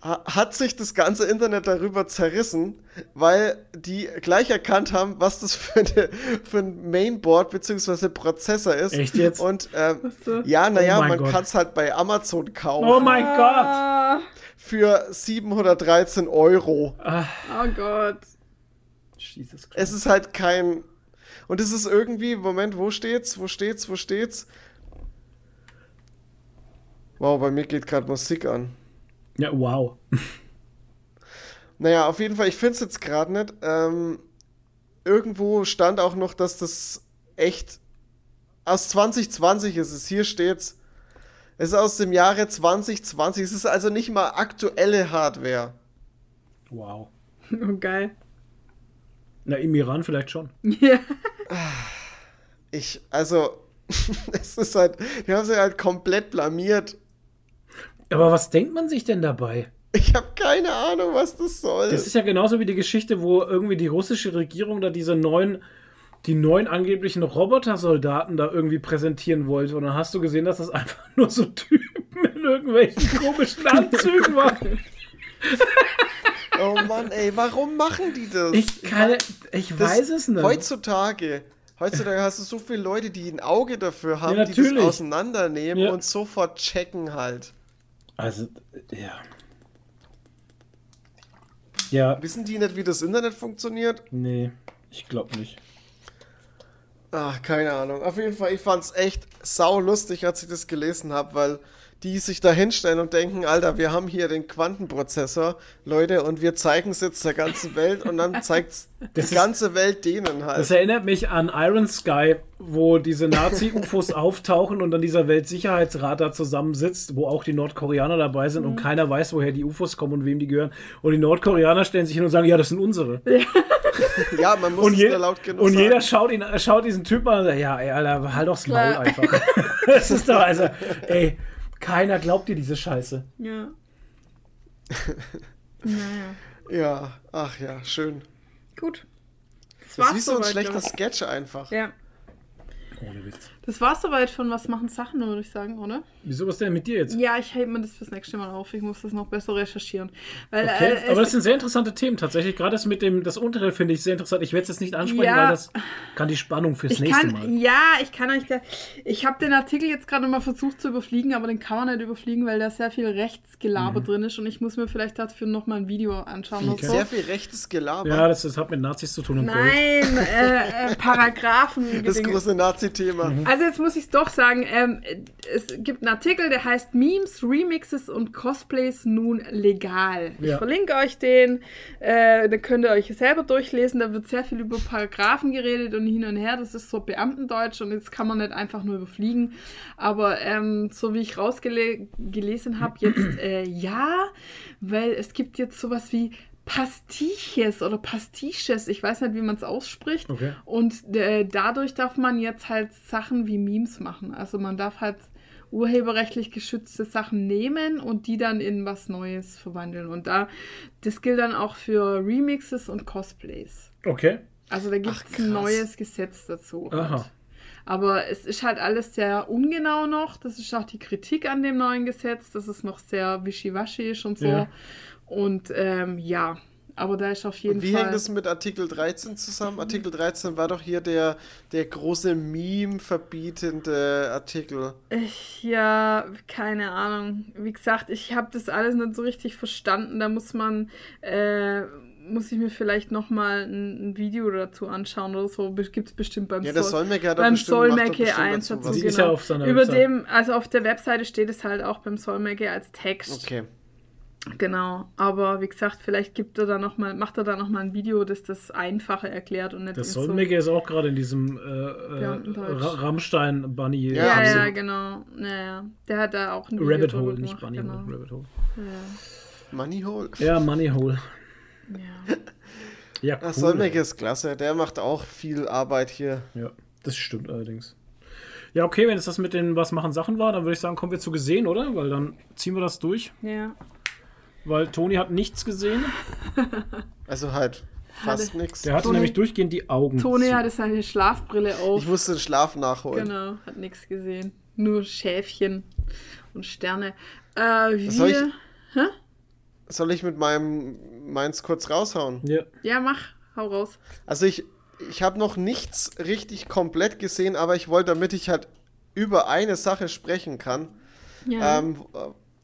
Ha- Hat sich das ganze Internet darüber zerrissen, weil die gleich erkannt haben, was das für, eine, für ein Mainboard bzw. Prozessor ist. Echt jetzt? Und ähm, so. ja, naja, Oh man Gott. kann es halt bei Amazon kaufen Oh mein Gott. Ah, für 713 Euro. oh Gott. Jesus Christ. Es ist halt kein. Und es ist irgendwie, Moment, wo steht's? Wo steht's? Wo steht's? Wow, bei mir geht gerade Musik an. Ja, wow. Naja, auf jeden Fall, ich finde es jetzt gerade nicht. Ähm, irgendwo stand auch noch, dass das echt aus 2020 ist es. Hier steht's. Es ist aus dem Jahre 2020. Es ist also nicht mal aktuelle Hardware. Wow. Oh, geil. Na, im Iran vielleicht schon. *laughs* Ja. Ich, also, *laughs* es ist halt, die haben sich halt komplett blamiert. Aber was denkt man sich denn dabei? Ich habe keine Ahnung, was das soll. Das ist ja genauso wie die Geschichte, wo irgendwie die russische Regierung da diese neuen, die neuen angeblichen Robotersoldaten da irgendwie präsentieren wollte. Und dann hast du gesehen, dass das einfach *laughs* nur so Typen in irgendwelchen komischen *laughs* Anzügen waren. oh Mann, ey, warum machen die das? Ich kann, ich Das- weiß es nicht. Heutzutage, heutzutage hast du so viele Leute, die ein Auge dafür haben, Ja, die das auseinandernehmen Ja. und sofort checken halt. Also, ja. Ja, Wissen die nicht, wie das Internet funktioniert? nee, ich glaube nicht. Ach, keine Ahnung. Auf jeden Fall, ich fand's echt sau lustig, als ich das gelesen habe, weil die sich da hinstellen und denken, Alter, wir haben hier den Quantenprozessor, Leute, und wir zeigen es jetzt der ganzen Welt und dann zeigt's Das die ist- ganze Welt denen halt. Das erinnert mich an Iron Sky, wo diese Nazi-UFOs *laughs* auftauchen und dann dieser Weltsicherheitsrat da zusammensitzt, wo auch die Nordkoreaner dabei sind und keiner weiß, woher die UFOs kommen und wem die gehören. Und die Nordkoreaner stellen sich hin und sagen, ja, das sind unsere. *laughs* ja, man muss Und, es je laut genug und sagen. jeder schaut, ihn, schaut diesen Typen an und sagt, ja, ey, Alter, halt doch's Maul einfach. *laughs* das ist doch, also, ey, keiner glaubt dir diese Scheiße. Ja. *laughs* naja. Ja, ach ja, schön. Gut. Das Das ist war's wie so ein schlechter. Sketch einfach. Ja. Ohne Witz. Das war's soweit von Was machen Sachen, würde ich sagen, oder? Wieso was denn mit dir jetzt? Ja, ich hebe mir das fürs nächste Mal auf. Ich muss das noch besser recherchieren. Weil, Okay, äh, aber es- das sind sehr interessante Themen tatsächlich. Gerade das mit dem, das untere finde ich sehr interessant. Ich werde es jetzt nicht ansprechen, Ja. weil das kann die Spannung fürs ich nächste kann, Mal. Ja, ich kann euch da. Ich habe den Artikel jetzt gerade mal versucht zu überfliegen, aber den kann man nicht überfliegen, weil da sehr viel Rechtsgelaber drin ist und ich muss mir vielleicht dafür noch mal ein Video anschauen oder so. Sehr viel rechtes Gelaber. Ja, das, das hat mit Nazis zu tun. Nein, äh, äh, Paragraphen. das große Nazi-Thema. Also jetzt muss ich es doch sagen, ähm, es gibt einen Artikel, der heißt Memes, Remixes und Cosplays nun legal. Ich Ja. verlinke euch den, äh, da könnt ihr euch selber durchlesen, da wird sehr viel über Paragraphen geredet und hin und her, das ist so Beamtendeutsch und jetzt kann man nicht einfach nur überfliegen, aber ähm, so wie ich rausgelesen habe, jetzt äh, ja, weil es gibt jetzt sowas wie Pastiches oder Pastiches, ich weiß nicht, wie man es ausspricht. Okay. Und äh, dadurch darf man jetzt halt Sachen wie Memes machen. Also man darf halt urheberrechtlich geschützte Sachen nehmen und die dann in was Neues verwandeln. Und da, das gilt dann auch für Remixes und Cosplays. Okay. Also da gibt es ein neues Gesetz dazu. Aha. Halt. Aber es ist halt alles sehr ungenau noch. Das ist auch die Kritik an dem neuen Gesetz, dass es noch sehr wischiwaschi ist und so. Ja. Und ähm, ja, aber da ist auf jeden Und wie Fall. hängt das mit Artikel 13 zusammen? Artikel 13 war doch hier der, der große Meme verbietende Artikel. Ich, ja, keine Ahnung. Wie gesagt, ich habe das alles nicht so richtig verstanden. Da muss man, äh, muss ich mir vielleicht nochmal ein, ein Video dazu anschauen oder so. Gibt es bestimmt beim Ja, der Sol- Solmecke beim Solmecke bestimmt eins dazu dazu. Genau. ja auf seiner Über Website. dem, also auf der Webseite steht es halt auch beim Solmecke als Text. Okay. Genau. Aber wie gesagt, vielleicht gibt er da noch mal, macht er da nochmal ein Video, das das einfacher erklärt und nicht Der in so- Solmecke ist auch gerade in diesem äh, äh, Rammstein-Bunny. Ja, Ja, ja, genau. Naja, der hat da auch ein Video Rabbit Hole, nicht Bunny genau. Hole, Rabbit Hole. Moneyhole. Ja, Money Hole. Ja. Ja, cool. Ach, Solmecke ist klasse. Der macht auch viel Arbeit hier. Ja, das stimmt allerdings. Ja, okay, wenn es das mit den Was machen Sachen war, dann würde ich sagen, kommen wir zu gesehen, oder? Weil dann ziehen wir das durch. ja. Weil Toni hat nichts gesehen. *laughs* Also halt fast nichts. Der hatte Toni- nämlich durchgehend die Augen Toni zu. hatte seine Schlafbrille auf. Ich musste den Schlaf nachholen. Genau, hat nichts gesehen. Nur Schäfchen und Sterne. Äh, wir, soll ich- Soll ich mit meinem meins kurz raushauen? Ja. Ja, mach, hau raus. Also ich, ich habe noch nichts richtig komplett gesehen, aber ich wollte, damit ich halt über eine Sache sprechen kann. Ja. Ähm,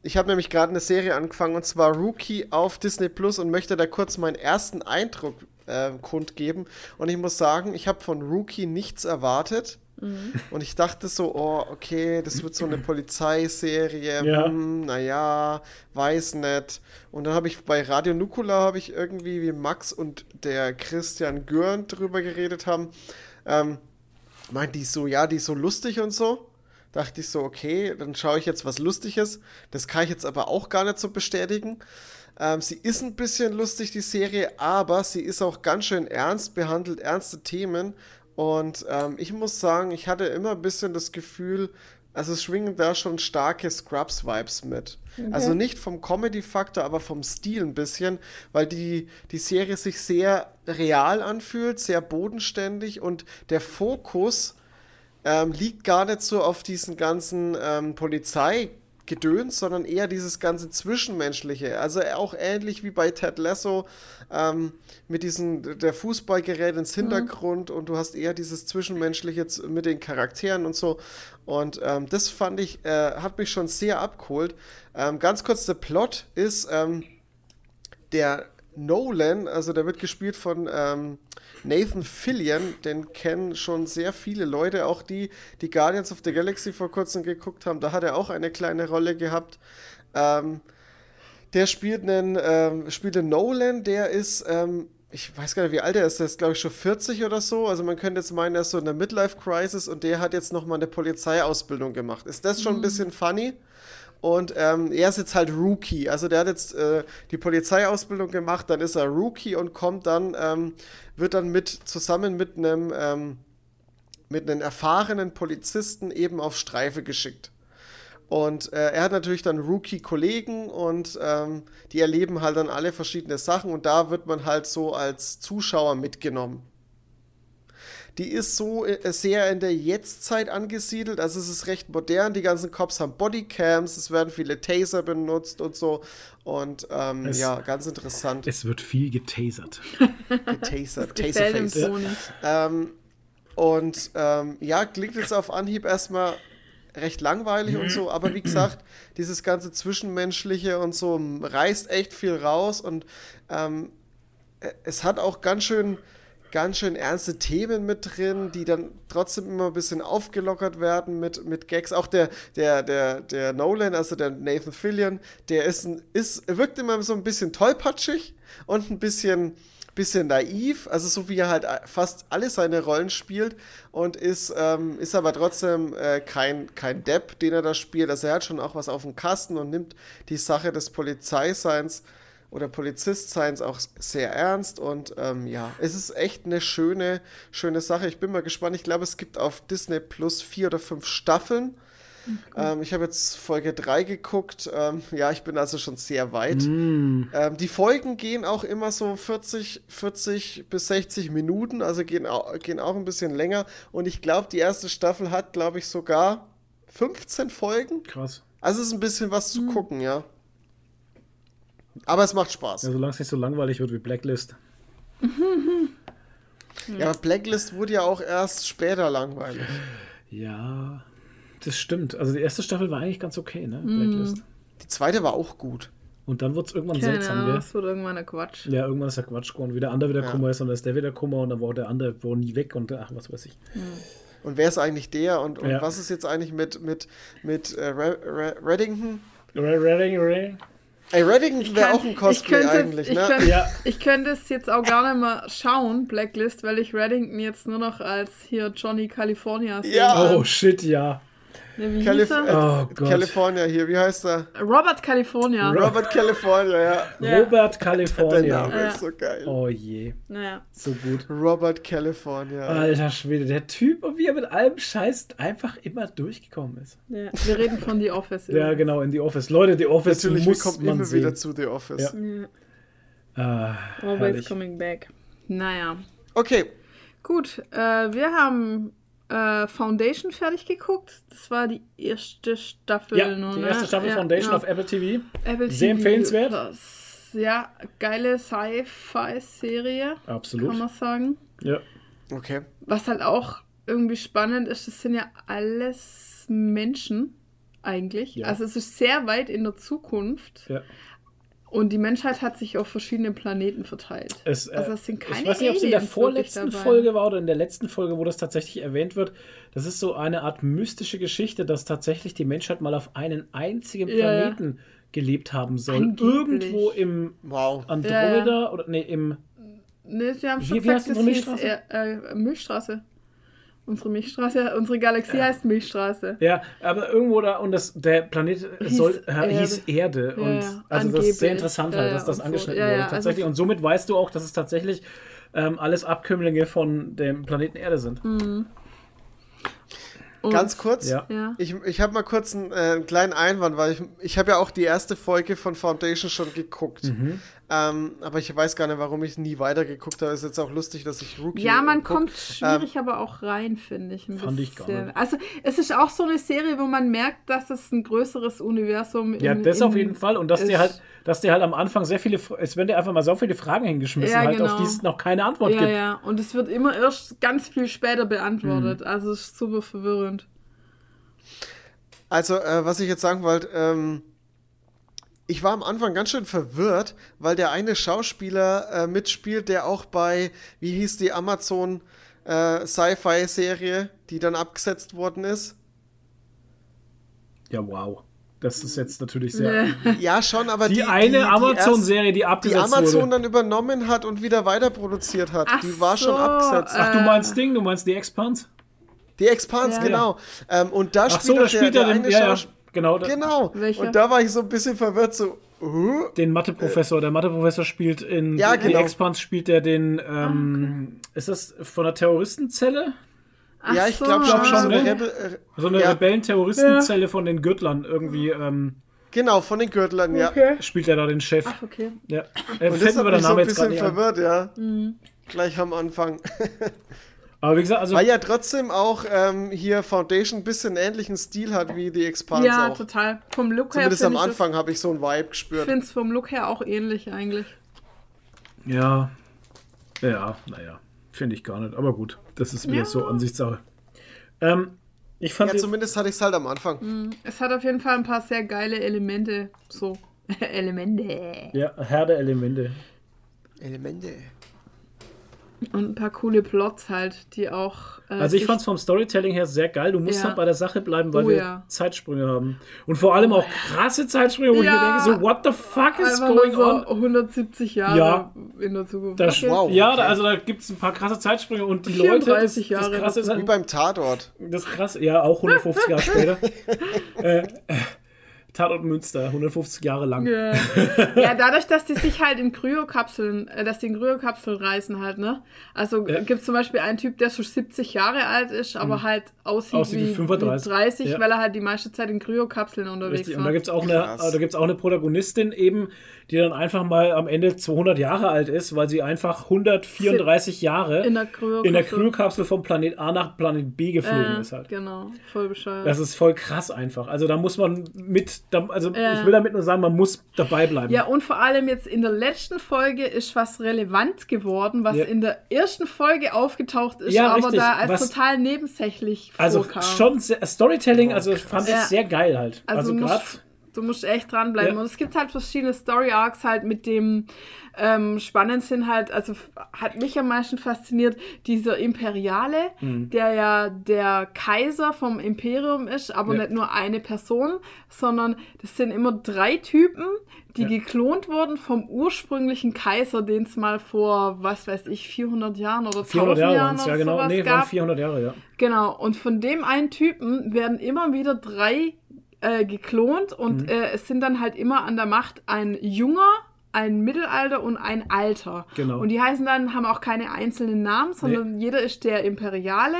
ich habe nämlich gerade eine Serie angefangen und zwar Rookie auf Disney Plus und möchte da kurz meinen ersten Eindruck äh, kundgeben. Und ich muss sagen, ich habe von Rookie nichts erwartet. Und ich dachte so, oh, okay, das wird so eine Polizeiserie. Ja. Hm, naja, weiß nicht. Und dann habe ich bei Radio Nukula habe ich irgendwie, wie Max und der Christian Gürn drüber geredet haben, ähm, meint die so, ja, die ist so lustig und so. Dachte ich so, okay, dann schaue ich jetzt was Lustiges. Das kann ich jetzt aber auch gar nicht so bestätigen. Ähm, sie ist ein bisschen lustig, die Serie, aber sie ist auch ganz schön ernst, behandelt ernste Themen. Und ähm, ich muss sagen, ich hatte immer ein bisschen das Gefühl, also es schwingen da schon starke Scrubs-Vibes mit. Also nicht vom Comedy-Faktor, aber vom Stil ein bisschen, weil die, die Serie sich sehr real anfühlt, sehr bodenständig und der Fokus ähm, liegt gar nicht so auf diesen ganzen ähm, Polizeigedöns, sondern eher dieses ganze Zwischenmenschliche. Also auch ähnlich wie bei Ted Lasso ähm, mit diesem, der Fußball gerät ins Hintergrund und du hast eher dieses Zwischenmenschliche mit den Charakteren und so. Und ähm, das fand ich, äh, hat mich schon sehr abgeholt. Ähm, ganz kurz, der Plot ist, ähm, der Nolan, also der wird gespielt von ähm, Nathan Fillion, den kennen schon sehr viele Leute, auch die, die Guardians of the Galaxy vor kurzem geguckt haben, da hat er auch eine kleine Rolle gehabt. Ähm, der spielt einen, ähm, spielt einen Nolan, der ist, ähm, ich weiß gar nicht, wie alt er ist, der ist, glaube ich, schon 40 oder so. Also man könnte jetzt meinen, er ist so in der Midlife-Crisis und der hat jetzt nochmal eine Polizeiausbildung gemacht. Ist das schon ein bisschen funny? Und ähm, er ist jetzt halt Rookie. Also der hat jetzt äh, die Polizeiausbildung gemacht, dann ist er Rookie und kommt dann, ähm, wird dann mit zusammen mit einem ähm, mit einem erfahrenen Polizisten eben auf Streife geschickt. Und äh, er hat natürlich dann Rookie-Kollegen und ähm, die erleben halt dann alle verschiedene Sachen und da wird man halt so als Zuschauer mitgenommen. Die ist so äh, sehr in der Jetztzeit angesiedelt. Also es ist recht modern. Die ganzen Cops haben Bodycams, es werden viele Taser benutzt und so. Und ähm, Es- ja, ganz interessant. Es wird viel getasert. *laughs* Dem Taserface. Ähm, und ähm, ja, klingt jetzt auf Anhieb erstmal recht langweilig und so, aber wie gesagt, dieses ganze Zwischenmenschliche und so reißt echt viel raus und ähm, äh, es hat auch ganz schön, ganz schön ernste Themen mit drin, die dann trotzdem immer ein bisschen aufgelockert werden mit, mit Gags. Auch der, der, der, der Nolan, also der Nathan Fillion, der ist, ein, ist wirkt immer so ein bisschen tollpatschig und ein bisschen bisschen naiv, also so wie er halt fast alle seine Rollen spielt und ist, ähm, ist aber trotzdem äh, kein, kein Depp, den er da spielt. Also er hat schon auch was auf dem Kasten und nimmt die Sache des Polizeiseins oder Polizistseins auch sehr ernst und ähm, ja, es ist echt eine schöne, schöne Sache. Ich bin mal gespannt. Ich glaube, es gibt auf Disney Plus vier oder fünf Staffeln. Ähm, ich habe jetzt Folge 3 geguckt. Ähm, ja, ich bin also schon sehr weit. Mm. Ähm, die Folgen gehen auch immer so 40, 40 bis 60 Minuten, also gehen auch, gehen auch ein bisschen länger. Und ich glaube, die erste Staffel hat, glaube ich, sogar 15 Folgen. Krass. Also es ist ein bisschen was zu gucken, ja. Aber es macht Spaß. Ja, solange es nicht so langweilig wird wie Blacklist. Ja, aber Blacklist wurde ja auch erst später langweilig. Ja, das stimmt. Also die erste Staffel war eigentlich ganz okay, ne? Mhm. Blacklist. Die zweite war auch gut. Und dann wird es irgendwann Keine seltsam, gell? das wird irgendwann ein Quatsch. Ja, irgendwann ist der Quatsch geworden. Wie der andere wieder Ja. Kummer ist und dann ist der wieder Kummer und dann war der andere war nie weg und ach, was weiß ich. Und wer ist eigentlich der? Und, und Ja. was ist jetzt eigentlich mit, mit, mit äh, Re Re Reddington? Ey, Reddington wäre auch ein ich Cosplay könnte es- eigentlich, ich ne? könnte- Ja. Ich könnte es jetzt auch gar nicht mehr schauen, Blacklist, weil ich Reddington jetzt nur noch als hier Johnny California sehe. Ja. Oh shit, ja. Ne, Calif er? Oh Gott. California hier, wie heißt er? Robert California. Robert California, ja. Ja. Robert *laughs* Der California. Name Ja. ist so geil. Oh je, Naja. so gut. Robert California. Alter Schwede, der Typ, und wie er mit allem Scheiß einfach immer durchgekommen ist. Ja. Wir reden von The Office. Ja, genau, in The Office. Leute, The Office Natürlich, muss kommen man immer sehen. wieder zu The Office. Ja. Ja. Ah, Always herrlich. coming back. Naja. Okay, Gut, äh, wir haben äh, Foundation fertig geguckt. Das war die erste Staffel. Ja, nur, die ne? erste Staffel ja, Foundation ja. auf Apple TV. Apple Sehr TV empfehlenswert. Plus. Ja, geile Sci-Fi-Serie, kann Absolut. man sagen. Ja. okay. Was halt auch irgendwie spannend ist, das sind ja alles Menschen eigentlich. Ja. Also es ist sehr weit in der Zukunft. ja. Und die Menschheit hat sich auf verschiedene Planeten verteilt. Es, äh, also es sind keine ich weiß nicht, ob es in der vorletzten. Folge war oder in der letzten Folge, wo das tatsächlich erwähnt wird. Das ist so eine Art mystische Geschichte, dass tatsächlich die Menschheit mal auf einen einzigen Ja, ja. Planeten gelebt haben soll. Angeblich. Irgendwo im Wow. Andromeda Ja, oder nee, im Nee, sie haben Wie- schon wie gesagt, heißt das hieß äh, äh, Milchstraße. Unsere Milchstraße, unsere Galaxie heißt Milchstraße. ja, aber irgendwo da und das der Planet Hieß soll, äh, Erde. hieß Erde Ja, und ja, also das ist sehr angeblich. interessant Ja, halt, ja, dass das so. angeschnitten Ja, ja, wurde also tatsächlich es- und somit weißt du auch, dass es tatsächlich ähm, alles Abkömmlinge von dem Planeten Erde sind. Hm. Und, Ganz kurz. Ja. Ja. Ich, ich habe mal kurz einen, äh, einen kleinen Einwand, weil ich, ich habe ja auch die erste Folge von Foundation schon geguckt. Mhm. Ähm, aber ich weiß gar nicht, warum ich nie weitergeguckt habe. Ist jetzt auch lustig, dass ich Rookie Ja, man guck. kommt schwierig aber auch rein, finde ich. ein Fand ich gar bisschen. nicht. Also, es ist auch so eine Serie, wo man merkt, dass es ein größeres Universum Ja, in- das auf jeden Fall. Und dass dir ist. halt, dass dir halt am Anfang sehr viele, es werden dir einfach mal so viele Fragen hingeschmissen, Ja, halt, auf genau. die es noch keine Antwort Ja, gibt. ja. Und es wird immer erst ganz viel später beantwortet. Mhm. Also, es ist super verwirrend. Also, äh, was ich jetzt sagen wollte, ähm, ich war am Anfang ganz schön verwirrt, weil der eine Schauspieler äh, mitspielt, der auch bei, wie hieß die Amazon äh, Sci-Fi-Serie, die dann abgesetzt worden ist. Ja, wow. Das ist jetzt natürlich sehr. Ja, schon, aber Die, die, eine die, die Amazon-Serie, die erst- die abgesetzt Amazon wurde. dann übernommen hat und wieder weiter produziert hat. Ach die war schon so, abgesetzt. Ach, du äh, meinst Ding, du meinst die Expanse? Die Expanse, Ja. genau. Ähm, und da Ach spielt, so, da der, spielt der er den. eine Ja, ja, Schauspieler. Genau. da- Genau. Welcher? Und da war ich so ein bisschen verwirrt, so, uh, Den Mathe-Professor. Der Mathe-Professor spielt in Ja, die genau. Expanse spielt er den. Ähm, Ist das von der Terroristenzelle? Ach ja, ich so, glaube glaub schon, so eine ne? Rebel, äh, So eine ja, Rebellen-Terroristenzelle von den Gürtlern. Irgendwie ähm, Genau, von den Gürtlern, ja. spielt er da den Chef. Ach, okay. Ja. Äh, Und fällt das mir hat aber der mich so ein Name jetzt gerade bisschen verwirrt, ja. Mhm. Gleich am Anfang. *laughs* Aber wie gesagt, also Weil ja trotzdem auch ähm, hier Foundation ein bisschen ähnlichen Stil hat wie die Expanse Ja, auch. total. Vom Look her Zumindest am ich Anfang habe ich so einen Vibe Ich gespürt. finde es vom Look her auch ähnlich eigentlich. ja, ja, naja, finde ich gar nicht. Aber gut, das ist wieder Ja. so Ansichtssache. Ähm, ich fand Ja, zumindest hatte ich es halt am Anfang. Es hat auf jeden Fall ein paar sehr geile Elemente. So. *laughs* Elemente. ja, Herr der Elemente. Elemente. Und ein paar coole Plots halt, die auch. Äh, Also ich fand es vom Storytelling her sehr geil. Du musst Ja. halt bei der Sache bleiben, weil Oh wir ja. Zeitsprünge haben. Und vor allem auch krasse Zeitsprünge, wo Ja. ich mir denke, so, what the fuck is einfach going so on? 170 Jahre Ja. in der Zukunft. Das, Okay. Wow. Ja, okay. da, also da gibt es ein paar krasse Zeitsprünge und die Leute, das, 34 das Jahre krasse ist Wie halt, beim Tatort. das krasse, ja, auch 150 Jahre später. *laughs* äh, äh, Tatort Münster, 150 Jahre lang. Ja. *laughs* ja, dadurch, dass die sich halt in Kryokapseln, äh, dass die in Kryokapseln reisen halt, ne? Also Ja. gibt es zum Beispiel einen Typ, der schon 70 Jahre alt ist, aber halt aussieht, Mhm. Aussieht wie wie, 35. wie 30, Ja. weil er halt die meiste Zeit in Kryokapseln unterwegs Richtig. war. Und da gibt es auch, eine, da gibt's auch eine Protagonistin eben, die dann einfach mal am Ende 200 Jahre alt ist, weil sie einfach 134 Jahre in der Kryokapsel. in der Kryokapsel vom Planet A nach Planet B geflogen äh, ist halt. Genau, voll bescheuert. Das ist voll krass einfach. Also da muss man mit, also Ja. ich will damit nur sagen, man muss dabei bleiben. Ja, und vor allem jetzt in der letzten Folge ist was relevant geworden, was Ja. in der ersten Folge aufgetaucht ist, Ja, aber richtig. da als Was- total nebensächlich also vorkam. schon sehr, Storytelling, also fand ich Ja. sehr geil halt. Also, Also, gerade du musst echt dranbleiben. Ja. Und es gibt halt verschiedene Story Arcs halt mit dem ähm, spannend sind halt, also hat mich am meisten fasziniert, dieser Imperiale, Mhm. der ja der Kaiser vom Imperium ist, aber Ja. nicht nur eine Person, sondern das sind immer drei Typen, die Ja. geklont wurden vom ursprünglichen Kaiser, den es mal vor, was weiß ich, 400 Jahren oder 1000 400 Jahre Jahren waren es, oder ja genau. sowas Nee, gab. 400 Jahre, ja. Genau, und von dem einen Typen werden immer wieder drei äh, geklont und Mhm. äh, es sind dann halt immer an der Macht ein junger, ein Mittelalter und ein Alter. Genau. Und die heißen dann, haben auch keine einzelnen Namen, sondern jeder ist der Imperiale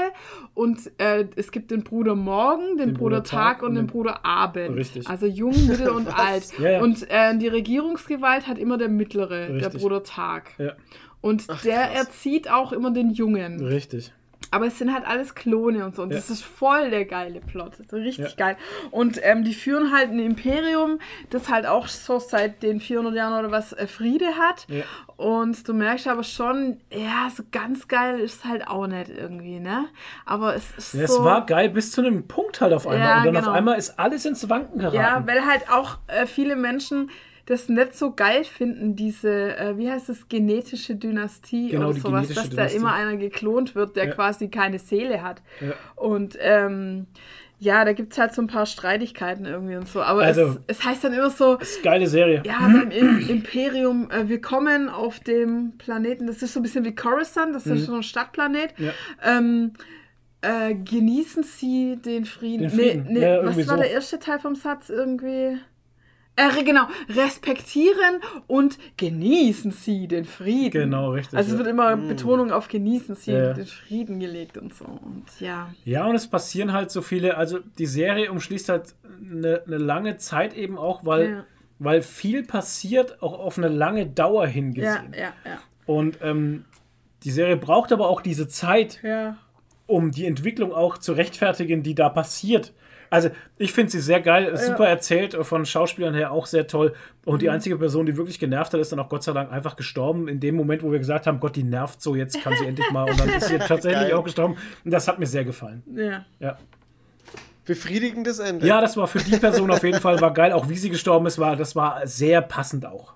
und äh, es gibt den Bruder Morgen, den, Bruder, Tag und den Bruder Abend. Richtig. Also jung, mittel und *laughs* alt. Ja, ja. Und äh, die Regierungsgewalt hat immer der mittlere, der Richtig. Bruder Tag. Ja, Und Ach, der krass. erzieht auch immer den Jungen. richtig. Aber es sind halt alles Klone und so. Und Ja. das ist voll der geile Plot. Richtig Ja. geil. Und ähm, die führen halt ein Imperium, das halt auch so seit den 400 Jahren oder was äh, Friede hat. Ja. Und du merkst aber schon, ja, so ganz geil ist es halt auch nicht irgendwie, ne? Aber es ist Ja, so... es war geil bis zu einem Punkt halt auf einmal. Und dann genau. auf einmal ist alles ins Wanken geraten. Ja, weil halt auch äh, viele Menschen das nicht so geil finden, diese, äh, wie heißt das, genetische Dynastie Genau, oder sowas, dass Dynastie. da immer einer geklont wird, der Ja. quasi keine Seele hat. Ja. Und ähm, ja, da gibt es halt so ein paar Streitigkeiten irgendwie und so. Aber Also- es, es heißt dann immer so, Das ist eine geile Serie. ja, beim Im Imperium, äh, wir kommen auf dem Planeten, das ist so ein bisschen wie Coruscant, das ist so ein Stadtplanet. Mhm. Ja. Ähm, äh, genießen Sie den Frieden. Den Frieden. Nee, nee, Ja, was war so. der erste Teil vom Satz irgendwie? Äh, genau, respektieren und genießen Sie den Frieden. Genau, richtig, Also es ja. wird immer Betonung auf genießen Sie Ja. den Frieden gelegt und so. Und ja. Ja, und es passieren halt so viele, also die Serie umschließt halt eine, eine lange Zeit eben auch, weil, Ja. weil viel passiert, auch auf eine lange Dauer Ja, hingesehen. ja, ja. Und ähm, die Serie braucht aber auch diese Zeit, Ja. um die Entwicklung auch zu rechtfertigen, die da passiert. Also ich finde sie sehr geil, ist super erzählt, von Schauspielern her auch sehr toll. Und Mhm. die einzige Person, die wirklich genervt hat, ist dann auch Gott sei Dank einfach gestorben. In dem Moment, wo wir gesagt haben, Gott, die nervt so, jetzt kann sie *laughs* endlich mal. Und dann ist sie tatsächlich Geil. auch gestorben. Und das hat mir sehr gefallen. Ja. Ja. Befriedigendes Ende. Ja, das war für die Person auf jeden Fall war geil. Auch wie sie gestorben ist, war das war sehr passend auch.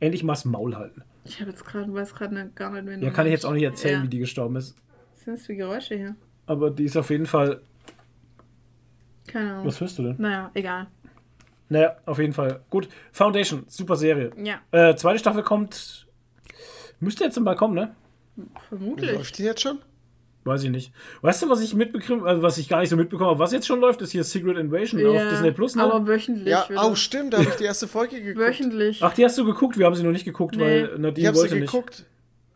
Endlich mal das Maul halten. Ich habe jetzt gerade, weiß gerade gar nicht, wen Ja, kann ich jetzt auch nicht erzählen, ja. wie die gestorben ist. Was sind das für Geräusche hier? Aber die ist auf jeden Fall. Keine Ahnung. Was hörst du denn? Naja, egal. Naja, auf jeden Fall. Gut. Foundation, super Serie. Ja, Äh, zweite Staffel kommt. Müsste jetzt mal kommen, ne? vermutlich. Läuft die jetzt schon? Weiß ich nicht. Weißt du, was ich mitbekomme, also was ich gar nicht so mitbekommen habe, was jetzt schon läuft, ist hier Secret Invasion auf Ja, Disney Plus, ne? Aber wöchentlich. Ja, wieder. oh, stimmt, da habe ich die erste Folge geguckt. Wöchentlich. Ach, die hast du geguckt? Wir haben sie noch nicht geguckt, Nee. weil Ich Nadine habe sie wollte nicht. geguckt.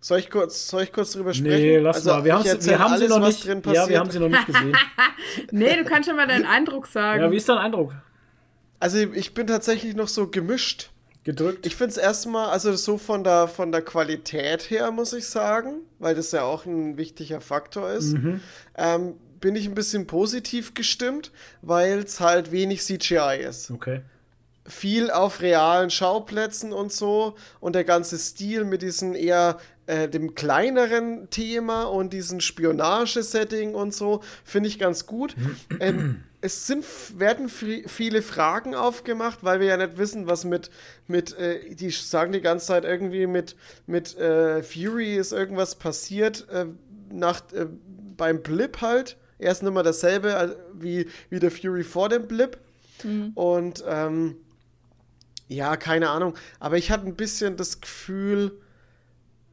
Soll ich kurz, soll ich kurz drüber sprechen? Nee, lass Also, mal. Wir, wir haben sie alles, noch was nicht. drin Ja, wir haben sie noch nicht gesehen. *laughs* Nee, du kannst schon mal deinen Eindruck sagen. ja, wie ist dein Eindruck? Also ich bin tatsächlich noch so gemischt. gedrückt. Ich finde es erstmal, also so von der, von der Qualität her, muss ich sagen, weil das ja auch ein wichtiger Faktor ist, ähm, bin ich ein bisschen positiv gestimmt, weil es halt wenig CGI ist. okay. Viel auf realen Schauplätzen und so und der ganze Stil mit diesem eher äh, dem kleineren Thema und diesem Spionage-Setting und so finde ich ganz gut. ähm, es sind, werden viele Fragen aufgemacht, weil wir ja nicht wissen, was mit, mit äh, die sagen die ganze Zeit irgendwie mit, mit äh, Fury ist irgendwas passiert äh, nach, äh, beim Blip halt. Er ist nicht mehr dasselbe äh, wie, wie der Fury vor dem Blip. Und ähm, ja, keine Ahnung. Aber ich hatte ein bisschen das Gefühl,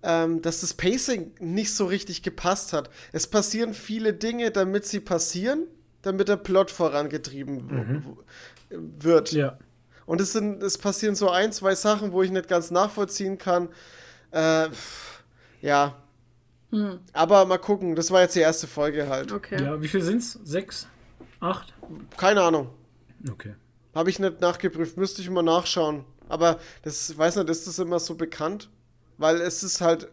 ähm, dass das Pacing nicht so richtig gepasst hat. Es passieren viele Dinge, damit sie passieren, damit der Plot vorangetrieben w- wird. Ja. Und es, sind, es passieren so ein, zwei Sachen, wo ich nicht ganz nachvollziehen kann. Äh, ja. Aber mal gucken, das war jetzt die erste Folge halt. Okay. Ja, wie viel sind's? Sechs? Acht? Keine Ahnung. Okay. Habe ich nicht nachgeprüft, müsste ich mal nachschauen. Aber das, ich weiß nicht, ist das immer so bekannt? Weil es ist halt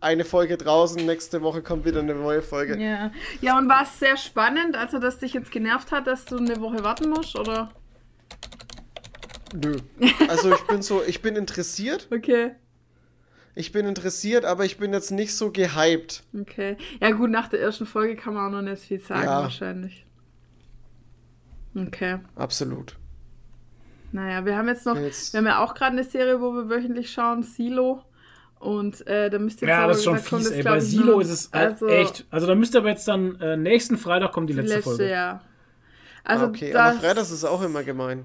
eine Folge draußen, nächste Woche kommt wieder eine neue Folge. Ja. ja, und war es sehr spannend, also dass dich jetzt genervt hat, dass du eine Woche warten musst, oder? Nö. Also ich bin so, ich bin interessiert, *laughs* Okay. ich bin interessiert, aber ich bin jetzt nicht so gehypt. Okay. Ja, gut, nach der ersten Folge kann man auch noch nicht viel sagen, Ja. wahrscheinlich. Okay. Absolut. Naja, wir haben jetzt noch, Jetzt- wir haben ja auch gerade eine Serie, wo wir wöchentlich schauen, Silo. Und äh, da müsst ihr Ja, aber das ist schon fies, jetzt, ey. Bei Silo ist es halt echt. Also da müsste aber jetzt dann äh, nächsten Freitag kommt die die letzte, letzte, Folge. ja. Also okay, das, aber Freitags ist auch immer gemein.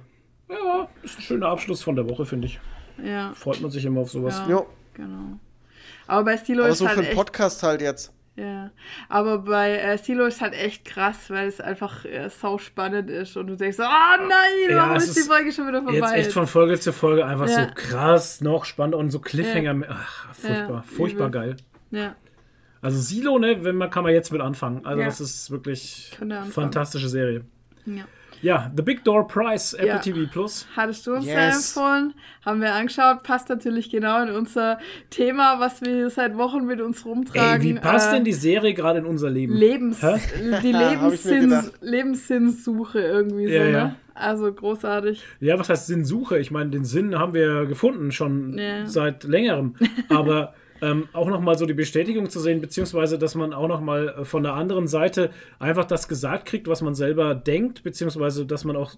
Ja, ist ein schöner Abschluss von der Woche, finde ich. Ja, Freut man sich immer auf sowas. Ja. Jo, genau. Aber bei Silo aber ist so halt für einen Podcast halt jetzt. Ja, aber bei äh, Silo ist halt echt krass, weil es einfach äh, sau spannend ist und du denkst, so, ah nein, Ja, warum es ist die Folge schon wieder vorbei? Jetzt echt von Folge zu Folge einfach Ja. so krass, noch spannend und so Cliffhanger. Ach, furchtbar, Ja, furchtbar übel. geil. ja, Also Silo, ne, wenn man kann man jetzt mit anfangen. Also Ja. das ist wirklich fantastische Serie. ja. Ja, The Big Door Prize, Apple Ja. TV Plus. Hattest du uns Yes. ja empfohlen? Haben wir angeschaut, passt natürlich genau in unser Thema, was wir seit Wochen mit uns rumtragen. Ey, wie passt äh, denn die Serie gerade in unser Leben? Lebens, die *laughs* Hab ich mir Lebenssinn, gedacht. Lebenssinnsuche irgendwie so, Ja, ne? ja. Also großartig. Ja, was heißt Sinnsuche? Ich meine, den Sinn haben wir gefunden, schon Ja. seit längerem. *laughs* Aber ähm, auch nochmal so die Bestätigung zu sehen, beziehungsweise, dass man auch nochmal von der anderen Seite einfach das gesagt kriegt, was man selber denkt, beziehungsweise, dass man auch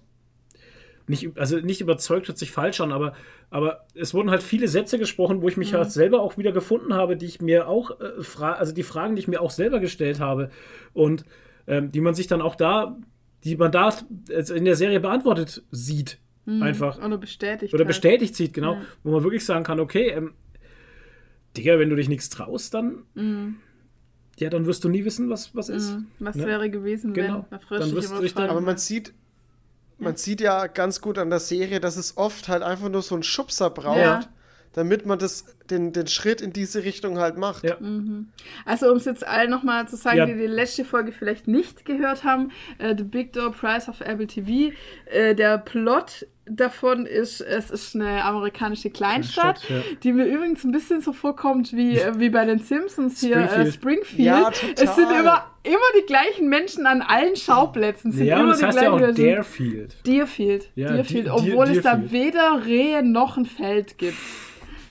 nicht, also nicht überzeugt hört sich falsch an, aber, aber es wurden halt viele Sätze gesprochen, wo ich mich halt selber auch wieder gefunden habe, die ich mir auch, äh, fra also die Fragen, die ich mir auch selber gestellt habe und ähm, die man sich dann auch da, die man da in der Serie beantwortet sieht. Einfach. Oder bestätigt. Oder halt. bestätigt sieht, genau. Ja. Wo man wirklich sagen kann, okay, ähm, Digga, wenn du dich nichts traust, dann. Ja, dann wirst du nie wissen, was, was ist. Mhm. Was Ne? wäre gewesen, Genau. wenn? Frisch Dann wirst du dich dann-. Aber man sieht, man sieht ja ganz gut an der Serie, dass es oft halt einfach nur so einen Schubser braucht, Ja. Damit man das, den, den Schritt in diese Richtung halt macht. Ja. Also um es jetzt allen nochmal zu sagen, Ja. die die letzte Folge vielleicht nicht gehört haben, äh, The Big Door Prize auf Apple TV. Äh, der Plot davon ist, es ist eine amerikanische Kleinstadt, Kleinstadt, ja. die mir übrigens ein bisschen so vorkommt wie, äh, wie bei den Simpsons hier, äh, Springfield. Springfield. Ja, total. Es sind immer, immer die gleichen Menschen an allen Schauplätzen. Es Sind Ja, und immer das die heißt ja auch gleichen. Darefield. Deerfield. Ja, Deerfield, Deer- obwohl es da Deerfield. weder Rehe noch ein Feld gibt.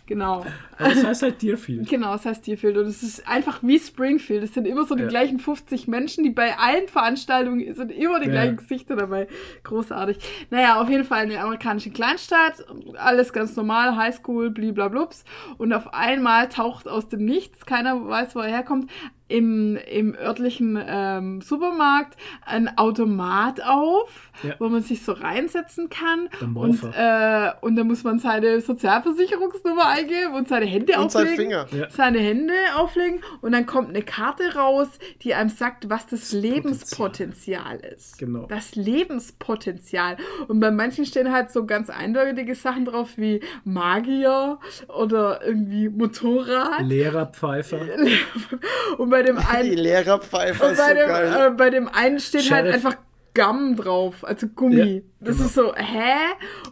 Genau. Aber das heißt halt Deerfield. Genau, es heißt Deerfield und es ist einfach wie Springfield. Es sind immer so die Ja. gleichen 50 Menschen, die bei allen Veranstaltungen sind immer die Ja. gleichen Gesichter dabei. Großartig. Naja, auf jeden Fall eine amerikanische Kleinstadt, alles ganz normal, Highschool, bliblablups. Und auf einmal taucht aus dem Nichts, keiner weiß, wo er herkommt, im, im örtlichen ähm, Supermarkt ein Automat auf, Ja. wo man sich so reinsetzen kann. Und, äh, und dann muss man seine Sozialversicherungsnummer eingeben und seine Hände Und sein auflegen Finger. Ja. seine Hände auflegen und dann kommt eine Karte raus, die einem sagt, was das Lebenspotenzial ist. Genau. Das Lebenspotenzial. Und bei manchen stehen halt so ganz eindeutige Sachen drauf wie Magier oder irgendwie Motorrad. Lehrerpfeifer. *laughs* Und bei dem *laughs* Die einen, Lehrerpfeife und ist so bei dem, geil. äh, bei dem einen steht halt Sheriff. einfach Gum drauf, also Gummi. Das ist so, hä?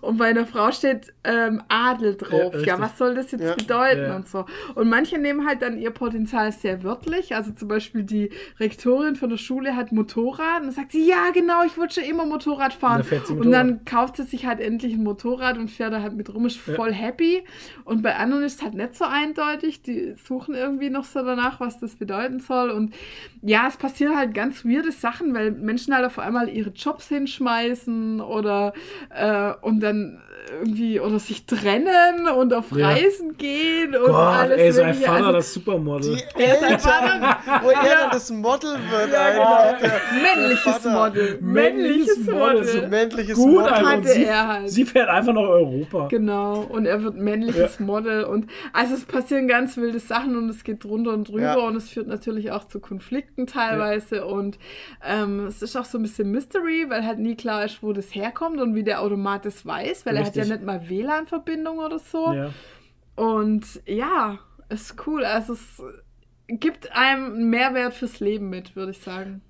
Und bei einer Frau steht ähm, Adel drauf. Ja, Ja, was soll das jetzt Ja. bedeuten Ja. und so. Und manche nehmen halt dann ihr Potenzial sehr wörtlich. Also zum Beispiel die Rektorin von der Schule hat Motorrad und dann sagt sie, ja genau, ich wollte schon immer Motorrad fahren. Und dann fährt sie und dann kauft sie sich halt endlich ein Motorrad und fährt da halt mit rum, ist voll happy. Und bei anderen ist es halt nicht so eindeutig. Die suchen irgendwie noch so danach, was das bedeuten soll. Und ja, es passieren halt ganz weirde Sachen, weil Menschen halt auf einmal ihre Jobs hinschmeißen oder äh, und dann irgendwie oder sich trennen und auf Ja. Reisen gehen und Gott, alles ey, sein. Vater, Also, das Supermodel. Die Eltern, wo er dann das Model wird, einfach. Der, männliches Vater. Model. Männliches Model. So männliches Gut, Model. Und hatte sie, er halt. sie fährt einfach nach Europa. Genau, und er wird männliches Model und also es passieren ganz wilde Sachen und es geht drunter und drüber Ja. und es führt natürlich auch zu Konflikten teilweise und ähm, es ist auch so ein bisschen Mystery, weil halt nie klar ist, wo das herkommt und wie der Automat das weiß, weil er hat ja nicht mal WLAN-Verbindung oder so. Ja. Und ja, ist cool. Also es gibt einem Mehrwert fürs Leben mit, würde ich sagen.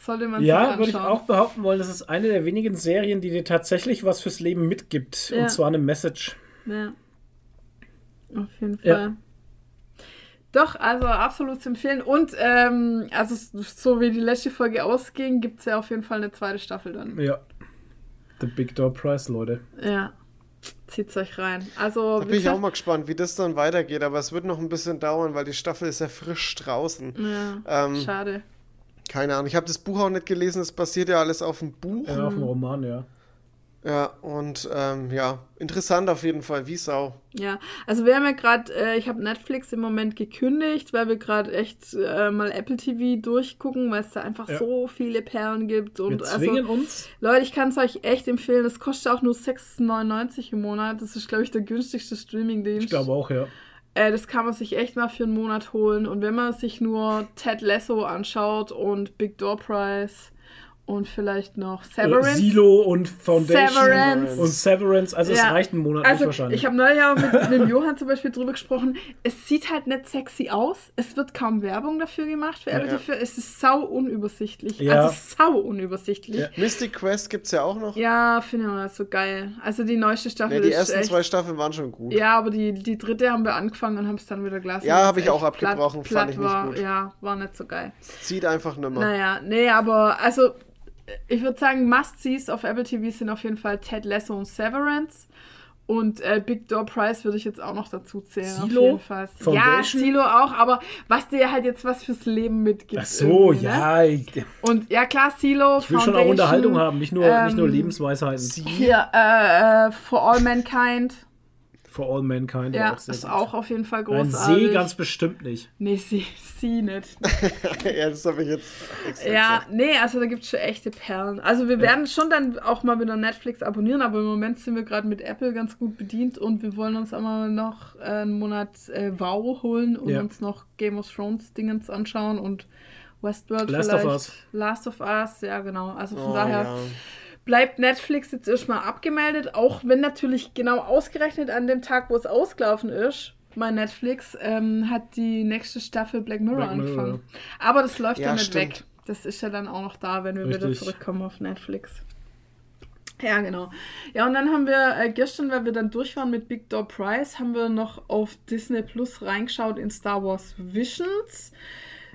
Sollte man Ja, sich würde ich auch behaupten wollen, das ist eine der wenigen Serien, die dir tatsächlich was fürs Leben mitgibt. Ja. Und zwar eine Message. Ja. Auf jeden Fall. Ja. Doch, also absolut zu empfehlen. Und ähm, also so wie die letzte Folge ausging, gibt es ja auf jeden Fall eine zweite Staffel dann. Ja. The Big Door Prize, Leute. Ja. Zieht's euch rein. Also, Da bin ich auch mal gespannt, wie das dann weitergeht, aber es wird noch ein bisschen dauern, weil die Staffel ist ja frisch draußen. Ja, Ähm, schade. keine Ahnung, ich habe das Buch auch nicht gelesen, es basiert ja alles auf dem Buch. Ja, auf dem Roman, ja. Ja, und ähm, ja, interessant auf jeden Fall, wie Sau. Ja, also wir haben ja gerade, äh, ich habe Netflix im Moment gekündigt, weil wir gerade echt äh, mal Apple TV durchgucken, weil es da einfach Ja. so viele Perlen gibt. Und Wir also, zwingen uns. Leute, ich kann es euch echt empfehlen. Das kostet auch nur 6,99 im Monat. Das ist, glaube ich, der günstigste Streamingdienst. Ich glaube auch, ja. Äh, das kann man sich echt mal für einen Monat holen. Und wenn man sich nur Ted Lasso anschaut und Big Door Prize und vielleicht noch Äh, Severance. Silo und Foundation Severance. und Severance. Also es Ja. reicht einen Monat Also, nicht wahrscheinlich. ich habe neulich auch mit, *laughs* mit dem Johann zum Beispiel drüber gesprochen. Es sieht halt nicht sexy aus. Es wird kaum Werbung dafür gemacht. Für Apple Ja. TV. Es ist sau unübersichtlich. Ja. Also sau unübersichtlich. Ja. Ja, Mystic Quest gibt's ja auch noch. finde ich auch so geil. Also die neueste Staffel Nee, die ist ersten echt, zwei Staffeln waren schon gut. Ja, aber die, die dritte haben wir angefangen und haben es dann wieder gelassen. Ja, weil hab es ich auch echt platt- abgebrochen, fand platt ich nicht war. gut. Ja, war nicht so geil. Es zieht einfach nimmer. Naja, nee, aber also ich würde sagen, Must-Sees auf Apple TV sind auf jeden Fall Ted Lasso und Severance. Und äh, Big Door Prize würde ich jetzt auch noch dazu zählen. Silo? Auf jeden Fall. Ja, Foundation? Silo auch, aber was dir halt jetzt was fürs Leben mitgibt. Ach so, Ne? ja. Ich, Und ja, klar, Silo, ich will schon auch Unterhaltung haben, nicht nur, nicht nur ähm, Lebensweisheiten. Hier, äh, äh, For All Mankind. For All Mankind. Ja, auch sehr ist gut. auch auf jeden Fall großartig. See ganz bestimmt nicht. Nee, sie, sie nicht. *laughs* ja, das habe ich jetzt extra Ja, gesagt. nee, also da gibt es schon echte Perlen. Also wir werden schon dann auch mal wieder Netflix abonnieren, aber im Moment sind wir gerade mit Apple ganz gut bedient und wir wollen uns auch mal noch äh, einen Monat äh, Wow holen und Ja. uns noch Game of Thrones Dingens anschauen und Westworld Last of vielleicht. Us. Last of Us, ja genau. Also von Oh, daher ja. Bleibt Netflix jetzt erstmal abgemeldet, auch wenn natürlich genau ausgerechnet an dem Tag, wo es ausgelaufen ist, mein Netflix ähm, hat die nächste Staffel Black Mirror Black Mirror, angefangen. Aber das läuft ja, Ja, nicht stimmt. weg. Das ist ja dann auch noch da, wenn wir wieder Richtig. zurückkommen auf Netflix. Ja, genau. Ja, und dann haben wir äh, gestern, weil wir dann durch waren mit Big Door Prize, haben wir noch auf Disney Plus reingeschaut in Star Wars Visions.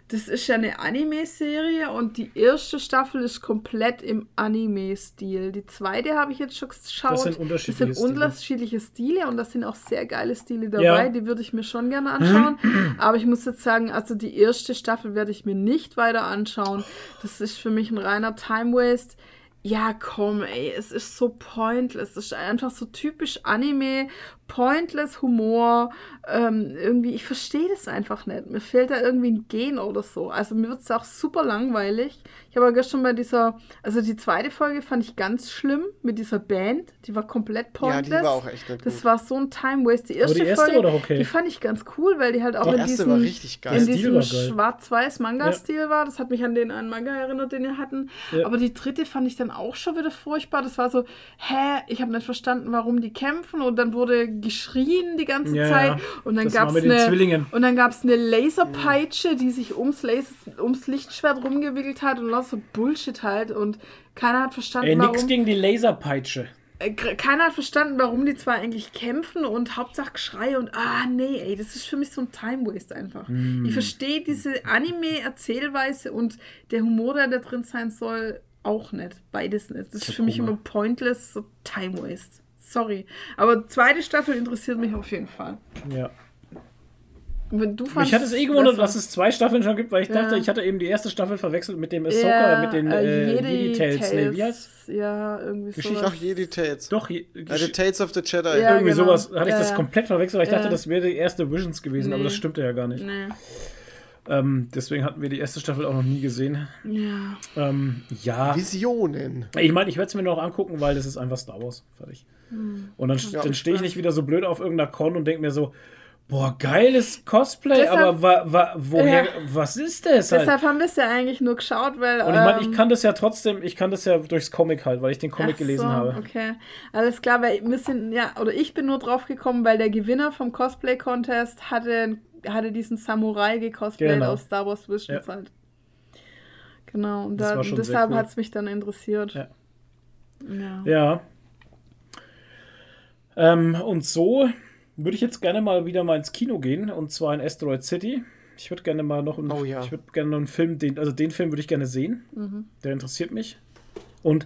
Das ist ja eine Anime-Serie und die erste Staffel ist komplett im Anime-Stil. Die zweite habe ich jetzt schon geschaut. Das sind unterschiedliche Das sind Stile. unterschiedliche Stile und das sind auch sehr geile Stile dabei. Ja. Die würde ich mir schon gerne anschauen. Aber ich muss jetzt sagen, also die erste Staffel werde ich mir nicht weiter anschauen. Das ist für mich ein reiner Time-Waste. Ja, komm, ey, es ist so pointless. Es ist einfach so typisch Anime, pointless Humor. Ähm, irgendwie, ich verstehe das einfach nicht. Mir fehlt da irgendwie ein Gen oder so. Also mir wird es auch super langweilig. Ich habe ja gestern bei dieser, also die zweite Folge fand ich ganz schlimm mit dieser Band. Die war komplett Ja, pointless. die war auch echt nicht Das gut. war so ein Time Waste. Die erste, die erste Folge, okay. die fand ich ganz cool, weil die halt auch Die in diesem, in diesem schwarz-weiß Manga-Stil war. Das hat mich an den einen Manga erinnert, den wir hatten. Ja. Aber die dritte fand ich dann auch schon wieder furchtbar. Das war so, hä, ich habe nicht verstanden, warum die kämpfen und dann wurde geschrien die ganze Ja, Zeit ja. und dann mit den eine und dann gab's eine Laserpeitsche, die sich ums, Laser, ums Lichtschwert rumgewickelt hat und lauter so Bullshit halt und keiner hat verstanden, Ey, nix warum. gegen die Laserpeitsche. Äh, keiner hat verstanden, warum die zwei eigentlich kämpfen und Hauptsache Geschrei und ah nee, ey, das ist für mich so ein Time Waste einfach. Ich verstehe diese Anime-Erzählweise und der Humor, der da drin sein soll, auch nicht. Beides nicht. Das ist für mich immer pointless, so Time Waste. Sorry. Aber zweite Staffel interessiert mich auf jeden Fall. Ja. Wenn du Mich hat es eh gewundert, dass es zwei Staffeln schon gibt, weil ich Ja. dachte, ich hatte eben die erste Staffel verwechselt mit dem Ahsoka, Ja, mit den äh, äh, Jedi Jedi Tales. Nee, wie heißt? Ja, irgendwie Geschichte- sowas. Ach, Jedi Tales. Doch, je, The Tales of the Jedi. Ja, irgendwie genau. sowas. Hatte ich das komplett verwechselt, weil ich Ja. dachte, das wäre die erste Visions gewesen, aber Nee. das stimmte ja gar nicht. Nee. Ähm, deswegen hatten wir die erste Staffel auch noch nie gesehen. Ja. Ähm, ja. Visionen. Ich meine, ich werde es mir noch angucken, weil das ist einfach Star Wars. Fertig. Hm. Und dann, Ja. dann stehe ich nicht wieder so blöd auf irgendeiner Con und denke mir so, boah, geiles Cosplay, Deshalb- aber wa, wa, woher, Ja. was ist das halt? Deshalb haben wir es ja eigentlich nur geschaut, weil. Und ich meine, ich ähm, kann das ja trotzdem, ich kann das ja durchs Comic halt, weil ich den Comic gelesen so, habe. Okay, alles klar, weil wir sind, ja, oder ich bin nur drauf gekommen, weil der Gewinner vom Cosplay-Contest hatte, hatte diesen Samurai gecosplayt Genau. aus Star Wars Visions Ja. halt. Genau, und Das da, war schon sehr deshalb cool. hat es mich dann interessiert. Ja. Ja. Ja. Ähm, und so würde ich jetzt gerne mal wieder mal ins Kino gehen, und zwar in Asteroid City. Ich würde gerne mal noch einen, Oh ja. ich würde gerne noch einen Film, den, also den Film würde ich gerne sehen. Mhm. Der interessiert mich. Und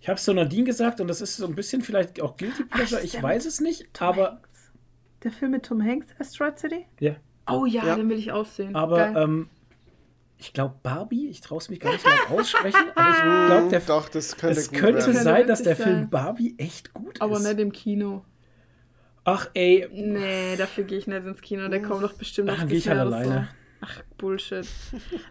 ich habe es zu Nadine gesagt, und das ist so ein bisschen vielleicht auch Guilty Pleasure, ist ich weiß es nicht, Tom aber Hanks. Der Film mit Tom Hanks, Asteroid City? ja, Oh ja, Ja. den will ich aussehen. aber Geil. ähm, ich glaube Barbie, ich traue es mich gar nicht laut aussprechen, aber ich *laughs* glaube, der Doch, das könnte es gut könnte werden. sein, dass der Film. Barbie echt gut aber ist. nicht im Kino. Ach ey, Nee, dafür gehe ich nicht ins Kino. Der kommt doch bestimmt Ach, auf dann geh ich halt alleine. So. Ach, Bullshit.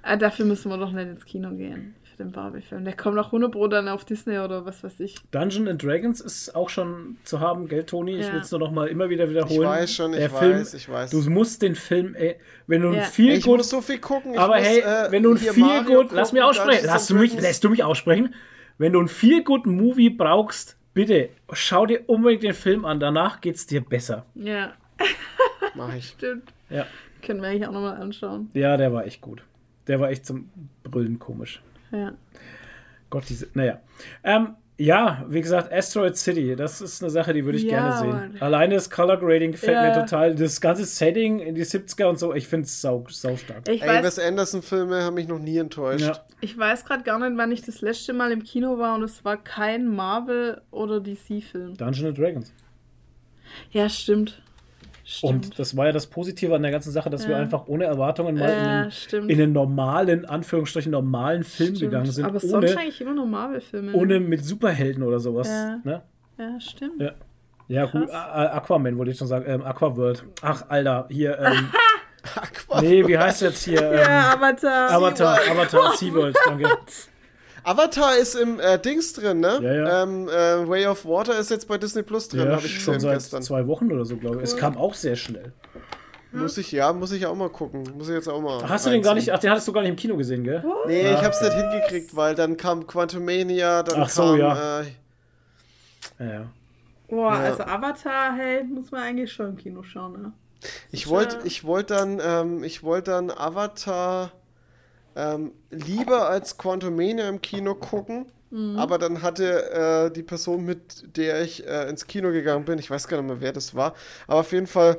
ah, dafür müssen wir doch nicht ins Kino gehen. Den Barbie-Film. Der kommt auch 100 Pro dann auf Disney oder was weiß ich. Dungeon and Dragons ist auch schon zu haben, gell, Toni? Ich Ja. will es nur noch mal immer wieder wiederholen. Ich weiß schon, ich Der weiß, Film, ich weiß. Du musst den Film, ey, wenn du ein Ja. viel ich gut, muss so viel gucken. Ich aber muss, hey, äh, wenn du ein viel Mario gut, lass mich aussprechen, lass du mich, lässt du mich aussprechen. Wenn du ein viel gut Movie brauchst, bitte schau dir unbedingt den Film an. Danach geht's dir besser. Ja, *laughs* Mach ich. stimmt. Ja, Können wir eigentlich auch nochmal anschauen. ja, der war echt gut. Der war echt zum Brüllen komisch. Ja. Gott, diese, naja. Ähm, ja, wie gesagt, Asteroid City, das ist eine Sache, die würde ich Ja, gerne sehen. Mann. Alleine das Color Grading gefällt Ja. mir total. Das ganze Setting in die 70er und so, ich finde es sau, sau stark. Ich Ey, weiß, Wes Anderson-Filme haben mich noch nie enttäuscht. Ja. ich weiß gerade gar nicht, wann ich das letzte Mal im Kino war und es war kein Marvel- oder DC-Film. Dungeons and Dragons. Ja, stimmt. Stimmt. Und das war ja das Positive an der ganzen Sache, dass wir Ja. einfach ohne Erwartungen mal in, Ja, einen, stimmt. in einen normalen, Anführungsstrichen normalen Film Stimmt. gegangen sind, Aber sonst ohne, eigentlich immer nur Marvel-Filme. ohne mit Superhelden oder sowas. Ja. Ne? Ja, stimmt. Ja. Ja, gut, Aquaman wollte ich schon sagen. Ähm, Aquaworld. Ach, Alter, hier. Ähm, *laughs* Aqua- nee, wie heißt jetzt hier? Ähm, Ja, Avatar. Avatar, Avatar, SeaWorld, danke. *laughs* Avatar ist im äh, Dings drin, ne? Ja, ja. Ähm, äh, Way of Water ist jetzt bei Disney Plus drin, Ja, habe ich schon gesehen seit gestern. zwei Wochen oder so, glaube ich. Es kam auch sehr schnell. Muss ich, ja, muss ich auch mal gucken. Muss ich jetzt auch mal. Ach, hast du den gar nicht, ach, den hattest du gar nicht im Kino gesehen, gell? Nee, ich hab's nicht hingekriegt, weil dann kam Quantumania, dann Ach so, kam. ja. Äh, Ja, ja. Boah, Ja. also Avatar, hey, muss man eigentlich schon im Kino schauen, ne? ich wollte ich wollt dann, ähm, ich wollte dann Avatar ähm, lieber als Quantumania im Kino gucken. Mhm. Aber dann hatte äh, die Person, mit der ich äh, ins Kino gegangen bin, ich weiß gar nicht mehr, wer das war, aber auf jeden Fall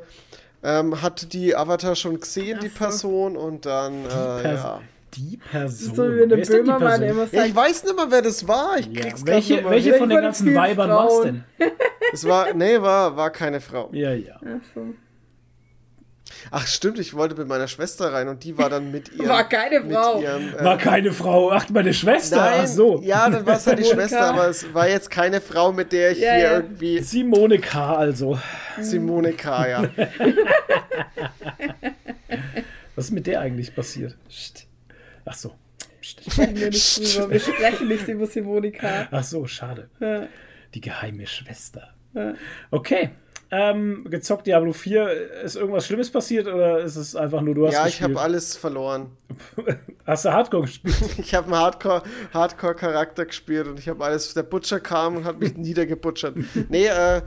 ähm, hat die Avatar schon gesehen, die so. Person, und dann, äh, Pers- ja. Die Person. So wie Wer der ist denn die Böhmermann Person? immer ja. sagt, Ich weiß nicht mehr, wer das war. Ich Ja, krieg's welche nicht welche mehr von Ich den ganzen Weibern war es denn? Es war, nee, war, war keine Frau. Ja, ja. Ach so. Ach stimmt, ich wollte mit meiner Schwester rein und die war dann mit *laughs* ihrem... War keine mit Frau. Ihrem, äh, War keine Frau. Ach, meine Schwester. Nein, Ach so. ja, dann war es halt die. *laughs* Schwester, aber es war jetzt keine Frau, mit der ich Ja, hier ja. irgendwie Simone K. also. Simone K. Ja. *laughs* Was ist mit der eigentlich passiert? Psst. Ach so. Psst. Sprechen wir nicht drüber. Wir sprechen nicht über Simonika. Ach so, schade. Ja. Die geheime Schwester. Ja. Okay. Ähm, gezockt Diablo 4. Ist irgendwas Schlimmes passiert oder ist es einfach nur du hast ja, ich habe alles verloren. *laughs* Hast du Hardcore gespielt? *laughs* Ich habe einen Hardcore, Hardcore-Charakter gespielt und ich habe alles. Der Butcher kam und hat mich *laughs* niedergebutschert. Nee, äh,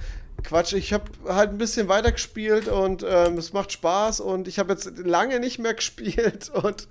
Quatsch, ich habe halt ein bisschen weitergespielt und ähm, es macht Spaß und ich habe jetzt lange nicht mehr *laughs* gespielt und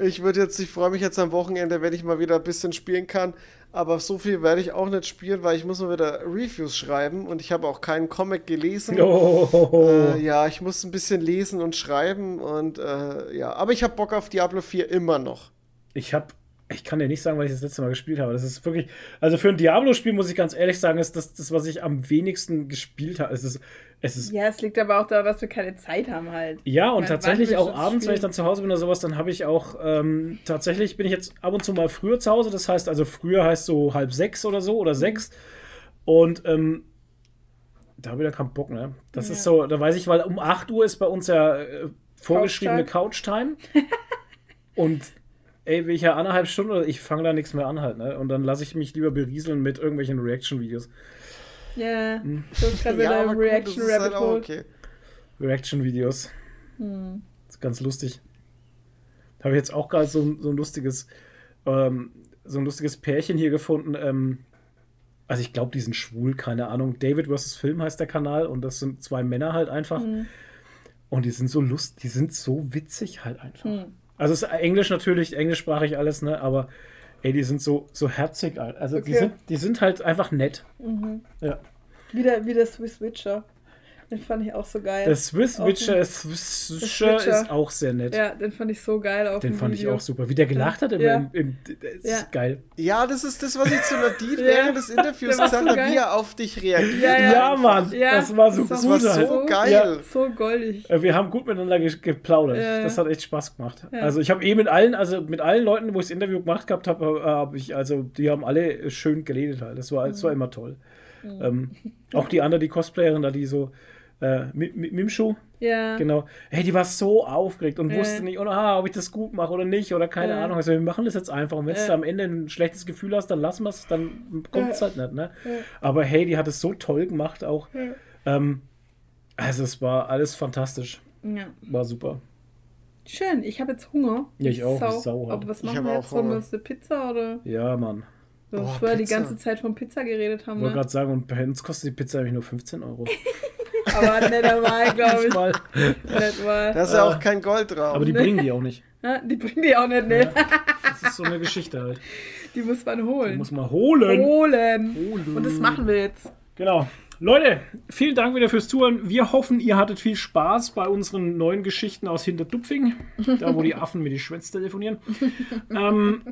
ich würde jetzt, ich freue mich jetzt am Wochenende, wenn ich mal wieder ein bisschen spielen kann. Aber so viel werde ich auch nicht spielen, weil ich muss nur wieder Reviews schreiben und ich habe auch keinen Comic gelesen. *laughs* Oh. Äh, ja, ich muss ein bisschen lesen und schreiben und äh, ja, aber ich habe Bock auf Diablo 4 immer noch. Ich habe, ich kann dir nicht sagen, weil ich das letzte Mal gespielt habe. Das ist wirklich, also für ein Diablo-Spiel muss ich ganz ehrlich sagen, ist das das, was ich am wenigsten gespielt habe. Es ist, es ist Ja, es liegt aber auch daran, dass wir keine Zeit haben halt. Ja, und Wann- tatsächlich auch abends, wenn ich spielen? dann zu Hause bin oder sowas, dann habe ich auch, ähm, tatsächlich bin ich jetzt ab und zu mal früher zu Hause. Das heißt, also früher heißt so halb sechs oder so Mhm. oder sechs. Und ähm, da habe ich da keinen Bock, ne? Das ist so, da weiß ich, weil um 8 Uhr ist bei uns ja äh, vorgeschriebene Couch-Time. und *laughs* ey, will ich ja anderthalb Stunden oder ich fange da nichts mehr an halt, ne? Und dann lasse ich mich lieber berieseln mit irgendwelchen Reaction-Videos. Ja, Hm. so gerade wieder aber Reaction ist halt okay. Reaction-Videos. Hm. Das ist ganz lustig. Da habe ich jetzt auch gerade so, ein- so ein lustiges, ähm, so ein lustiges Pärchen hier gefunden. Ähm, also ich glaube, die sind schwul, keine Ahnung. David vs. Film heißt der Kanal und das sind zwei Männer halt einfach. Hm. Und die sind so lust, die sind so witzig halt einfach. Hm. Also es ist Englisch natürlich, englischsprachig alles, ne? Aber ey, die sind so, so herzig. Also die, Okay. sind, die sind halt einfach nett. Ja. Wie der, wie der Swiss Witcher. Den fand ich auch so geil. Der Swiss Witcher, Swiss Witcher. ist auch sehr nett. ja, den fand ich so geil auf Den dem fand ich Video. auch super. Wie der gelacht hat, im, Ja. im, im, das ist Ja. geil. Ja, das ist das, was ich zu Nadine *laughs* während des Interviews war gesagt so habe, geil. wie er auf dich reagiert. Ja, ja. Ja, Mann, Ja, das war so das gut. war so halt. geil. Ja. So goldig. Äh, Wir haben gut miteinander ge geplaudert. Ja, ja. Das hat echt Spaß gemacht. Ja. Also ich habe eh mit allen, also mit allen Leuten, wo ich das Interview gemacht gehabt habe, habe ich, also die haben alle schön geredet halt. Das war, das war immer toll. Ähm, auch die andere, die Cosplayerin da, die so äh, Mi- Mi- Mimshu, Ja. genau. Hey, die war so aufgeregt und Ja. wusste nicht, oder, ah, ob ich das gut mache oder nicht oder keine Ja. Ahnung. Also wir machen das jetzt einfach. Und wenn Ja. du am Ende ein schlechtes Gefühl hast, dann lassen wir es, dann kommt es Ja. halt nicht. Ne? Ja. Aber hey, die hat es so toll gemacht auch. Ja. Ähm, also es war alles fantastisch. ja. War super. Schön, ich habe jetzt Hunger. Ja, ich auch, Sau. Sau halt. Aber was Ich machen wir jetzt? Wollen wir uns eine Pizza oder? Ja, Mann. Wir haben Boah, vorher die Pizza. ganze Zeit von Pizza geredet haben, Ich wollte ne? gerade sagen, und bei uns kostet die Pizza nämlich nur 15 Euro. *laughs* Aber nicht einmal, glaube ich. Mal. Nicht mal. Da ist ja auch kein Gold drauf. Aber die bringen die auch nicht. *laughs* Die bringen die auch nicht, ne? Das ist so eine Geschichte halt. *laughs* Die muss man Die holen. muss man holen. holen. Holen. Und das machen wir jetzt. Genau. Leute, vielen Dank wieder fürs Zuhören. Wir hoffen, ihr hattet viel Spaß bei unseren neuen Geschichten aus Hinterdupfing, da wo die Affen mit die Schwänze telefonieren. ähm,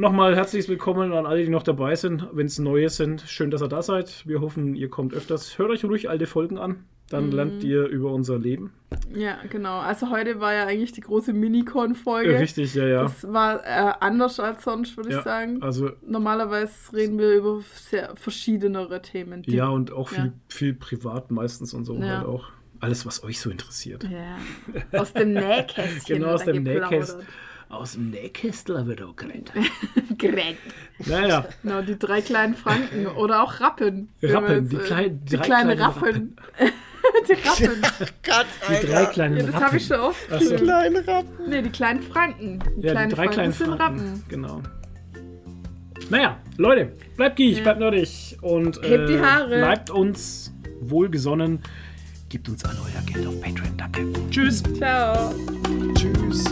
Nochmal herzlich willkommen an alle, die noch dabei sind, wenn es neue sind. Schön, dass ihr da seid. Wir hoffen, ihr kommt öfters. Hört euch ruhig alte Folgen an. Dann lernt ihr über unser Leben. Ja, genau. Also heute war ja eigentlich die große Minicon-Folge. Richtig, ja, ja. Das war äh, anders als sonst, würde ja. ich sagen. Also, Normalerweise reden wir über sehr verschiedenere Themen. Die- ja, und auch viel, Ja. viel privat meistens und so Ja. halt auch. Alles, was euch so interessiert. Ja. *laughs* Aus dem Nähkästchen. Genau, aus dem. Nähkästchen. Aus dem Nähkästler wird auch geredet. *laughs* Gerät. Naja, Genau, die drei kleinen Franken. Oder auch Rappen. Rappen, jetzt, die äh, kleinen- die drei kleinen kleinen Rappen. *laughs* die Rappen. *laughs* Gott, die drei kleinen Ja, das Rappen. habe ich schon oft Ach so. gehört. kleine Rappen. Nee, die kleinen Franken. Die Ja, kleinen die drei kleinen das sind Franken. Rappen. Genau. Naja, Leute, bleibt geek, Ja. bleibt nerdig und Hebt die äh, Haare. bleibt uns wohlgesonnen. Gebt uns alle euer Geld auf Patreon. Danke. Tschüss. Ciao. Tschüss.